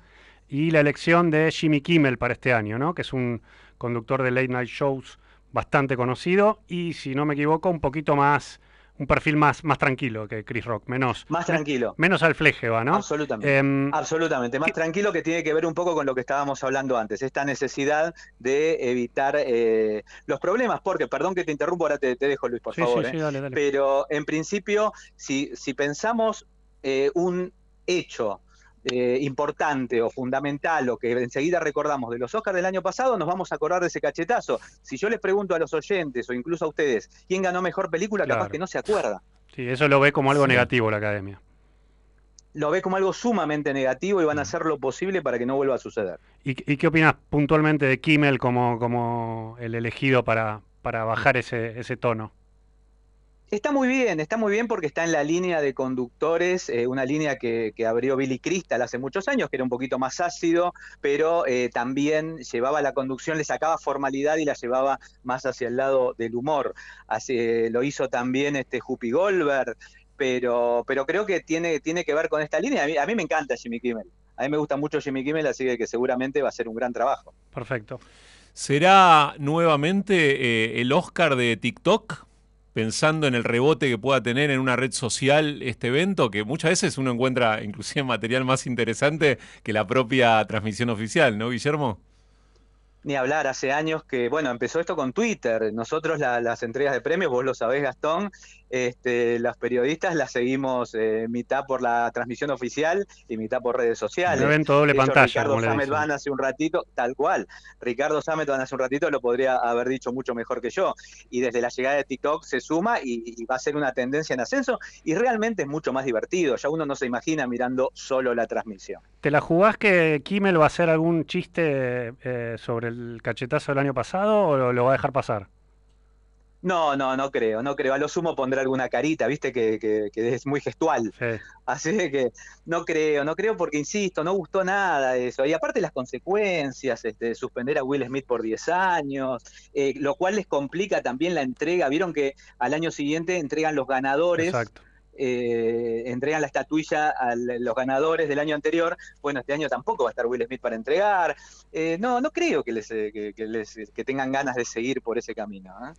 y la elección de Jimmy Kimmel para este año, ¿no? Que es un conductor de late night shows bastante conocido y, si no me equivoco, un poquito más, un perfil más, más tranquilo que Chris Rock, menos, Más me- tranquilo. menos al fleje va, ¿no? Absolutamente. Em, Absolutamente. Más tranquilo que tiene que ver un poco con lo que estábamos hablando antes, esta necesidad de evitar eh, los problemas, porque, perdón que te interrumpo, ahora te, te dejo Luis, por Sí, favor. sí, sí, eh. dale, dale. Pero en principio, si, si pensamos eh, un hecho eh, importante o fundamental o que enseguida recordamos de los Oscars del año pasado, nos vamos a acordar de ese cachetazo. Si yo les pregunto a los oyentes o incluso a ustedes quién ganó mejor película, capaz Claro. que no se acuerda. sí, eso lo ve como algo Sí. negativo la academia. Lo ve como algo sumamente negativo y van a hacer lo posible para que no vuelva a suceder. ¿Y, y qué opinas puntualmente de Kimmel como, como el elegido para, para bajar ese, ese tono? Está muy bien, está muy bien porque está en la línea de conductores, eh, una línea que, abrió Billy Crystal hace muchos años, que era un poquito más ácido, pero eh, también llevaba la conducción, le sacaba formalidad y la llevaba más hacia el lado del humor. Así, lo hizo también este Whoopi Goldberg, pero, pero creo que tiene, tiene que ver con esta línea. A mí, a mí me encanta Jimmy Kimmel. A mí me gusta mucho Jimmy Kimmel, así que, seguramente va a ser un gran trabajo. Perfecto. ¿Será nuevamente eh, el Oscar de TikTok? Pensando en el rebote que pueda tener en una red social este evento, que muchas veces uno encuentra inclusive material más interesante que la propia transmisión oficial, ¿no, Guillermo? Ni hablar, hace años que, bueno, empezó esto con Twitter. Nosotros la- las entregas de premios, vos lo sabés, Gastón, este, las periodistas las seguimos eh, mitad por la transmisión oficial y mitad por redes sociales. Un evento doble hecho, pantalla, Ricardo Samet. Van hace un ratito, tal cual. Ricardo Samet Van hace un ratito lo podría haber dicho mucho mejor que yo. Y desde la llegada de TikTok se suma y, y va a ser una tendencia en ascenso y realmente es mucho más divertido. Ya uno no se imagina mirando solo la transmisión. ¿Te la jugás que Kimmel va a hacer algún chiste eh, sobre el cachetazo del año pasado o lo, lo va a dejar pasar? No, no, no creo, no creo. A lo sumo pondrá alguna carita, viste, que, que- que es muy gestual. Así que no creo, no creo porque, insisto, no gustó nada eso. Y aparte las consecuencias, este, suspender a Will Smith por 10 años, eh, lo cual les complica también la entrega. Vieron que al año siguiente entregan los ganadores. Exacto. eh, entregan la estatuilla a los ganadores del año anterior. Bueno, este año tampoco va a estar Will Smith para entregar. Eh, no, no creo que les, eh, que, que les- que tengan ganas de seguir por ese camino. ¿eh?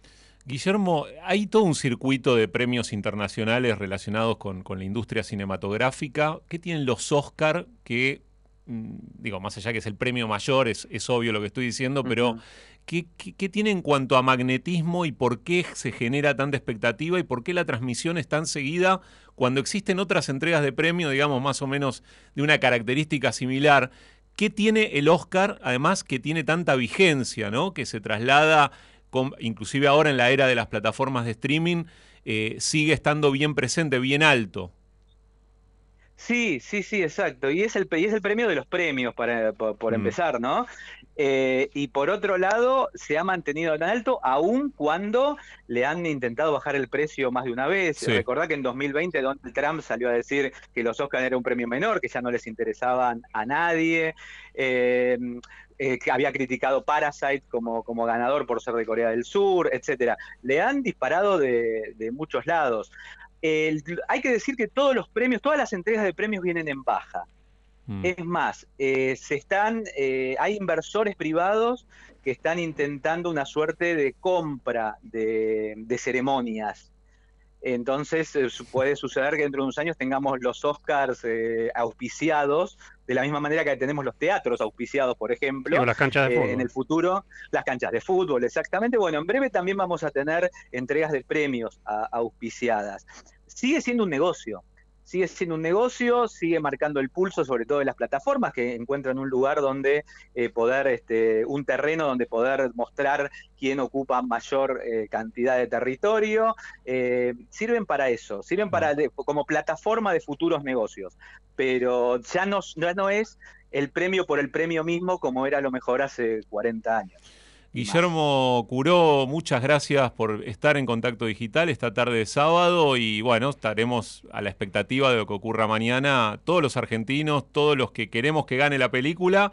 Guillermo, hay todo un circuito de premios internacionales relacionados con, con la industria cinematográfica. ¿Qué tienen los Oscar que, mm, digo, más allá que es el premio mayor, es, es obvio lo que estoy diciendo, pero ¿qué, qué, qué tiene en cuanto a magnetismo y por qué se genera tanta expectativa y por qué la transmisión es tan seguida cuando existen otras entregas de premio, digamos, más o menos de una característica similar? ¿Qué tiene el Oscar, además, que tiene tanta vigencia, ¿no? Que se traslada, con- inclusive ahora en la era de las plataformas de streaming, eh, sigue estando bien presente, bien alto. Sí, sí, sí, exacto. Y es el, y es el premio de los premios, para, por, por Mm. empezar, ¿no? Eh, y por otro lado, se ha mantenido tan alto aun cuando le han intentado bajar el precio más de una vez. Sí. Recordá que en 2020 Donald Trump salió a decir que los Oscars era un premio menor, que ya no les interesaban a nadie. Eh, eh, que había criticado Parasite como, como ganador por ser de Corea del Sur, etcétera. Le han disparado de, de muchos lados. El- hay que decir que todos los premios, todas las entregas de premios vienen en baja. Mm. Es más, eh, se están, eh, hay inversores privados que están intentando una suerte de compra de, de ceremonias. Entonces eh, puede suceder que dentro de unos años tengamos los Oscars eh, auspiciados, de la misma manera que tenemos los teatros auspiciados, por ejemplo. Sí, o las canchas de eh, fútbol. En el futuro, las canchas de fútbol, exactamente. Bueno, en breve también vamos a tener entregas de premios a- auspiciadas. Sigue siendo un negocio. Sigue siendo un negocio, sigue marcando el pulso, sobre todo de las plataformas que encuentran un lugar donde eh, poder, este, un terreno donde poder mostrar quién ocupa mayor eh, cantidad de territorio. Eh, sirven para eso, sirven para como plataforma de futuros negocios, pero ya no, es el premio por el premio mismo como era lo mejor hace 40 años. Guillermo Curó, muchas gracias por estar en contacto digital esta tarde de sábado y bueno, estaremos a la expectativa de lo que ocurra mañana. Todos los argentinos, todos los que queremos que gane la película,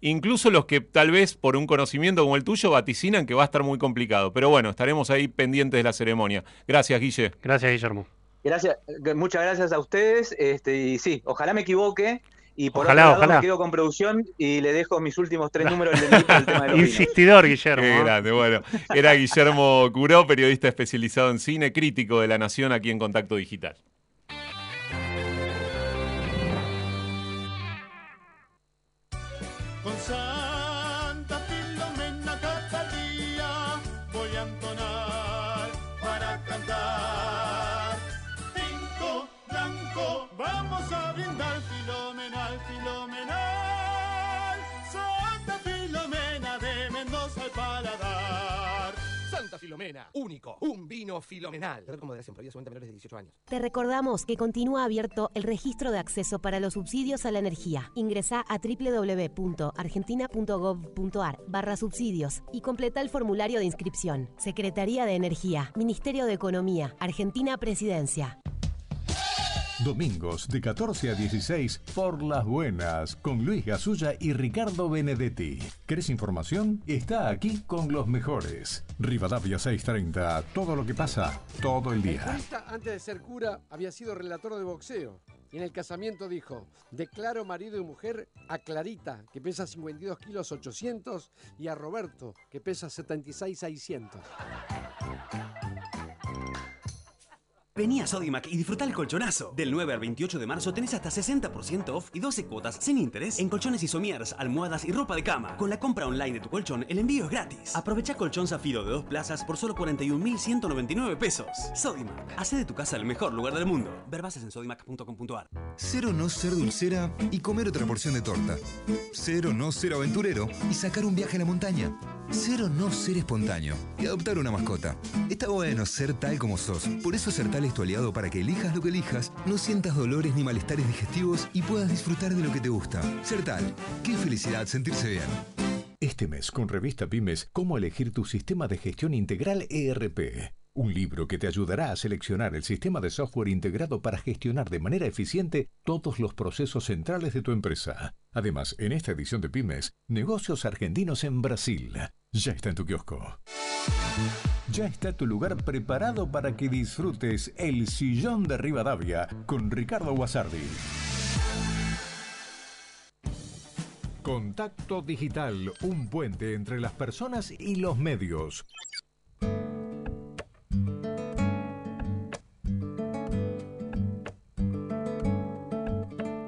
incluso los que tal vez por un conocimiento como el tuyo vaticinan que va a estar muy complicado. Pero bueno, estaremos ahí pendientes de la ceremonia. Gracias, Guille. Gracias, Guillermo. Gracias, muchas gracias a ustedes. Este, y sí, ojalá me equivoque. Y por Ojalá, otro lado ojalá. me quedo con producción y le dejo mis últimos tres números del delito del tema de los vinos. Insistidor, Guillermo. Qué grande, bueno. Era Guillermo Curó, periodista especializado en cine, crítico de la Nación aquí en Contacto Digital. Único, un vino filomenal. De 18 años. Te recordamos que continúa abierto el registro de acceso para los subsidios a la energía. Ingresa a www.argentina.gov.ar barra subsidios y completa el formulario de inscripción. Secretaría de Energía, Ministerio de Economía, Argentina Presidencia. Domingos de 14 a 16 por las buenas con Luis Gasulla y Ricardo Benedetti. ¿Querés información? Está aquí con los mejores. Rivadavia 630, todo lo que pasa todo el El día. jurista, antes de ser cura, había sido relator de boxeo. Y en el casamiento dijo, declaro marido y mujer a Clarita, que pesa 52 kilos 800, y a Roberto, que pesa 76 600. Vení a Sodimac y disfruta el colchonazo. Del 9 al 28 de marzo tenés hasta 60% off y 12 cuotas sin interés en colchones y somieres, almohadas y ropa de cama. Con la compra online de tu colchón, el envío es gratis. Aprovecha colchón zafiro de dos plazas por solo 41.199 pesos. Sodimac, hace de tu casa el mejor lugar del mundo. Ver bases en sodimac.com.ar. Cero no ser dulcera y comer otra porción de torta. Cero no ser aventurero y sacar un viaje a la montaña. Cero no ser espontáneo y adoptar una mascota. Está bueno ser tal como sos. Por eso Sertal es tu aliado para que elijas lo que elijas, no sientas dolores ni malestares digestivos y puedas disfrutar de lo que te gusta. Sertal, qué felicidad sentirse bien. Este mes con Revista Pymes, cómo elegir tu sistema de gestión integral ERP. Un libro que te ayudará a seleccionar el sistema de software integrado para gestionar de manera eficiente todos los procesos centrales de tu empresa. Además, en esta edición de Pymes, negocios argentinos en Brasil. Ya está en tu kiosco. Ya está tu lugar preparado para que disfrutes el sillón de Rivadavia con Ricardo Guasardi. Contacto Digital, un puente entre las personas y los medios.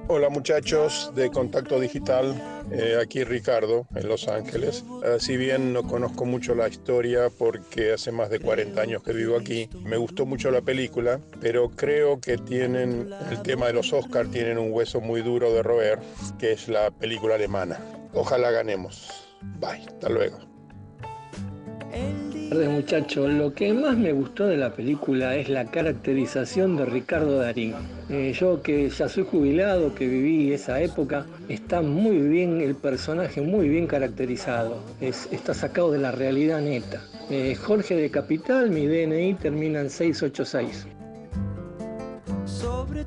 Hola muchachos de Contacto Digital, eh, aquí Ricardo en Los Ángeles. Eh, si bien no conozco mucho la historia porque hace más de 40 años que vivo aquí, me gustó mucho la película, pero creo que tienen el tema de los Oscars, tienen un hueso muy duro de roer, que es la película alemana. Ojalá ganemos. Bye, hasta luego. Tardes muchachos, lo que más me gustó de la película es la caracterización de Ricardo Darín. Eh, yo que ya soy jubilado, que viví esa época, está muy bien el personaje, muy bien caracterizado. Es- está sacado de la realidad neta. Eh, Jorge de Capital, mi DNI termina en 686. Sobre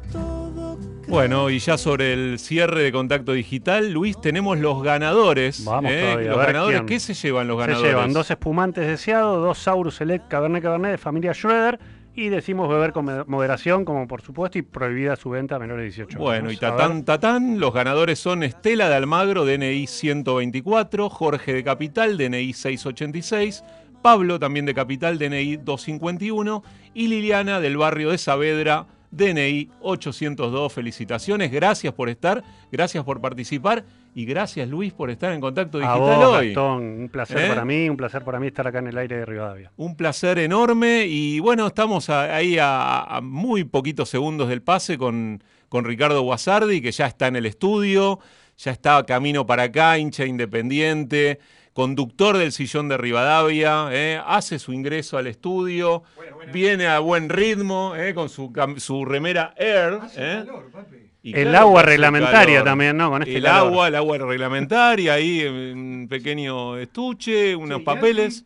Bueno, y ya sobre el cierre de contacto digital, Luis, tenemos los ganadores. Vamos ¿eh? todavía, a Los ver ganadores, quién. ¿qué se llevan los Se ganadores? llevan dos espumantes deseados, dos Saurus Select Cabernet Cabernet de familia Schroeder y decimos beber con moderación, como por supuesto, y prohibida su venta a menores de 18 Bueno, años. y A ver. tatán, tatán, los ganadores son Estela de Almagro, DNI 124, Jorge de Capital, DNI 686, Pablo también de Capital, DNI 251 y Liliana del barrio de Saavedra, DNI 802. Felicitaciones, gracias por estar, gracias por participar y gracias Luis por estar en contacto A digital vos, hoy. Gastón, un placer ¿Eh? para mí, un placer para mí estar acá en el aire de Rivadavia. Un placer enorme y bueno, estamos ahí a, a muy poquitos segundos del pase con, con Ricardo Guasardi, que ya está en el estudio, ya está camino para acá, hincha independiente, conductor del sillón de Rivadavia, ¿eh? hace su ingreso al estudio, viene a buen ritmo, ¿eh? con su, cam- su remera Air. ¿eh? Y El claro agua reglamentaria calor. también, ¿no? Con este el calor. agua, el agua reglamentaria, ahí un pequeño estuche, unos papeles.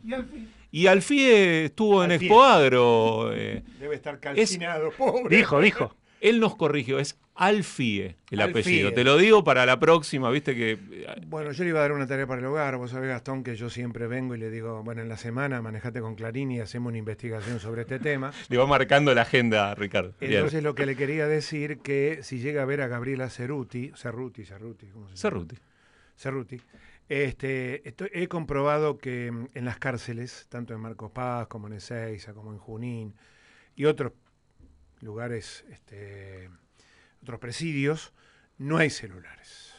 Y Alfie estuvo en Alfie. Expo Agro. eh, Debe estar calcinado, pobre. Dijo, dijo. Él nos corrigió, es Alfie el Alfie. apellido. Te lo digo para la próxima, viste que. eh, Bueno, yo le iba a dar una tarea para el hogar. Vos sabés, Gastón, que yo siempre vengo y le digo, bueno, en la semana manejate con Clarín y hacemos una investigación sobre este tema. Le va marcando la agenda Ricardo. Bien. Entonces lo que le quería decir que si llega a ver a Gabriela Cerruti, Cerruti, Cerruti, ¿cómo se llama? Cerruti. Cerruti. Este, estoy- he comprobado que mm, en las cárceles, tanto en Marcos Paz como en Ezeiza, como en Junín y otros lugares, este, otros presidios, no hay celulares.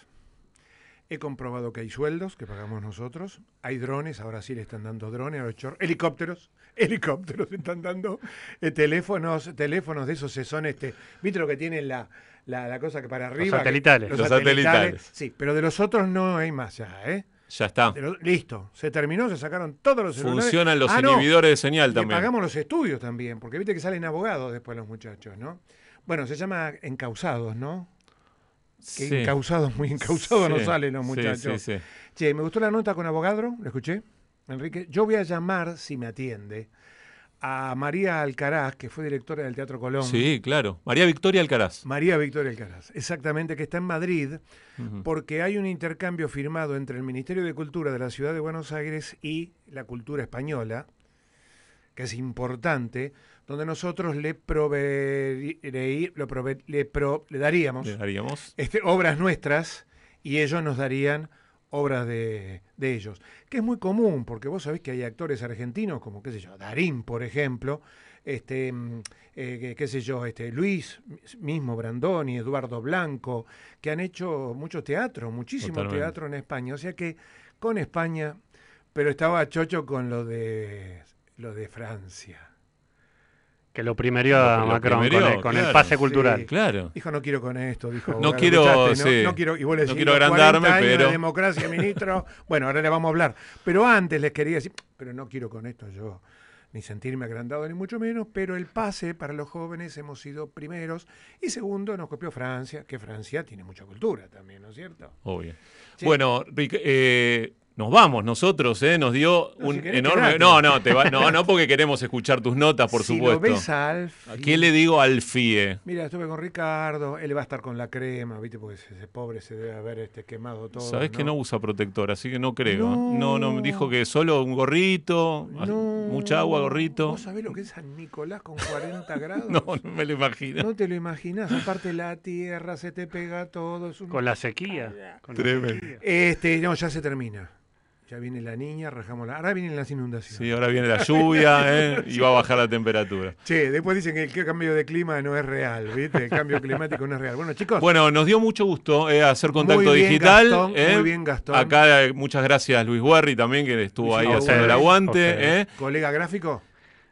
He comprobado que hay sueldos que pagamos nosotros, hay drones, ahora sí le están dando drones, los helicópteros, helicópteros están dando eh, teléfonos, teléfonos de esos se son este, ¿viste lo que tienen la, la, la cosa que para arriba? que- satelitales. Los satelitales. Sí, pero de los otros no hay más ya, ¿eh? Ya está. Listo, se terminó, se sacaron todos los celulares. Funcionan los Ah, no, inhibidores de señal también. pagamos los estudios también, porque viste que salen abogados después los muchachos, ¿no? Bueno, se llama encausados, ¿no? Que Sí. encausados, muy encausados no salen los muchachos. sí, sí. Che, me gustó la nota con abogado, ¿lo escuché? Enrique, yo voy a llamar, si me atiende, a María Alcaraz, que fue directora del Teatro Colón. Sí, claro. María Victoria Alcaraz. María Victoria Alcaraz, exactamente, que está en Madrid, porque hay un intercambio firmado entre el Ministerio de Cultura de la Ciudad de Buenos Aires y la cultura española, que es importante, donde nosotros le, provee- lo prove- le, pro- le daríamos Le daríamos. este, obras nuestras y ellos nos darían obras de, de ellos. Que es muy común, porque vos sabés que hay actores argentinos, como, qué sé yo, Darín, por ejemplo, este, mm, eh, qué sé yo, este, Luis mismo, Brandoni, Eduardo Blanco, que han hecho mucho teatro, muchísimo Totalmente. teatro en España. O sea que con España, pero estaba chocho con lo de, lo de Francia. Que lo primerió a Lo Macron primerió, con, el, con el claro. pase cultural. Sí. Claro. Dijo, no quiero con esto, dijo. No quiero, ¿escuchaste, sí. no? No quiero, y vos le No decís, quiero "Los agrandarme, 40 años de pero- democracia, ministro. bueno, ahora le vamos a hablar. Pero antes les quería decir, pero no quiero con esto yo ni sentirme agrandado ni mucho menos, pero el pase para los jóvenes hemos sido primeros y segundo nos copió Francia, que Francia tiene mucha cultura también, ¿no es cierto? Obvio. Sí. Bueno, Ric- eh, nos vamos nosotros, ¿eh? Nos dio No, un si querés, enorme. No, no, te va- no, no, porque queremos escuchar tus notas, por Si lo supuesto. ves a Alfie- ¿Qué le digo al FIE? Mira, estuve con Ricardo, él va a estar con la crema, ¿viste? Porque ese, pobre se debe haber este, quemado todo. Sabés que no usa protector, así que no creo. No. No, no, me dijo que solo un gorrito, mucha agua, gorrito. ¿Vos sabés lo que es San Nicolás con 40 grados? No, no me lo imagino. No te lo imaginas, aparte la tierra se te pega todo. Es un... Con la sequía. con la Tremendo. sequía. Este, no, ya se termina. Ya viene la niña, rajamos la. Ahora vienen las inundaciones. Sí, ahora viene la lluvia ¿eh? y va a bajar la temperatura. Che, después dicen que el cambio de clima no es real, ¿viste? El cambio climático no es real. Bueno, chicos. Bueno, nos dio mucho gusto eh, hacer contacto Muy bien, digital. Gastón, eh. muy bien, Gastón. Acá eh, muchas gracias Luis Guerri también, que estuvo ahí haciendo el aguante. eh. ¿Colega gráfico?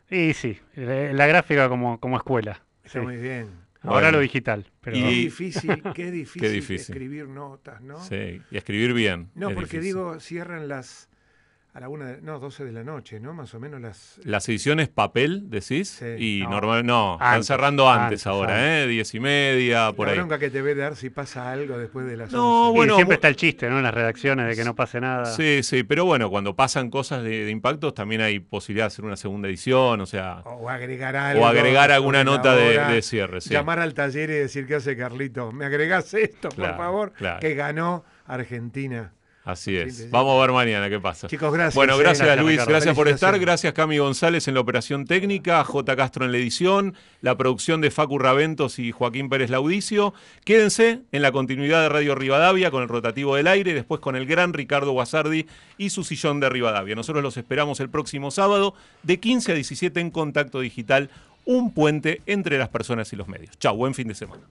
Y sí, eh, la gráfica como, como escuela. Está sí. muy bien. Ahora Bueno. lo digital. Pero Y- Qué difícil, qué difícil, Qué difícil. escribir notas, ¿no? Sí, y escribir bien. No, es porque difícil. digo, cierran las a la una, de, no, 12 de la noche, ¿no? Más o menos las... Las ediciones papel, decís, Sí. y No. normal, no, están Antes, cerrando antes, antes, ahora, antes. ¿eh? Diez y media, por la ahí. bronca que te ve dar si pasa algo después de las No, 11. bueno, siempre está el chiste, ¿no? En las redacciones de que no pase nada. Sí, sí, pero bueno, cuando pasan cosas de, de impactos también hay posibilidad de hacer una segunda edición, o sea, O agregar algo. o agregar alguna nota de, cierre. Sí. Llamar al taller y decir, ¿qué hace Carlito? ¿Me agregás esto, Claro, por favor? claro. Que ganó Argentina. Así es. Sí. Vamos a ver mañana qué pasa. Chicos, gracias, Bueno, eh. gracias, Luis. Gracias por estar. Gracias Cami González en la operación técnica, J. Castro en la edición, la producción de Facu Raventos y Joaquín Pérez Laudicio. Quédense en la continuidad de Radio Rivadavia con el rotativo del aire, después con el gran Ricardo Guasardi y su sillón de Rivadavia. Nosotros los esperamos el próximo sábado de 15 a 17 en Contacto Digital, un puente entre las personas y los medios. Chau, buen fin de semana.